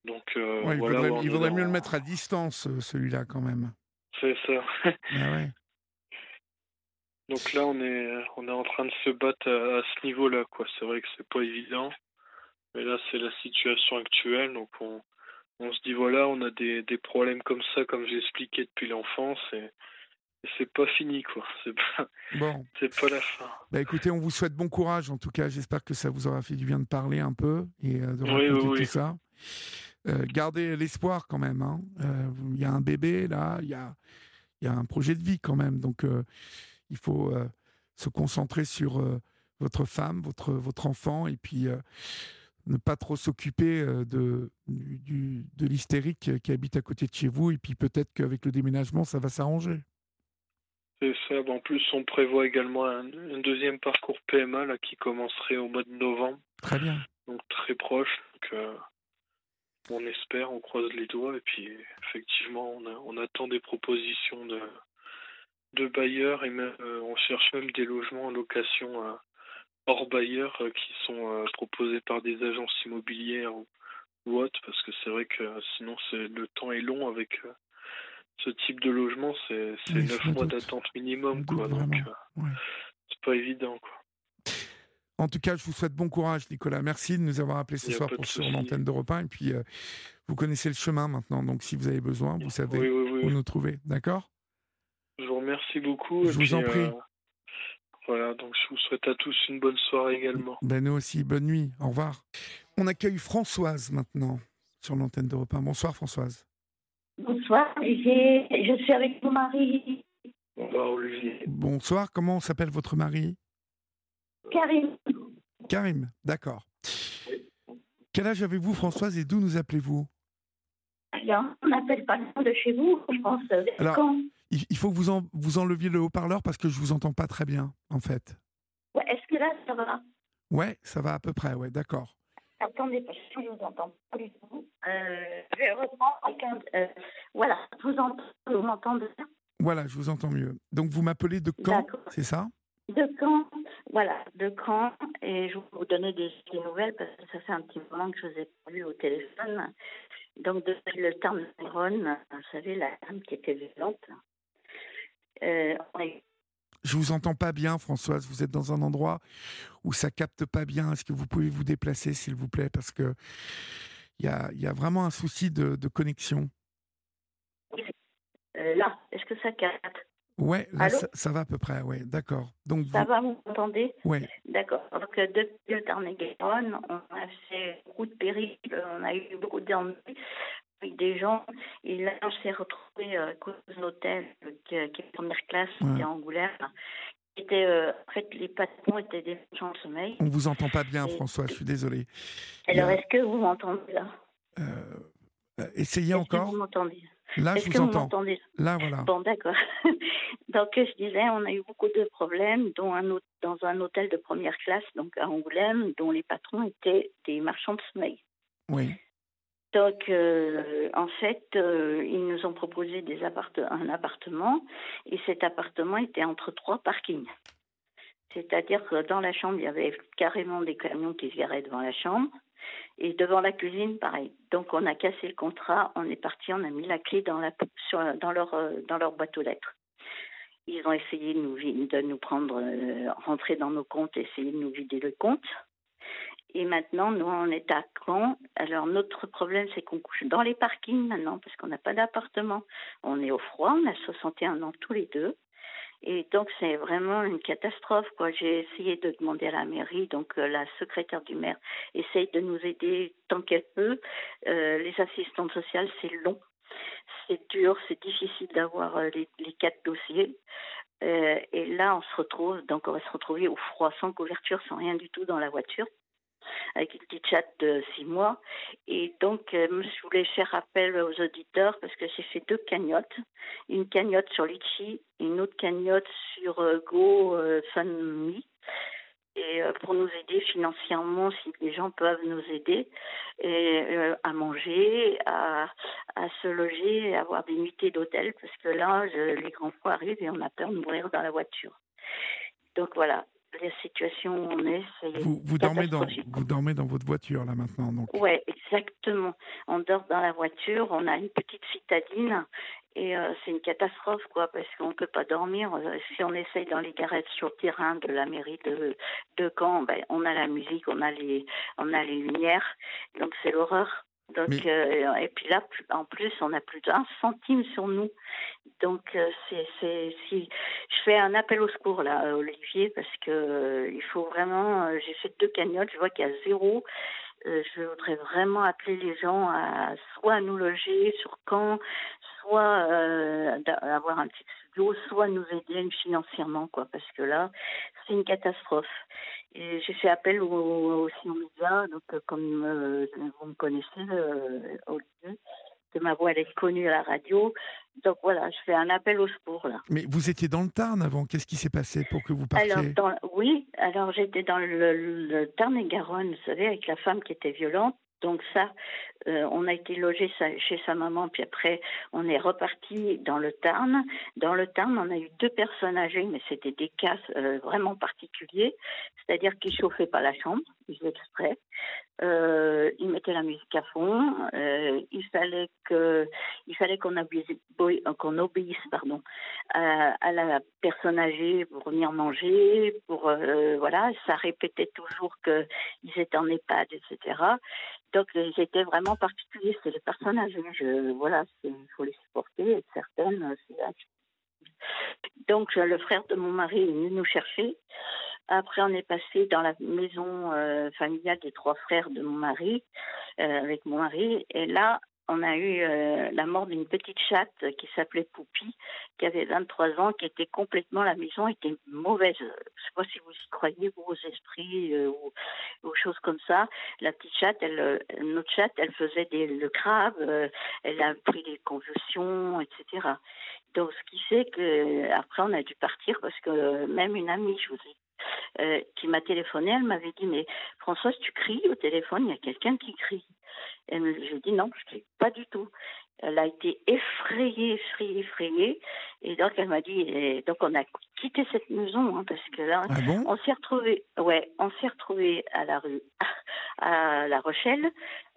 Donc euh,
Ouais, il
voilà,
vaudrait, il mieux le mettre à distance, euh, celui-là, quand même.
C'est ça. (laughs)
Ah ouais. (laughs)
Donc là, on est, on est en train de se battre à, à ce niveau-là, quoi. C'est vrai que c'est pas évident, mais là, c'est la situation actuelle. Donc on, on se dit voilà, on a des, des problèmes comme ça, comme j'ai expliqué depuis l'enfance, et c'est pas fini, quoi. C'est pas,
Bon,
c'est pas la fin.
bah écoutez, on vous souhaite bon courage. En tout cas, j'espère que ça vous aura fait du bien de parler un peu et euh, de raconter
oui,
tout
oui.
ça. Euh, gardez l'espoir quand même. hein. Euh, Il y a un bébé là, il y a, il y a un projet de vie quand même. Donc, il faut se concentrer sur votre femme, votre, votre enfant, et puis ne pas trop s'occuper de, du- de l'hystérique qui habite à côté de chez vous. Et puis peut-être qu'avec le déménagement, ça va s'arranger.
C'est ça. En plus, on prévoit également un, un deuxième parcours PMA là, qui commencerait au mois de novembre,
Très bien.
donc très proche. Donc, euh, on espère, on croise les doigts, et puis effectivement, on, a- on attend des propositions de, de bailleurs et même, euh, on cherche même des logements en location euh, hors bailleurs qui sont proposés par des agences immobilières ou, ou autres, parce que c'est vrai que sinon le temps est long avec ce type de logement, c'est
Oui, je
neuf
me
mois
doute.
d'attente minimum, quoi. Donc euh,
Ouais.
c'est pas évident, quoi.
En tout cas, je vous souhaite bon courage, Nicolas. Merci de nous avoir appelés ce soir pour sur l'antenne d'Europe 1. Et puis, euh, vous connaissez le chemin maintenant. Donc, si vous avez besoin, vous savez
Oui, oui,
où nous trouver. D'accord?
Je vous remercie beaucoup.
Je
et
vous
puis,
en prie.
euh, voilà, donc je vous souhaite à tous une bonne soirée également.
ben, Nous aussi. Bonne nuit. Au revoir. On accueille Françoise maintenant sur l'antenne d'Europe 1. Bonsoir, Françoise.
Bonsoir, j'ai- je suis avec mon mari
Bonsoir Olivier.
Bonsoir. Comment s'appelle votre mari?
Karim.
Karim. D'accord. Quel âge avez-vous, Françoise, et d'où nous appelez-vous?
Alors, on n'appelle pas loin de chez vous, je pense.
Alors, il, faut que vous, en, vous enleviez le haut-parleur parce que je vous entends pas très bien, en fait.
Ouais, Est-ce que là, ça va?
Ouais, ça va à peu près, ouais, d'accord.
Attendez, parce que je vous entends pas du tout. Euh, je quelqu'un. euh, voilà, je vous entends. Vous m'entendez
Voilà, je vous entends mieux. Donc vous m'appelez de
D'accord.
C'est ça?
De quand Voilà, de quand Et je vais vous donner des, des nouvelles parce que ça fait un petit moment que je vous ai pas vu au téléphone. Donc depuis le Ron, vous savez, la dame qui était violente. Euh, on eu
Je vous entends pas bien, Françoise. Vous êtes dans un endroit où ça capte pas bien. Est-ce que vous pouvez vous déplacer, s'il vous plaît? Parce que il y a, il y a vraiment un souci de, de connexion.
euh, là, est-ce que ça capte?
Ouais, là, ça, ça va à peu près, ouais, d'accord. Donc,
Ça
vous,
va, vous m'entendez?
Ouais,
D'accord. Donc, euh, depuis le Tarn-et-Garonne, on a fait beaucoup de périples, on a eu beaucoup d'ennuis avec des gens. Et là, on s'est retrouvé euh, à cause d'un hôtel euh, qui, est première classe,
Ouais.
qui est à Angoulême. Était, euh, en fait, les patrons étaient des gens de sommeil.
on vous entend pas bien,
Et-
François. Je suis désolé.
Alors,
a-
est-ce que vous m'entendez là?
Euh, essayez encore.
vous m'entendez?
Là, je vous entends. Là, voilà.
Bon, d'accord. (laughs) donc, je disais, on a eu beaucoup de problèmes dont un dans un hôtel de première classe, donc à Angoulême, dont les patrons étaient des marchands de sommeil.
Oui.
Donc, euh, en fait, euh, ils nous ont proposé des un appartement, et cet appartement était entre trois parkings. C'est-à-dire que dans la chambre, il y avait carrément des camions qui se garaient devant la chambre, et devant la cuisine, pareil. Donc, on a cassé le contrat, on est parti, on a mis la clé dans, la, sur, dans, leur, euh, dans leur boîte aux lettres. Ils ont essayé de nous, de nous prendre, rentrer dans nos comptes, essayer de nous vider le compte. Et maintenant, nous, on est à Caen. Alors, notre problème, c'est qu'on couche dans les parkings maintenant, parce qu'on n'a pas d'appartement. On est au froid, on a 61 ans tous les deux. Et donc, c'est vraiment une catastrophe. J'ai essayé de demander à la mairie, donc euh, la secrétaire du maire essaye de nous aider tant qu'elle peut. Euh, les assistantes sociales, c'est long. C'est dur, c'est difficile d'avoir euh, les, quatre dossiers. Et là, on se retrouve, donc on va se retrouver au froid, sans couverture, sans rien du tout dans la voiture avec une petite chatte de six mois. Et donc, euh, je voulais faire appel aux auditeurs parce que j'ai fait deux cagnottes. Une cagnotte sur Litchi une autre cagnotte sur euh, Go euh. Et euh, pour nous aider financièrement, si les gens peuvent nous aider euh, à manger, à, à se loger, et avoir des nuitées d'hôtel, parce que là, les grands froids arrivent et on a peur de mourir dans la voiture. Donc voilà, la situation où on est, c'est
Vous, vous, dormez dans,
catastrophique.
vous dormez dans votre voiture, là, maintenant. Donc.
Ouais, exactement. On dort dans la voiture, on a une petite citadine et euh, c'est une catastrophe quoi parce qu'on peut pas dormir. Euh, Si on essaye dans les garettes sur le terrain de la mairie de de Caen, ben on a la musique, on a les on a les lumières, donc c'est l'horreur. Donc
Mais-
euh, et puis là en plus on a plus d'un centime sur nous. Donc euh, c'est c'est si je fais un appel au secours là Olivier parce que euh, il faut vraiment euh, j'ai fait deux cagnottes, je vois qu'il y a zéro euh, je voudrais vraiment appeler les gens à soit à nous loger sur Caen, soit euh, avoir un petit studio, soit nous aider financièrement, quoi, parce que là, c'est une catastrophe. Et j'ai fait appel au, au Média, donc euh, comme euh, vous me connaissez, euh, Olivier, que ma voix elle est connue à la radio. Donc voilà, je fais un appel au secours là.
Mais vous étiez dans le Tarn avant. Qu'est-ce qui s'est passé pour que vous partiez
Alors, dans, oui, alors j'étais dans le, le Tarn-et-Garonne, vous savez, avec la femme qui était violente. Donc ça, euh, on a été logé chez sa maman, puis après on est reparti dans le Tarn. Dans le Tarn, on a eu deux personnes âgées, mais c'était des cas euh, vraiment particuliers, c'est-à-dire qu'ils chauffaient pas la chambre, ils exprès. Euh, ils mettaient la musique à fond. Euh, il fallait il fallait qu'on obéisse, pardon, à, à la personne âgée pour venir manger, pour voilà, ça répétait toujours que ils étaient en EHPAD, etc. Donc ils étaient vraiment particuliers. C'est les personnes âgées. Je, voilà, il faut les supporter. Et certaines, euh, donc le frère de mon mari est venu nous chercher. Après, on est passé dans la maison euh, familiale des trois frères de mon mari, euh, avec mon mari. Et là, on a eu euh, la mort d'une petite chatte qui s'appelait Poupie, qui avait 23 ans, qui était complètement, la maison était mauvaise. Je ne sais pas si vous y croyez, vous, aux esprits euh, ou aux choses comme ça. La petite chatte, elle, euh, notre chatte, elle faisait des, le crabe, euh, elle a pris des convulsions, etc. Donc, ce qui fait que après on a dû partir parce que même une amie, je vous ai, qui m'a téléphoné, elle m'avait dit mais Françoise, tu cries au téléphone, il y a quelqu'un qui crie. Et j'ai dit non, je crie pas du tout. Elle a été effrayée, effrayée, effrayée. Et donc, elle m'a dit, et donc on a quitté cette maison, hein, parce que là,
Ah bon?
on s'est retrouvé, ouais, on s'est retrouvé à la rue, (laughs) à La Rochelle.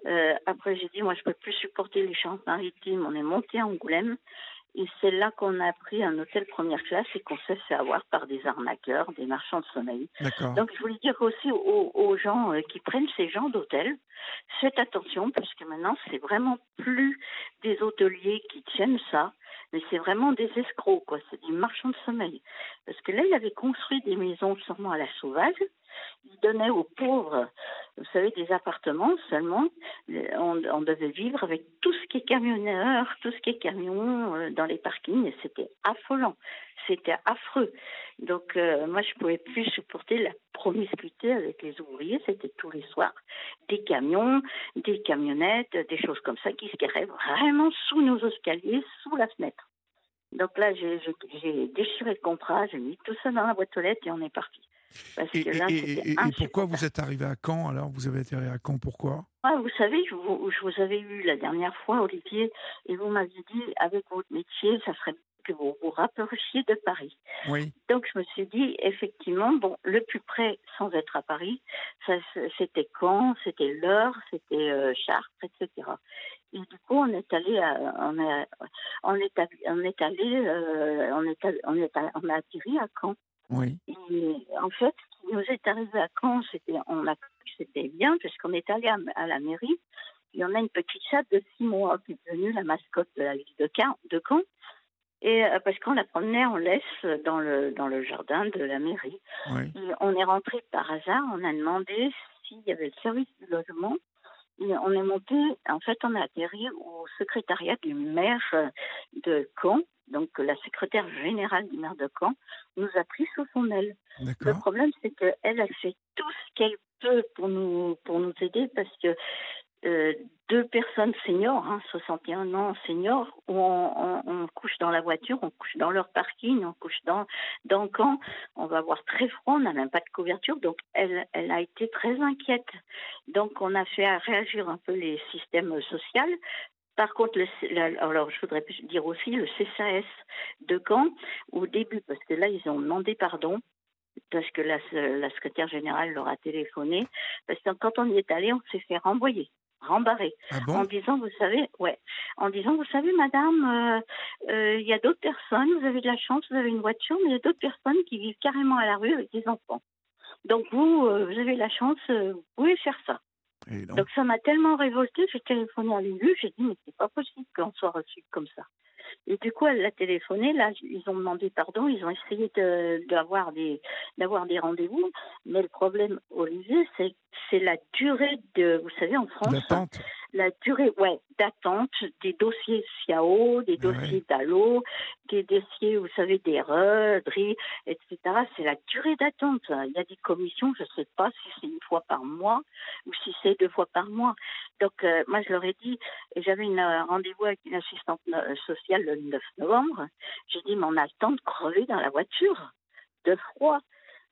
Euh, après, j'ai dit, moi, je peux plus supporter les champs maritimes. On est monté à Angoulême. Et c'est là qu'on a pris un hôtel première classe et qu'on s'est fait avoir par des arnaqueurs, des marchands de sommeil. Donc, je voulais dire aussi aux, aux gens euh, qui prennent ces gens d'hôtel, faites attention parce que maintenant, c'est vraiment plus des hôteliers qui tiennent ça, mais c'est vraiment des escrocs, quoi. C'est des marchands de sommeil. Parce que là, il avait construit des maisons sûrement à la sauvage. Il donnait aux pauvres, vous savez, des appartements seulement. On, on devait vivre avec tout ce qui est camionneur, tout ce qui est camion euh, dans les parkings, et c'était affolant. C'était affreux. Donc, euh, moi, je pouvais plus supporter la promiscuité avec les ouvriers. C'était tous les soirs des camions, des camionnettes, des choses comme ça qui se garaient vraiment sous nos escaliers, sous la fenêtre. Donc là, j'ai déchiré le contrat, j'ai mis tout ça dans la boîte aux lettres et on est parti. Parce
Et,
que
et-
là,
et-
c'était
et- et pourquoi vous êtes arrivé à Caen alors? Vous avez atterri à Caen pourquoi?
Ah, vous savez, je vous, je vous avais eu la dernière fois, Olivier, et vous m'aviez dit, avec votre métier, ça serait que vous vous rapprochiez de Paris.
Oui.
Donc je me suis dit, effectivement, bon, le plus près, sans être à Paris, c'était Caen, c'était l'Eure, c'était euh, Chartres, etc. Et du coup, on est allé, à, on, a, on est, allé- on est allé, euh, on est, on est, on a atterri à Caen.
Oui.
Et en fait, ce qui nous est arrivé à Caen, c'était, on a cru que c'était bien, puisqu'on est allé à, à la mairie, et on a une petite chatte de six mois qui est devenue la mascotte de la ville de Caen. De Caen. Et euh, parce qu'on la promenait en laisse dans le, dans le jardin de la mairie.
Oui.
Et on est rentré par hasard, on a demandé s'il y avait le service du logement. Et on est monté, en fait, on a atterri au secrétariat du maire euh, de Caen. Donc, la secrétaire générale du maire de Caen nous a pris sous son aile. Le problème, c'est qu'elle, elle fait tout ce qu'elle peut pour nous, pour nous aider parce que euh, deux personnes seniors, hein, 61 ans seniors, où on, on- on couche dans la voiture, on couche dans leur parking, on couche dans, dans le camp, on va avoir très froid, on n'a même pas de couverture, donc elle, elle a été très inquiète. Donc on a fait réagir un peu les systèmes sociaux. Par contre, le, la- alors je voudrais dire aussi le CSAS de Caen, au début, parce que là, ils ont demandé pardon, parce que la, la secrétaire générale leur a téléphoné, parce que quand on y est allé, on s'est fait renvoyer, rembarrer,
Ah
en disant, vous savez, ouais, en disant, vous savez, madame, euh, euh, il y a d'autres personnes, vous avez de la chance, vous avez une voiture, mais il y a d'autres personnes qui vivent carrément à la rue avec des enfants. Donc vous, euh, vous avez la chance, vous pouvez faire ça.
Et.
Donc ça m'a tellement révoltée, j'ai téléphoné à l'élu, j'ai dit mais c'est pas possible qu'on soit reçu comme ça. Et du coup, elle l'a téléphoné, là, ils ont demandé pardon, ils ont essayé de- d'avoir des, d'avoir des rendez-vous, mais le problème, Olivier, c'est, c'est la durée de, vous savez, en France, la durée ouais, d'attente des dossiers SIAO, des
Ouais.
dossiers DALO, des dossiers, vous savez, d'erreurs, DRI, etc. C'est la durée d'attente. Il y a des commissions, je ne sais pas si c'est une fois par mois ou si c'est deux fois par mois. Donc, euh, moi, je leur ai dit, et j'avais une, euh, rendez-vous avec une assistante euh, sociale le 9 novembre, j'ai dit, mais on a le temps de crever dans la voiture, de froid.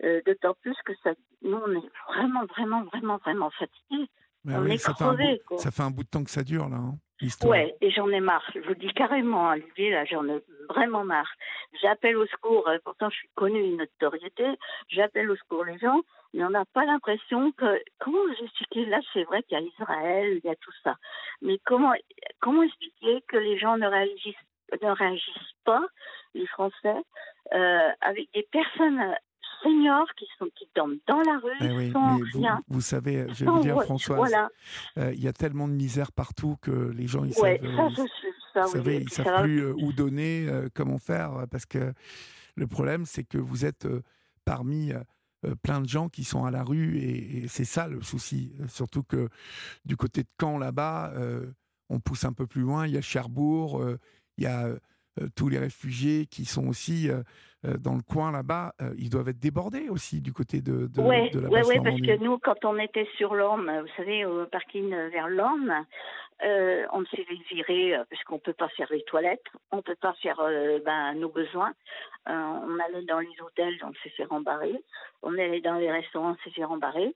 Euh, D'autant plus que ça, nous, on est vraiment, vraiment, vraiment, vraiment fatigués. On
oui,
est
ça, fait un
crevé,
bout,
quoi.
ça fait un bout de temps que ça dure, là, hein, l'histoire.
Ouais, et j'en ai marre. Je vous dis carrément, hein, Olivier, là, j'en ai vraiment marre. J'appelle au secours, euh, pourtant je suis connue une notoriété, j'appelle au secours les gens, mais on n'a pas l'impression que... Comment vous expliquer Là, c'est vrai qu'il y a Israël, il y a tout ça. Mais comment, comment expliquer que les gens ne réagissent, ne réagissent pas, les Français, euh, avec des personnes seniors qui, sont, qui dorment dans la rue,
Eh oui,
sans
mais vous, savez, je vais vous dire, Françoise,
Voilà,
euh, il y a tellement de misère partout que les gens, ils
ouais,
savent,
ça,
euh,
je suis... Ça,
vous
oui,
savez,
et
ils savent plus euh, où donner, euh, comment faire, parce que le problème, c'est que vous êtes parmi plein de gens qui sont à la rue, et, et c'est ça le souci. Surtout que du côté de Caen, là-bas, on pousse un peu plus loin, il y a Cherbourg, il y a tous les réfugiés qui sont aussi dans le coin là-bas, euh, ils doivent être débordés aussi du côté de, de,
ouais,
de la
ouais, parce que nous, quand on était sur l'Orme, vous savez, au parking vers l'Orme, Euh, on s'est viré euh, parce qu'on peut pas faire les toilettes, on peut pas faire euh, ben, nos besoins. Euh, on allait dans les hôtels, on s'est fait rembarrer. On allait dans les restaurants, on s'est fait rembarrer.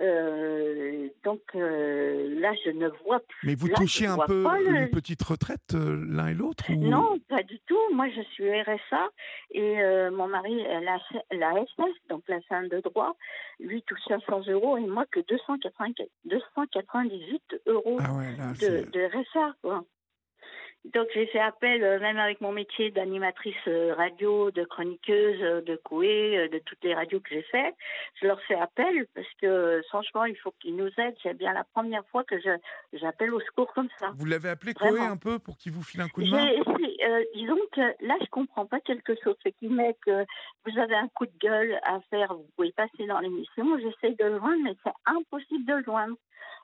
Euh, donc euh, là, je ne vois plus.
Mais vous
Là,
touchez un peu
le-
une petite retraite euh, l'un et l'autre ou...
Non, pas du tout. Moi, je suis RSA et mon mari, elle a la SS, donc la fin de droit, lui touche 500 euros et moi que 280 298 euros
Ah ouais, là,
de, de RSA. Quoi. Donc j'ai fait appel, euh, même avec mon métier d'animatrice euh, radio, de chroniqueuse, euh, de couée, de toutes les radios que j'ai fait, je leur fais appel parce que franchement, il faut qu'ils nous aident. C'est bien la première fois que j'appelle au secours comme ça.
Vous l'avez appelé
Vraiment.
un peu pour qu'il vous file un coup de main?
Euh, disons que là, je comprends pas quelque chose. C'est qu'il met que vous avez un coup de gueule à faire, vous pouvez passer dans l'émission. J'essaie de le joindre, mais c'est impossible de le joindre.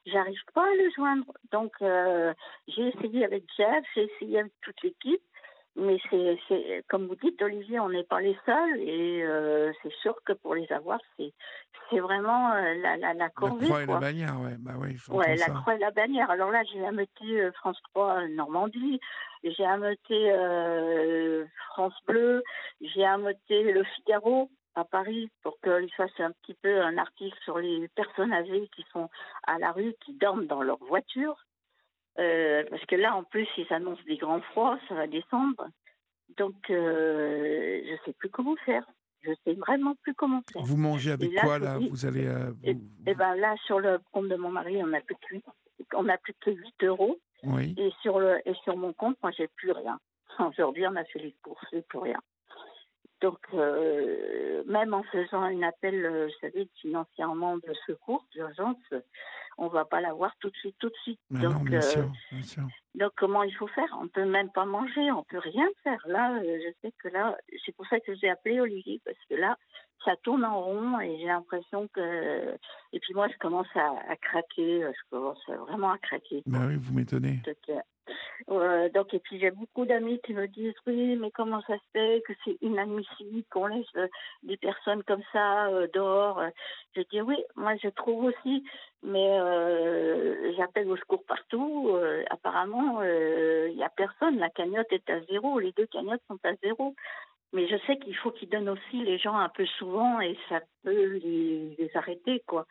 J'arrive pas à le joindre. Donc, euh, j'ai essayé avec Jeff, j'ai essayé avec toute l'équipe. Mais c'est, c'est, comme vous dites, Olivier, on n'est pas les seuls. Et euh, c'est sûr que pour les avoir, c'est, c'est vraiment euh, la, la, la
croix et la bannière, ouais. Bah oui,
Ouais, la
ça.
croix et la bannière. Alors là, j'ai ameuté France 3 euh, Normandie, j'ai ameuté euh, France Bleu, j'ai ameuté Le Figaro à Paris pour qu'il fasse un petit peu un article sur les personnes âgées qui sont à la rue, qui dorment dans leur voiture. Euh, parce que là, en plus, ils annoncent des grands froids, ça va descendre. Donc, euh, je sais plus comment faire. Je sais vraiment plus comment faire.
Vous mangez avec
là,
quoi, là
vous
allez... euh,
Et, et ben là, sur le compte de mon mari, on n'a plus que 8, on a plus que 8 euros.
Oui.
Et sur, le, et sur mon compte, moi, j'ai plus rien. Aujourd'hui, on a fait les courses, j'ai plus rien. Donc, euh, même en faisant un appel, euh, vous savez, financièrement de secours, d'urgence, on va pas l'avoir tout de suite, tout de suite.
Mais
donc,
non, bien
euh,
sûr, bien sûr.
donc, comment il faut faire? On peut même pas manger, on peut rien faire. Là, je sais que là, c'est pour ça que j'ai appelé Olivier, parce que là, ça tourne en rond et j'ai l'impression que. Et puis moi, je commence à, à craquer, je commence vraiment à craquer.
Bah oui, vous m'étonnez.
Donc, et puis j'ai beaucoup d'amis qui me disent oui, mais comment ça se fait que c'est inadmissible qu'on laisse euh, des personnes comme ça euh, dehors? Je dis oui, moi je trouve aussi, mais euh, j'appelle au secours partout. apparemment, il n'y a personne. La cagnotte est à zéro. Les deux cagnottes sont à zéro. Mais je sais qu'il faut qu'ils donnent aussi les gens un peu souvent et ça peut les, les arrêter, quoi.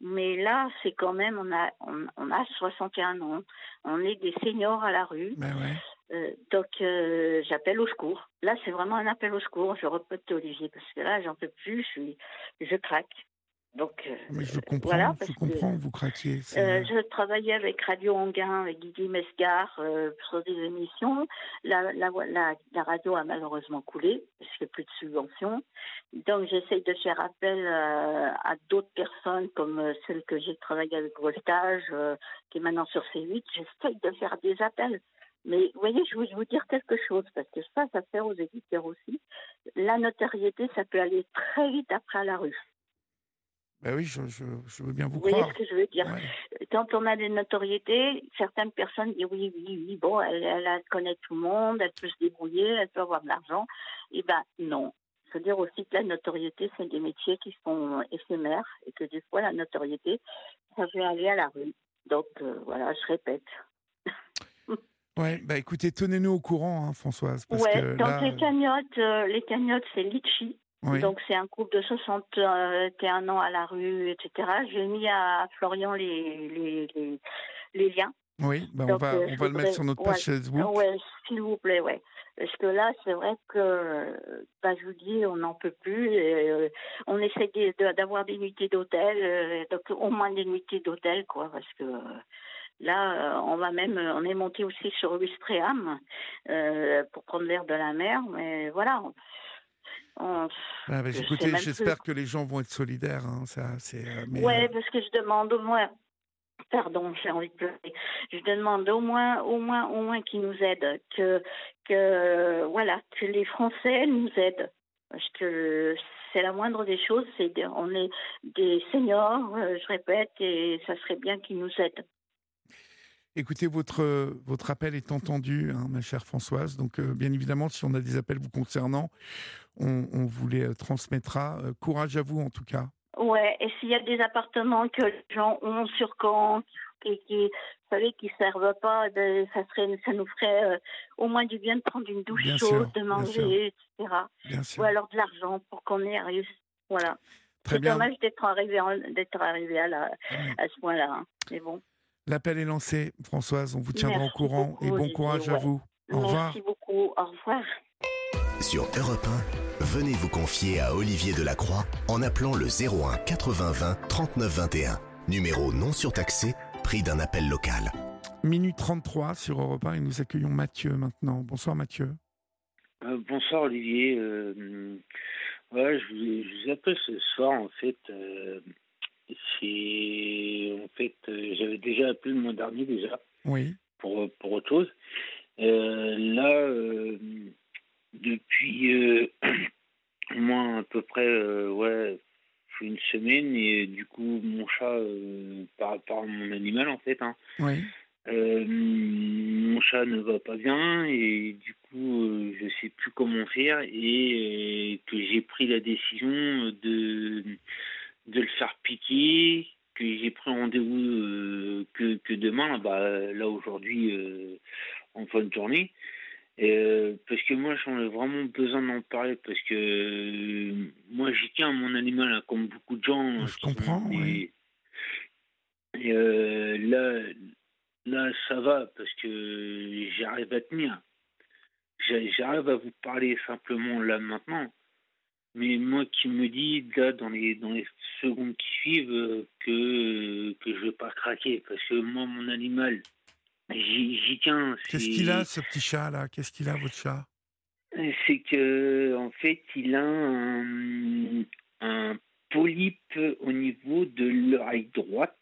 Mais là, c'est quand même, on a, on, on a 61 ans, on est des seniors à la rue,
ouais.
euh, donc euh, j'appelle au secours. Là, c'est vraiment un appel au secours. Je répète Olivier parce que là, j'en peux plus, je suis, je craque. Donc euh,
Mais je comprends,
voilà,
je
parce que,
comprends, vous craquiez. c'est-
euh, je travaillais avec Radio Anguin, avec Guigui Mesgar, euh, sur des émissions. La, la, la, la radio a malheureusement coulé, parce qu'il n'y a plus de subventions. Donc j'essaye de faire appel euh, à d'autres personnes, comme euh, celle que j'ai travaillé avec Voltage, euh, qui est maintenant sur C8. J'essaye de faire des appels. Mais vous voyez, je veux vous dire quelque chose, parce que ça, ça sert aux éditeurs aussi. La notoriété, ça peut aller très vite après à la rue.
Bah oui, je, je, je veux bien vous
Vous voyez
croire.
ce que je veux dire
Ouais.
quand on a des notoriétés, certaines personnes disent oui, oui, oui, bon, elle, elle, connaît tout le monde, elle peut se débrouiller, elle peut avoir de l'argent. Eh ben non. Il faut dire aussi que la notoriété, c'est des métiers qui sont éphémères et que des fois, la notoriété, ça peut aller à la rue. Donc euh, voilà, je répète. (laughs)
Ouais, bah écoutez, tenez-nous au courant, hein, Françoise. Parce
ouais,
que
donc
là,
les cagnottes, euh, les cagnottes, c'est Litchi.
Oui.
Donc c'est un couple de 61 ans à la rue, etc. J'ai mis à Florian les, les, les, les liens.
oui, bah on va,
euh,
on va le mettre sur notre
ouais,
page Facebook.
Ouais, s'il vous plaît, ouais. Parce que là, c'est vrai que, euh, bah, je vous dis, on n'en peut plus. et, euh, on essaie d'avoir des nuitées d'hôtel, euh, donc au moins des nuitées d'hôtel, quoi, parce que euh, là, euh, on va même, on est monté aussi sur euh, pour prendre l'air de la mer, mais voilà. On- on-
Ah, bah, écoutez, j'espère que les gens vont être solidaires. hein, ça, c'est. euh, mais,
ouais,
euh,
parce que je demande au moins. Pardon, j'ai envie de pleurer. Je demande au moins, au moins, au moins qu'ils nous aident, que, que, voilà, que les Français nous aident, parce que c'est la moindre des choses. C'est, on est des seniors, euh, je répète, et ça serait bien qu'ils nous aident.
Écoutez, votre, votre appel est entendu, hein, ma chère Françoise. Donc, euh, bien évidemment, si on a des appels vous concernant, on, on vous les euh, transmettra. Euh, courage à vous, en tout cas.
Ouais, et s'il y a des appartements que les gens ont sur compte et qui, vous savez, qui servent pas, ben, ça serait, ça nous ferait euh, au moins du bien de prendre une douche
Bien
chaude,
sûr,
de
bien
manger, etc.
Bien sûr.
Ou alors de l'argent pour qu'on y arrive. Voilà.
Très
C'est dommage d'être arrivé, en- d'être arrivé à, la,
Oui.
à ce point-là. hein. Mais bon.
L'appel est lancé, Françoise. On vous tiendra
Merci
au courant et bon courage à vous. Au revoir.
Merci beaucoup. Au revoir.
Sur Europe 1, venez vous confier à Olivier Delacroix en appelant le 01 80 20 39 21. Numéro non surtaxé, prix d'un appel local.
Minute 33 sur Europe 1 et nous accueillons Mathieu maintenant. Bonsoir Mathieu.
Euh, bonsoir Olivier. Euh, ouais, je, vous, je vous appelle ce soir en fait. euh, c'est en fait euh, j'avais déjà appelé le mois dernier déjà
Oui.
pour pour autre chose. Euh, là euh, depuis euh, (clears throat) au moins à peu près ouais une semaine et du coup mon chat par rapport à mon animal en fait hein,
Oui.
mon chat ne va pas bien et du coup je sais plus comment faire et que j'ai pris la décision de de le faire piquer que j'ai pris rendez-vous euh, que, que demain bah là aujourd'hui euh, en fin de journée et, euh, parce que moi j'en ai vraiment besoin d'en parler parce que moi j'y tiens à mon animal hein, comme beaucoup de gens
Je
qui
comprends,
sont-
oui.
et là là ça va parce que j'arrive à tenir. J'a- j'arrive à vous parler simplement là maintenant mais moi qui me dis là dans les dans les secondes qui suivent euh, que que je vais pas craquer parce que moi mon animal j'y tiens
Qu'est-ce qu'il a ce petit chat là? Qu'est-ce qu'il a votre chat?
C'est que en fait il a un, un polype au niveau de l'oreille droite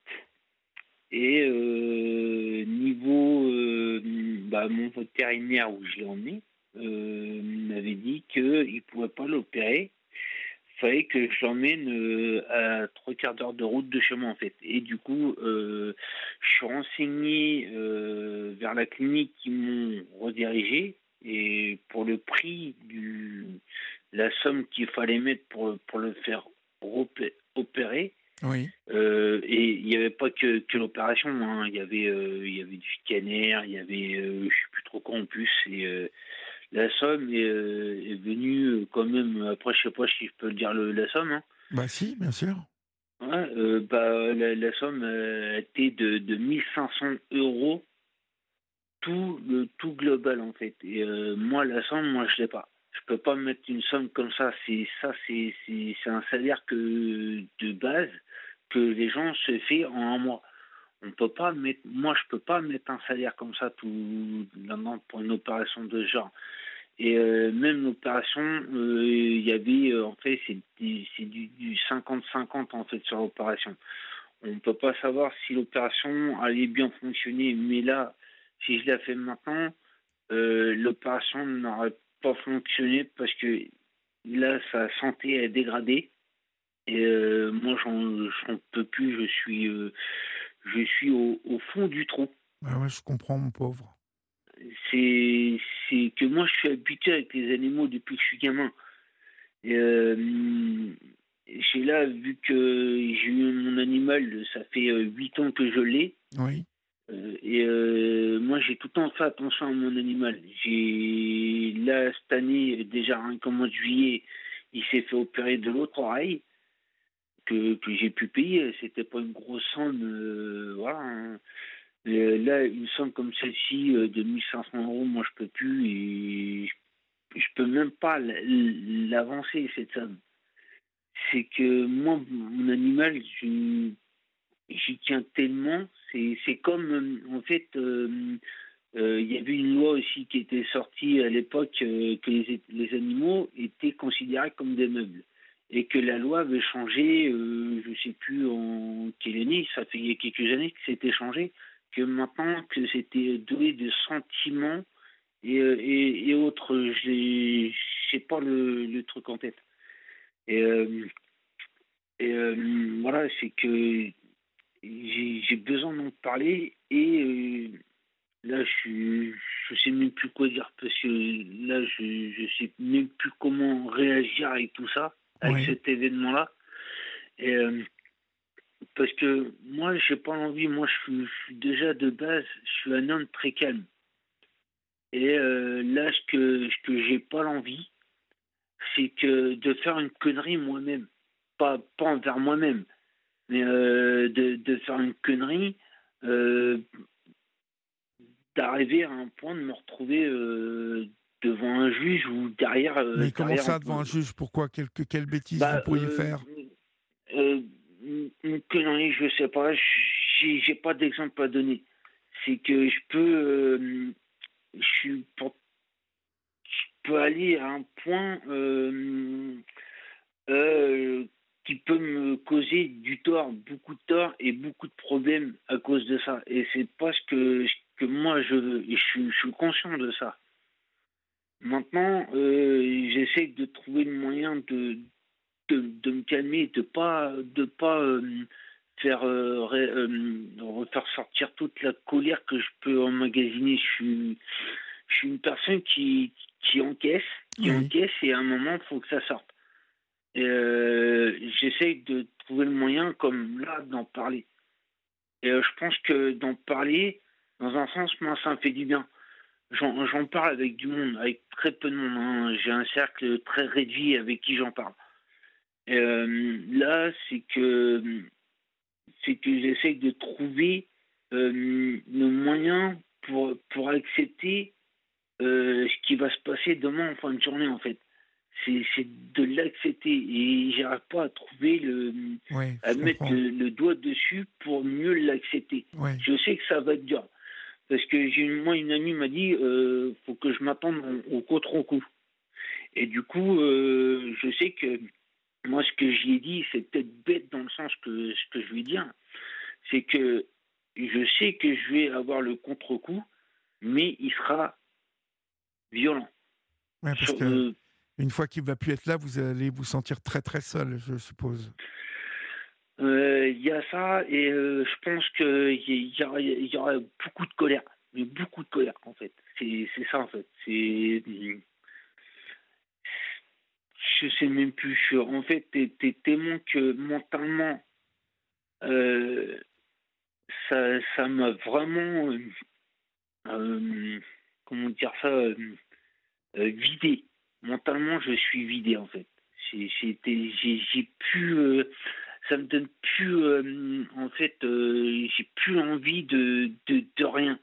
et euh, niveau euh, bah, mon vétérinaire où je l'ai emmené euh, m'avait dit qu'il ne pouvait pas l'opérer fallait que je l'emmène euh, à trois quarts d'heure de route de chez moi en fait et du coup euh, je suis renseigné euh, vers la clinique qui m'ont redirigé et pour le prix du la somme qu'il fallait mettre pour pour le faire opé- opérer
Oui.
euh, et il n'y avait pas que, que l'opération hein. il y avait euh, il y avait du scanner il y avait euh, je sais plus trop quoi en plus et la somme est, euh, est venue euh, quand même après je sais pas si je peux dire le, la somme hein.
Bah si, bien sûr.
Ouais, euh, bah, la, la somme euh, était de, de 1500 euros, tout le tout global en fait. Et euh, moi, la somme, moi, je l'ai pas. Je peux pas mettre une somme comme ça. C'est ça, c'est un salaire que de base que les gens se fait en un mois. On peut pas mettre. Moi, je peux pas mettre un salaire comme ça tout pour une opération de ce genre. Et euh, même l'opération, euh, il y avait, euh, en fait, c'est du, c'est du, du 50-50 en fait sur l'opération. On ne peut pas savoir si l'opération allait bien fonctionner, mais là, si je la fais maintenant, l'opération n'aurait pas fonctionné parce que là, sa santé est dégradée. Et moi, j'en peux plus. Je suis, je suis au, fond du trou
Bah ouais, je comprends mon pauvre.
C'est c'est que moi je suis habitué avec les animaux depuis que je suis gamin. Et, euh, j'ai là vu que j'ai eu mon animal, ça fait euh, huit ans que je l'ai.
Oui.
Euh, et euh, moi j'ai tout le temps fait attention à mon animal. J'ai là cette année déjà rien qu'au mois de juillet, il s'est fait opérer de l'autre oreille que, que j'ai pu payer. C'était pas une grosse somme, euh, voilà. hein. Là, une somme comme celle-ci euh, de 1500 euros, moi, je peux plus et je, peux même pas l'avancer, cette somme. C'est que moi, mon animal, j'y tiens tellement. C'est comme, euh, en fait, euh, il y avait une loi aussi qui était sortie à l'époque que les, animaux étaient considérés comme des meubles et que la loi avait changé, je sais plus en quelle année, ça fait quelques années que c'était changé, que maintenant que c'était doué de sentiments et, et, et autres, je n'ai sais pas le, le truc en tête. Et, euh, et euh, voilà, c'est que j'ai besoin d'en parler et euh, là je je sais même plus quoi dire parce que là je je sais même plus comment réagir avec tout ça avec
Oui.
cet événement là Et, parce que moi, j'ai pas envie. Moi, je suis, je suis, déjà de base, je suis un homme très calme. Et là, ce que, ce que j'ai pas l'envie, c'est que de faire une connerie moi-même. Pas, pas envers moi-même, mais de, de, faire une connerie, d'arriver à un point de me retrouver devant un juge ou derrière.
Mais comment ça, devant un juge Pourquoi? Quelle, quelle bêtise bah, vous pourriez faire?
Une connerie, je sais pas. J'ai pas d'exemple à donner. C'est que je peux, suis, je peux aller à un point euh, euh, qui peut me causer du tort, beaucoup de tort et beaucoup de problèmes à cause de ça. Et c'est pas ce que, que moi je veux. Je, je suis conscient de ça. Maintenant, euh, j'essaie de trouver le moyen de, de, de, me calmer, de pas de pas euh, faire euh, refaire sortir toute la colère que je peux emmagasiner. Je suis je suis une personne qui qui encaisse, qui encaisse et à un moment il faut que ça sorte. Euh, J'essaie de trouver le moyen, comme là, d'en parler. Et je pense que d'en parler, dans un sens, moi, ça me fait du bien. J'en parle avec du monde, avec très peu de monde. Hein. J'ai un cercle très réduit avec qui j'en parle. Euh, là, c'est que c'est que j'essaie de trouver euh, le moyen pour pour accepter euh, ce qui va se passer demain en fin de journée en fait. C'est de l'accepter et j'arrive pas à trouver le à mettre le, doigt dessus pour mieux l'accepter. Je sais que ça va être dur parce que j'ai moi une amie m'a dit euh, faut que je m'attende au contre-coup et du coup euh, je sais que moi, ce que j'y ai dit, c'est peut-être bête dans le sens que ce que je vais dire, c'est que je sais que je vais avoir le contre-coup, mais il sera violent.
parce que une fois qu'il va plus être là, vous allez vous sentir très très seul, je suppose.
Euh, il y a ça, et euh, je pense qu'il y, aura beaucoup de colère, mais beaucoup de colère en fait. C'est ça en fait. C'est je sais même plus. en fait, tu es, témoin que mentalement, euh, ça m'a vraiment, euh, euh, comment dire ça, vidé. Mentalement, je suis vidé en fait. J'ai pu, ça me donne plus, en fait, j'ai plus envie de, de, de rien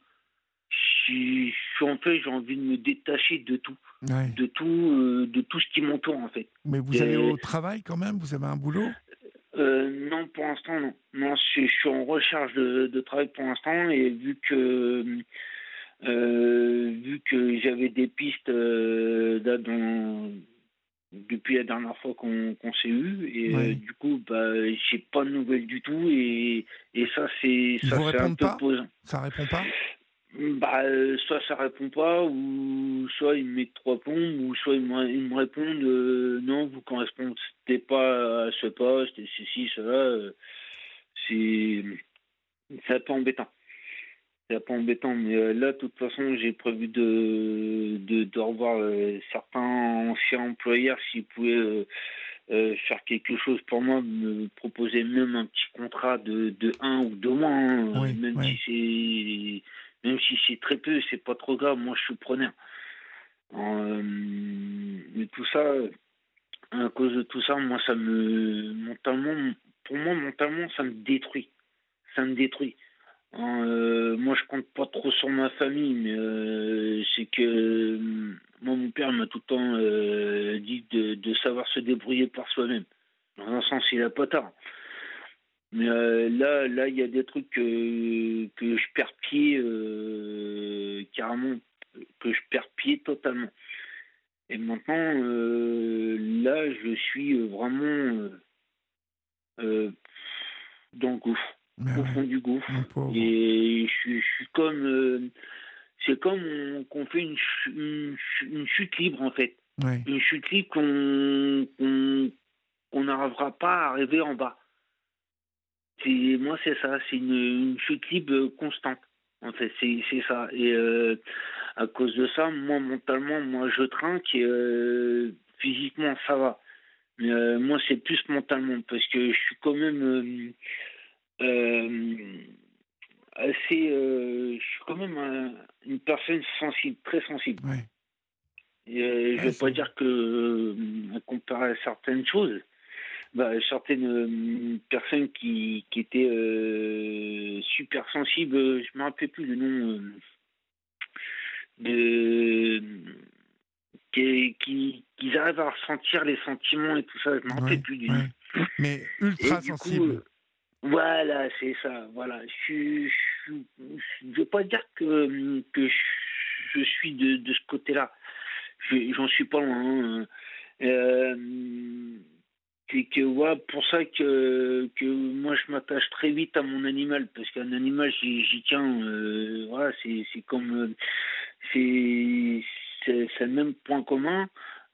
en fait, j'ai envie de me détacher de tout, de tout, euh, de tout ce qui m'entoure en fait.
Mais vous allez au travail quand même? Vous avez un boulot?
Euh, Non, pour l'instant non. Non, je, suis en recherche de, travail pour l'instant et vu que euh, vu que j'avais des pistes là, depuis la dernière fois qu'on s'est eu et du coup bah j'ai pas de nouvelles du tout et, et ça c'est ça c'est un peu posant.
Ça répond pas?
Bah, euh, soit ça répond pas, ou soit ils me mettent trois plombs, ou soit ils me, ils me répondent euh, non, vous correspondez pas à ce poste, et ceci, cela. Euh, c'est un peu embêtant. C'est un peu embêtant, mais là, de toute façon, j'ai prévu de, de, de revoir certains anciens employeurs s'ils pouvaient. faire quelque chose pour moi, me proposer même un petit contrat de, de un ou deux mois, hein, même si c'est même si c'est très peu, c'est pas trop grave, moi je suis preneur. Euh, mais tout ça, à cause de tout ça, moi ça me mentalement, pour moi mentalement ça me détruit, ça me détruit. Euh, moi je compte pas trop sur ma famille, mais euh, c'est que moi mon père m'a tout le temps dit de, de, savoir se débrouiller par soi-même. Dans un sens, il a pas tard. Mais euh, là, là, il y a des trucs que, que je perds pied euh, carrément, que je perds pied totalement. Et maintenant, euh, là, je suis vraiment dans le gouffre, au fond du gouffre. Et je, suis, je suis comme, c'est comme qu'on fait une, une, chute libre en fait, une chute libre qu'on qu'on n'arrivera pas à arriver en bas moi c'est ça, c'est une, chute libre constante. En fait, c'est ça. Et euh, à cause de ça, moi mentalement, moi je trinque. Et, euh, physiquement, ça va. moi, c'est plus mentalement parce que je suis quand même assez. je suis quand même une personne sensible, très sensible. je ne veux pas dire que, comparé à certaines choses, bah, certaines personnes qui, qui étaient super sensibles, je ne me rappelle plus le nom de qui, qui, qui, arrivent à ressentir les sentiments et tout ça. Je m'en rappelle plus du
tout. Mais ultra sensible.
voilà, c'est ça. Voilà. Je ne veux pas dire que, que je suis de, de ce côté-là. J'en suis pas loin. Hein. Euh, c'est que ouais, pour ça que, que moi je m'attache très vite à mon animal parce qu'un animal j'y tiens euh, voilà c'est comme c'est le même point commun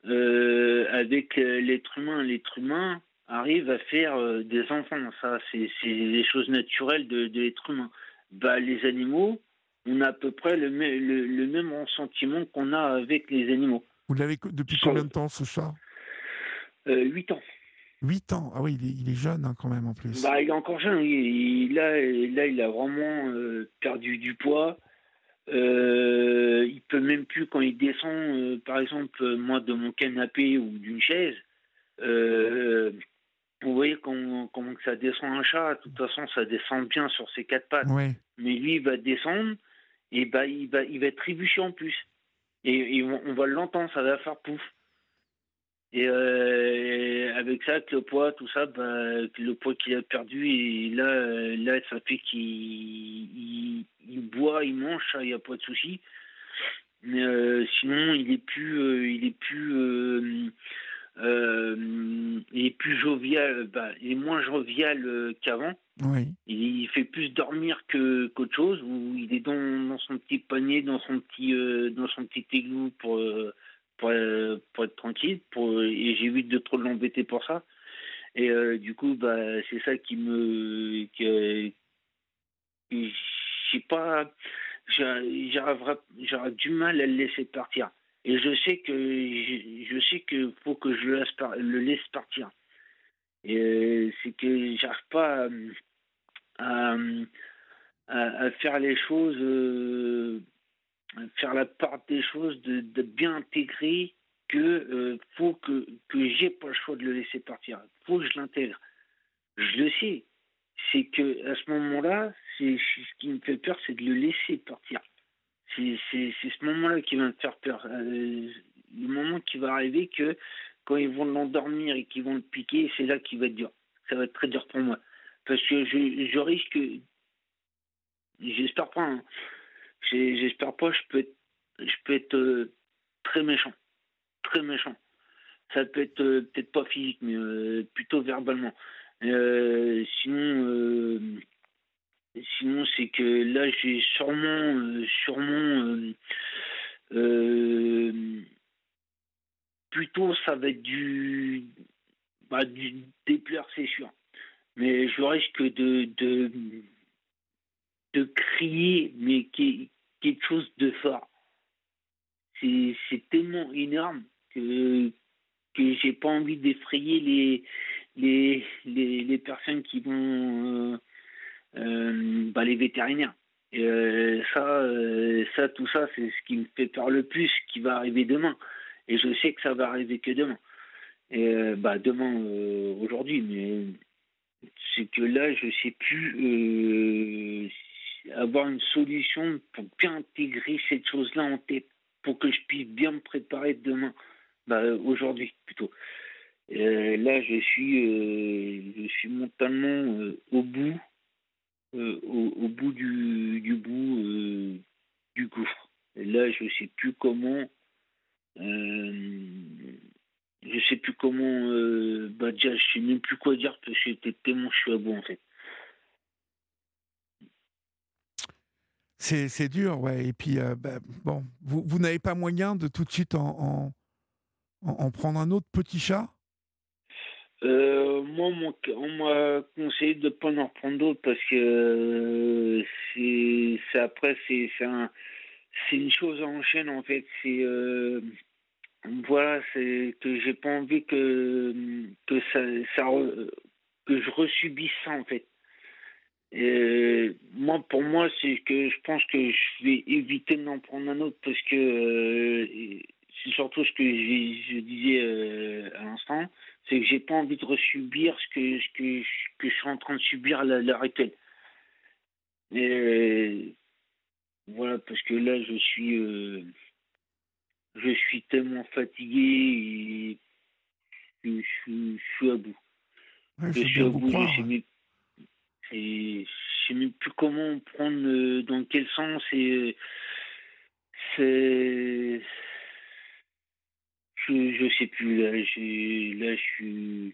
euh, avec l'être humain. L'être humain arrive à faire euh, des enfants. Ça, c'est des choses naturelles de, l'être humain. Bah, les animaux, on a à peu près le, le, même sentiment qu'on a avec les animaux.
Vous l'avez depuis combien de temps, ce chat?
Euh, 8 ans.
8 ans Ah oui, il est, jeune hein, quand même en plus.
Bah, il est encore jeune, il, là, là, il a vraiment euh, perdu du poids. Euh, il peut même plus quand il descend, euh, par exemple, moi de mon canapé ou d'une chaise. Euh, vous voyez comment, comment ça descend un chat. De toute façon, ça descend bien sur ses quatre pattes. Mais lui, il va descendre et bah, il va, il va trébucher en plus. Et, et on va l'entendre, ça va faire pouf. Et euh, avec ça, avec le poids, tout ça, bah, le poids qu'il a perdu, et là, là ça fait qu'il il, boit, il mange, il n'y a pas de souci. Mais euh, sinon, il est plus, euh, il est plus, il est plus jovial, bah, il est moins jovial qu'avant.
Oui.
Il fait plus dormir que qu'autre chose, où il est dans, dans, son petit panier, dans son petit, dans son petit égout pour pour, pour être tranquille, pour, et j'évite de trop l'embêter pour ça. Et euh, du coup, bah, c'est ça qui me. Qui, je sais pas. J'aurais du mal à le laisser partir. Et je sais que je, sais que faut que je le laisse, partir. Et euh, c'est que j'arrive pas à, faire les choses. Euh, faire la part des choses, de, bien intégrer que euh, faut que, que j'ai pas le choix de le laisser partir. faut que je l'intègre. Je le sais. C'est que à ce moment-là, c'est ce qui me fait peur, c'est de le laisser partir. C'est ce moment-là qui va me faire peur. Euh, le moment qui va arriver que quand ils vont l'endormir et qu'ils vont le piquer, c'est là qu'il va être dur. Ça va être très dur pour moi. Parce que je, je risque, j'espère pas, hein, J'espère pas, je peux être, je peux être euh, très méchant. Très méchant. Ça peut être euh, peut-être pas physique, mais euh, plutôt verbalement. sinon, sinon c'est que là, j'ai sûrement, sûrement, plutôt ça va être du, bah, du déplaire, c'est sûr. Mais je risque de de crier, mais quelque chose de fort. C'est tellement énorme que, que j'ai pas envie d'effrayer les, les, les, les, personnes qui vont. Euh, euh, bah, les vétérinaires. Euh, ça, ça, tout ça, c'est ce qui me fait peur le plus, qui va arriver demain. Et je sais que ça va arriver que demain. Et bah demain, aujourd'hui, mais c'est que là, je sais plus avoir une solution pour bien intégrer cette chose-là en tête, pour que je puisse bien me préparer demain, bah, aujourd'hui plutôt. Euh, là, je suis, euh, je suis mentalement euh, au bout, au, bout du, du bout du gouffre. Là, je sais plus comment, je sais plus comment, bah déjà, je sais même plus quoi dire parce que j'étais tellement je suis à bout en fait.
C'est dur, ouais. Et puis, euh, bah, bon, vous, n'avez pas moyen de tout de suite en, en, prendre un autre petit chat?
Euh, moi, on m'a conseillé de ne pas en reprendre d'autres parce que euh, c'est après, c'est un, une chose en chaîne en fait. Voilà, c'est que j'ai pas envie que je resubisse ça en fait. Et moi, pour moi, c'est que je pense que je vais éviter d'en prendre un autre parce que euh, c'est surtout ce que je, disais euh, à l'instant, c'est que j'ai pas envie de resubir ce que, ce que, que je suis en train de subir à l'heure actuelle. Et voilà, parce que là, je suis, euh, je suis tellement fatigué et je, suis à bout.
je, suis à bout.
Et je sais même plus comment prendre, euh, dans quel sens. Et c'est. Je, je sais plus. Là, là je suis.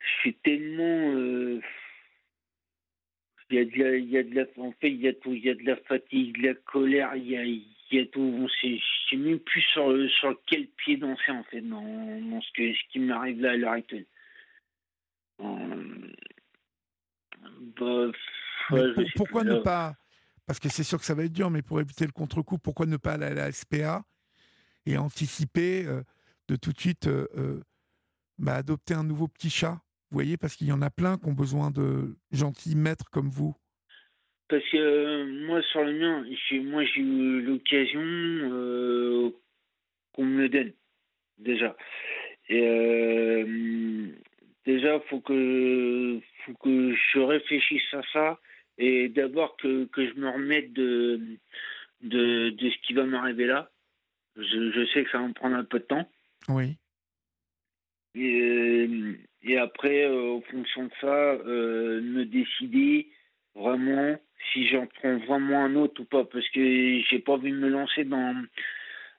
Je suis tellement. Euh, il y a de la, il y a de la, en fait, il y a tout, il y a de la fatigue, de la colère, il y a, il y a tout. On sait, je sais même plus sur, sur quel pied danser en fait dans, dans ce que, ce qui m'arrive là à l'heure actuelle.
Bah, pourquoi ne pas Parce que c'est sûr que ça va être dur, mais pour éviter le contre-coup, pourquoi ne pas aller à la SPA et anticiper euh, de tout de suite euh, euh, bah, adopter un nouveau petit chat? Vous voyez, parce qu'il y en a plein qui ont besoin de gentils maîtres comme vous.
Parce que moi, sur le mien, moi j'ai eu l'occasion qu'on me le donne, déjà. Et déjà, faut que, faut que je réfléchisse à ça et d'abord que, que, je me remette de, de, de ce qui va m'arriver là. Je, je, sais que ça va me prendre un peu de temps.
Oui.
Et, et après, euh, en fonction de ça, euh, me décider vraiment si j'en prends vraiment un autre ou pas, parce que j'ai pas envie de me lancer dans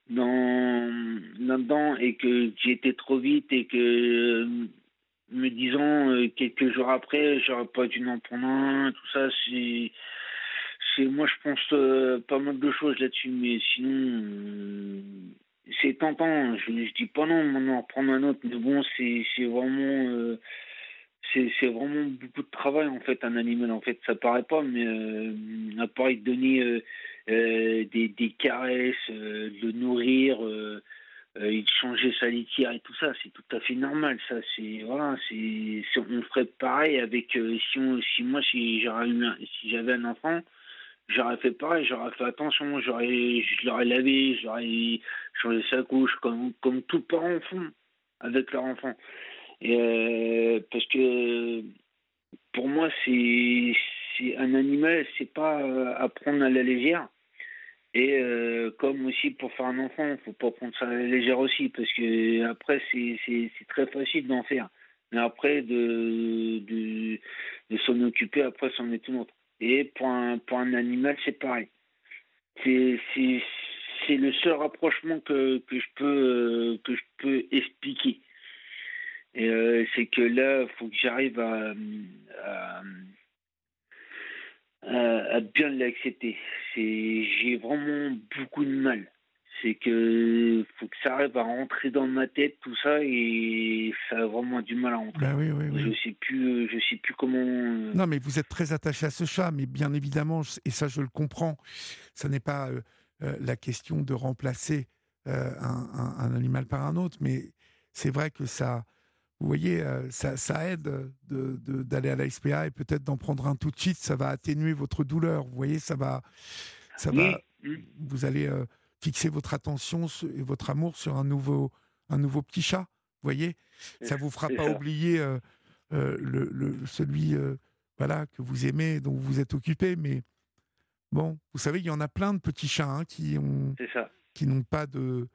dans là-dedans et que été trop vite et que me disant euh, quelques jours après, j'aurais pas dû en prendre un, tout ça, c'est. c'est moi, je pense euh, pas mal de choses là-dessus, mais sinon, euh, c'est tentant. Je, je dis pas non, maintenant, en un autre, mais bon, c'est, c'est vraiment. c'est, c'est vraiment beaucoup de travail, en fait, un animal. En fait, ça paraît pas, mais à part donner des, des caresses, le nourrir, il changeait sa litière et tout ça, c'est tout à fait normal. Ça, c'est voilà, c'est on ferait pareil avec euh, si on, si moi si j'aurais eu si j'avais un enfant, j'aurais fait pareil, j'aurais fait attention, j'aurais je l'aurais lavé, j'aurais changé sa couche comme comme tout parents font avec leur enfant. Et euh, parce que pour moi c'est c'est un animal, c'est pas à prendre à la légère et euh, comme aussi pour faire un enfant, faut pas prendre ça à la légère aussi, parce que après c'est très facile d'en faire. Mais après de, de, s'en occuper, après c'en est tout autre. Et pour un, pour un animal, c'est pareil. C'est le seul rapprochement que, que, je peux, que je peux expliquer. Euh, c'est que là, faut que j'arrive à à, bien l'accepter. J'ai vraiment beaucoup de mal. C'est que faut que ça arrive à rentrer dans ma tête tout ça et ça a vraiment du mal à rentrer.
Bah oui, oui, oui.
Je sais plus, je sais plus comment. Euh,
non, mais vous êtes très attaché à ce chat, mais bien évidemment, et ça je le comprends, ce n'est pas euh, euh, la question de remplacer un, un, animal par un autre, mais c'est vrai que ça, vous voyez, euh, ça, ça, aide d'aller de, à la SPA et peut-être d'en prendre un tout de suite. Ça va atténuer votre douleur. Vous voyez, ça va, ça va. Vous allez euh, fixer votre attention et votre amour sur un nouveau, un nouveau petit chat. Vous voyez, ça vous fera pas oublier euh, le, le, celui, voilà, que vous aimez, dont vous êtes occupé. Mais bon, vous savez, il y en a plein de petits chats hein, qui ont, qui n'ont pas de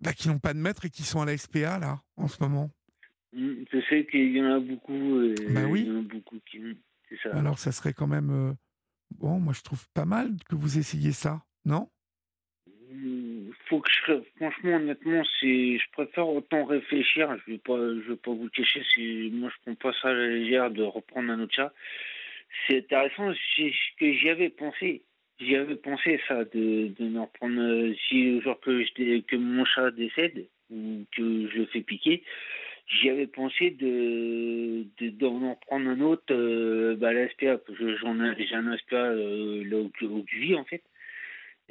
bah, qui n'ont pas de maître et qui sont à la SPA, là, en ce moment.
Je sais qu'il y en a beaucoup.
bah oui.
Il y en a beaucoup qui. Ça.
Alors, ça serait quand même. Euh, bon, moi, je trouve pas mal que vous essayiez ça, non?
Mmh, faut que je, franchement, honnêtement, c'est, je préfère autant réfléchir. Je vais pas, je vais pas vous cacher. C'est, moi, je prends pas ça à la légère de reprendre un autre chat. C'est intéressant. C'est ce que j'y avais pensé. J'y avais pensé ça, de, de me reprendre, euh, si le jour que, mon chat décède, ou que je le fais piquer, j'y avais pensé de d'en reprendre un autre euh, bah, à la SPA, parce que j'ai un SPA euh, là où, où, vis en fait.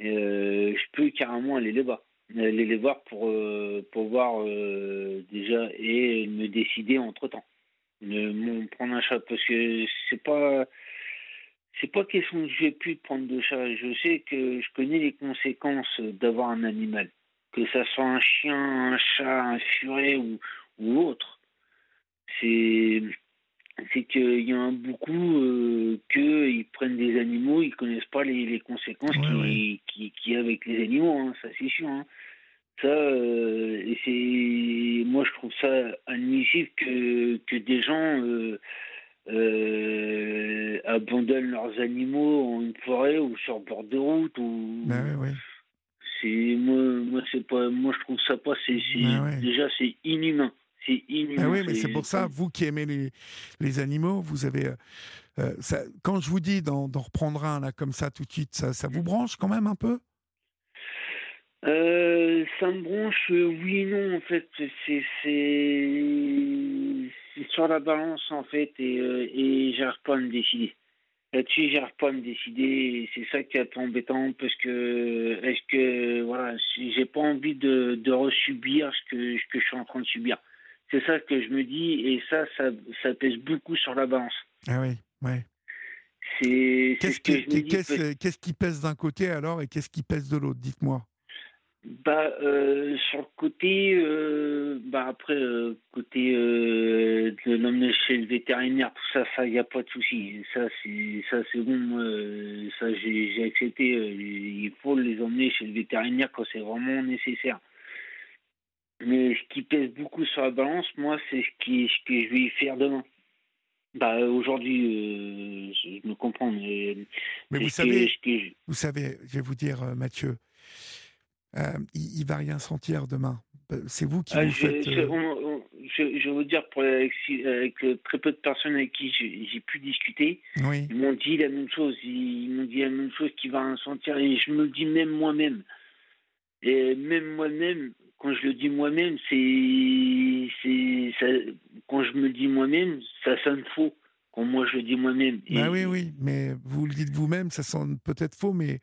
Euh, je peux carrément aller là-bas. aller les voir pour, pour voir déjà et me décider entre temps. De prendre un chat parce que c'est pas c'est pas question que je vais plus prendre de chat. Je sais que je connais les conséquences d'avoir un animal. Que ça soit un chien, un chat, un furet ou, ou autre. C'est c'est qu'il y en a beaucoup euh, qui prennent des animaux, ils connaissent pas les, les conséquences qu'il qui, qui, a avec les animaux, hein, ça c'est sûr. Hein. Ça, euh, et c'est, moi je trouve ça admissible que, que des gens euh, euh, abandonnent leurs animaux en une forêt ou sur le bord de route ou
ben
c'est moi moi c'est pas moi je trouve ça pas c'est ben déjà c'est inhumain. C'est inhumain
ben oui mais c'est pour ça vous qui aimez les, les animaux vous avez euh, euh, ça, quand je vous dis d'en, reprendre un là comme ça tout de suite ça, ça vous branche quand même un peu?
Euh, ça me branche, oui et non, en fait. C'est, sur la balance, en fait, et, euh, et j'arrive pas à me décider. Là-dessus, j'arrive pas à me décider, et c'est ça qui est embêtant, parce que, est-ce que, voilà, j'ai pas envie de, de resubir ce que, ce que je suis en train de subir. C'est ça que je me dis, et ça, ça, ça pèse beaucoup sur la balance.
Ah oui, ouais. Qu'est-ce qui pèse d'un côté alors, et qu'est-ce qui pèse de l'autre? Dites-moi
bah euh, sur le côté euh, bah après euh, côté de l'emmener chez le vétérinaire tout ça ça y a pas de souci. Ça c'est ça c'est bon ça j'ai accepté il faut les emmener chez le vétérinaire quand c'est vraiment nécessaire. Mais ce qui pèse beaucoup sur la balance moi c'est ce qui ce que je vais y faire demain. Bah aujourd'hui je me comprends mais,
mais vous savez vous savez je vais vous dire Mathieu euh, il, ne va rien sentir demain. Euh, c'est vous qui ah, vous
je,
faites.
Euh, je, vais vous dire, pour, avec, très peu de personnes avec qui j'ai pu discuter, ils m'ont dit la même chose. Ils m'ont dit la même chose qu'il va rien sentir. Et je me le dis même moi-même. Et même moi-même, quand je le dis moi-même, c'est. Quand je me le dis moi-même, ça sonne faux. Quand moi je le dis moi-même.
Bah oui, oui, mais vous le dites vous-même, ça sonne peut-être faux, mais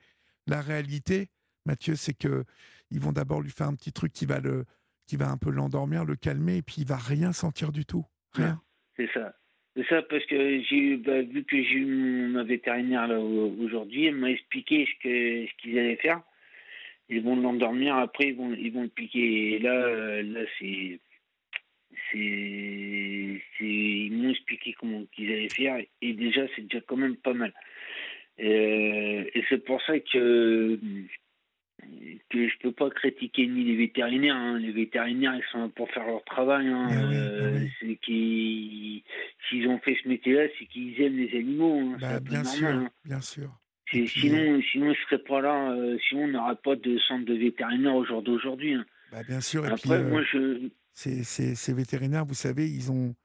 la réalité, Mathieu, c'est que ils vont d'abord lui faire un petit truc qui va le, qui va un peu l'endormir, le calmer, et puis il va rien sentir du tout, rien.
C'est ça. C'est ça parce que j'ai bah, vu que j'ai eu ma vétérinaire là aujourd'hui, elle m'a expliqué ce que ce qu'ils allaient faire. Ils vont l'endormir, après ils vont ils vont le piquer. Et là euh, là c'est c'est ils m'ont expliqué comment qu'ils allaient faire et déjà c'est déjà quand même pas mal. Euh, et c'est pour ça que que je peux pas critiquer ni les vétérinaires. Hein. Les vétérinaires, ils sont là pour faire leur travail. Hein.
Euh,
eh c'est qu'ils, s'ils ont fait ce métier-là, c'est qu'ils aiment les animaux. Hein.
Bah, bien, sûr, bien sûr,
sinon, sinon, ils seraient pas là. Euh, sinon, on n'aurait pas de centre de vétérinaires au jour d'aujourd'hui.
Bah, bien sûr. Et
Après,
puis,
moi, je...
ces, ces, ces, vétérinaires, vous savez, ils ont,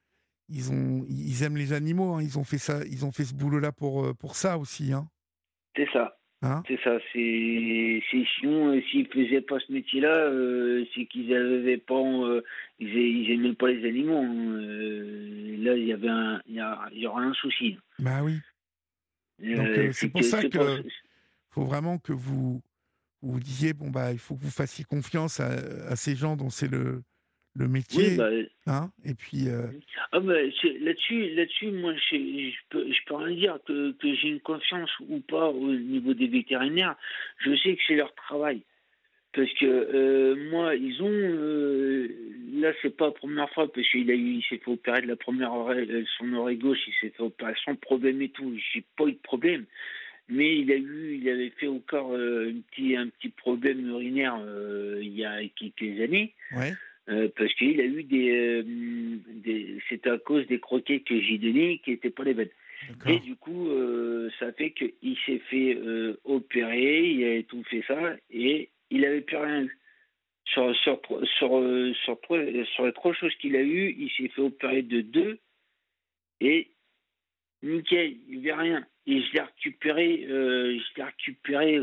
ils ont, ils aiment les animaux. Ils ont fait ça, ils ont fait ce boulot-là pour, euh, pour ça aussi.
C'est ça. Hein c'est ça, c'est sinon euh, s'ils faisaient pas ce métier-là, euh, c'est qu'ils avaient pas, euh, ils, ils aimaient pas les animaux. Hein. là, il y avait un, il y, y, aura un souci.
Bah oui. c'est pour ça que faut vraiment que vous vous disiez bon bah il faut que vous fassiez confiance à, à ces gens dont c'est le le métier.
Bah,
hein et puis. Euh,
ah bah, là-dessus, là-dessus, moi, je, peux, je peux rien dire que, que j'ai une confiance ou pas au niveau des vétérinaires. Je sais que c'est leur travail. Parce que euh, moi, ils ont. Euh, là, c'est pas la première fois, parce qu'il a eu, il s'est fait opérer de la première oreille, son oreille gauche, il s'est fait opérer sans problème et tout. J'ai pas eu de problème. Mais il a eu, il avait fait encore un, petit, un petit problème urinaire il y a quelques années.
Ouais.
Euh, parce qu'il a eu des, euh, des c'est à cause des croquets que j'ai donnés qui n'étaient pas les bonnes. Et du coup, euh, ça fait qu'il s'est fait opérer, il a tout fait ça, et il n'avait plus rien eu. Sur, sur, sur, sur, sur les trois choses qu'il a eues, il s'est fait opérer de deux, et nickel, il n'y avait rien. Et je l'ai récupéré, je l'ai récupéré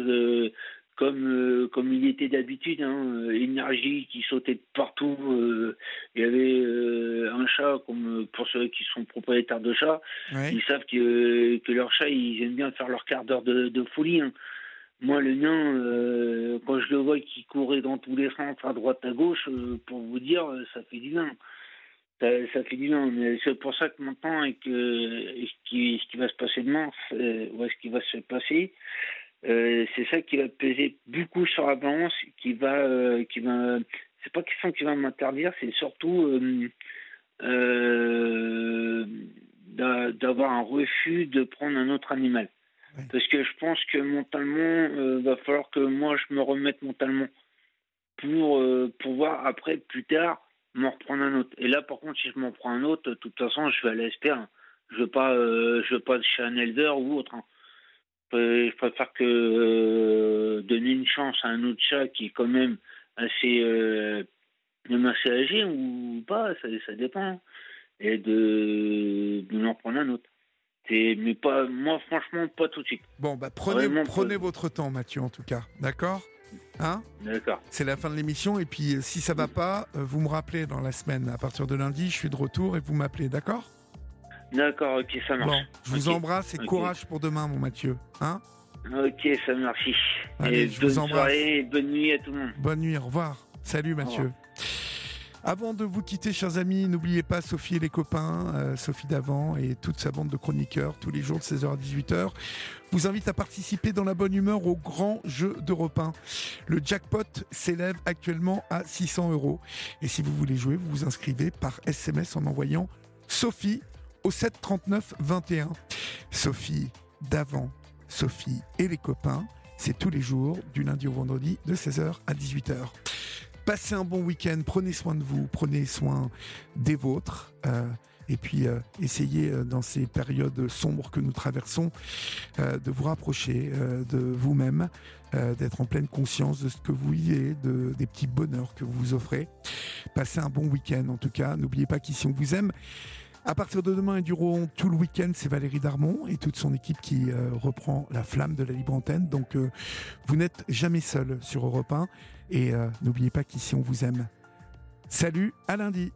comme, euh, comme il était d'habitude, hein, énergie qui sautait de partout. Euh, il y avait euh, un chat, comme pour ceux qui sont propriétaires de chats, ils savent que, que leurs chats, ils aiment bien faire leur quart d'heure de, folie. Hein. Moi, le mien, quand je le vois qui courait dans tous les sens, à droite, à gauche, pour vous dire, ça fait du bien. Ça, ça fait du bien. C'est pour ça que maintenant, et que, ce, qui, ce qui va se passer demain, ou ce qui va se passer, c'est ça qui va peser beaucoup sur la balance, qui va, qui va, c'est pas question qui va m'interdire, c'est surtout euh, d'avoir un refus de prendre un autre animal. Parce que je pense que mentalement, euh, va falloir que moi je me remette mentalement pour euh, pouvoir après, plus tard, m'en reprendre un autre. Et là, par contre, si je m'en prends un autre, de toute façon, je vais aller espérer. Je veux pas, euh, je veux pas chez un éleveur ou autre. Hein. Je préfère que donner une chance à un autre chat qui est quand même assez même assez âgé ou pas, ça, ça dépend. Et de, de en prendre un autre. Mais pas, moi, franchement, pas tout de suite.
Bon, bah, prenez, prenez votre temps, Mathieu, en tout cas. D'accord? Hein?
D'accord.
C'est la fin de l'émission. Et puis, euh, si ça va pas, euh, vous me rappelez dans la semaine. À partir de lundi, je suis de retour et vous m'appelez. D'accord?
D'accord, ok, ça marche. Bon,
je vous embrasse et courage pour demain, mon Mathieu. Hein?
Ok, ça marche.
Allez, je vous embrasse.
Soirée, bonne nuit à tout le monde.
Bonne nuit, au revoir. Salut, Mathieu. Avant de vous quitter, chers amis, n'oubliez pas Sophie et les copains, euh, Sophie Davant et toute sa bande de chroniqueurs, tous les jours de 16h à 18h, vous invite à participer dans la bonne humeur au grand jeu d'Europe 1. Le jackpot s'élève actuellement à 600 euros. Et si vous voulez jouer, vous vous inscrivez par SMS en envoyant Sophie au 739 21. Sophie Davant, Sophie et les copains, c'est tous les jours, du lundi au vendredi, de 16h à 18h. Passez un bon week-end, prenez soin de vous, prenez soin des vôtres. Euh, et puis euh, essayez euh, dans ces périodes sombres que nous traversons de vous rapprocher de vous-même, d'être en pleine conscience de ce que vous vivez, de, des petits bonheurs que vous vous offrez. Passez un bon week-end en tout cas. N'oubliez pas qu'ici on vous aime. À partir de demain et durant tout le week-end, c'est Valérie Darmon et toute son équipe qui reprend la flamme de la libre antenne. Donc vous n'êtes jamais seul sur Europe 1. Et euh, n'oubliez pas qu'ici on vous aime. Salut, à lundi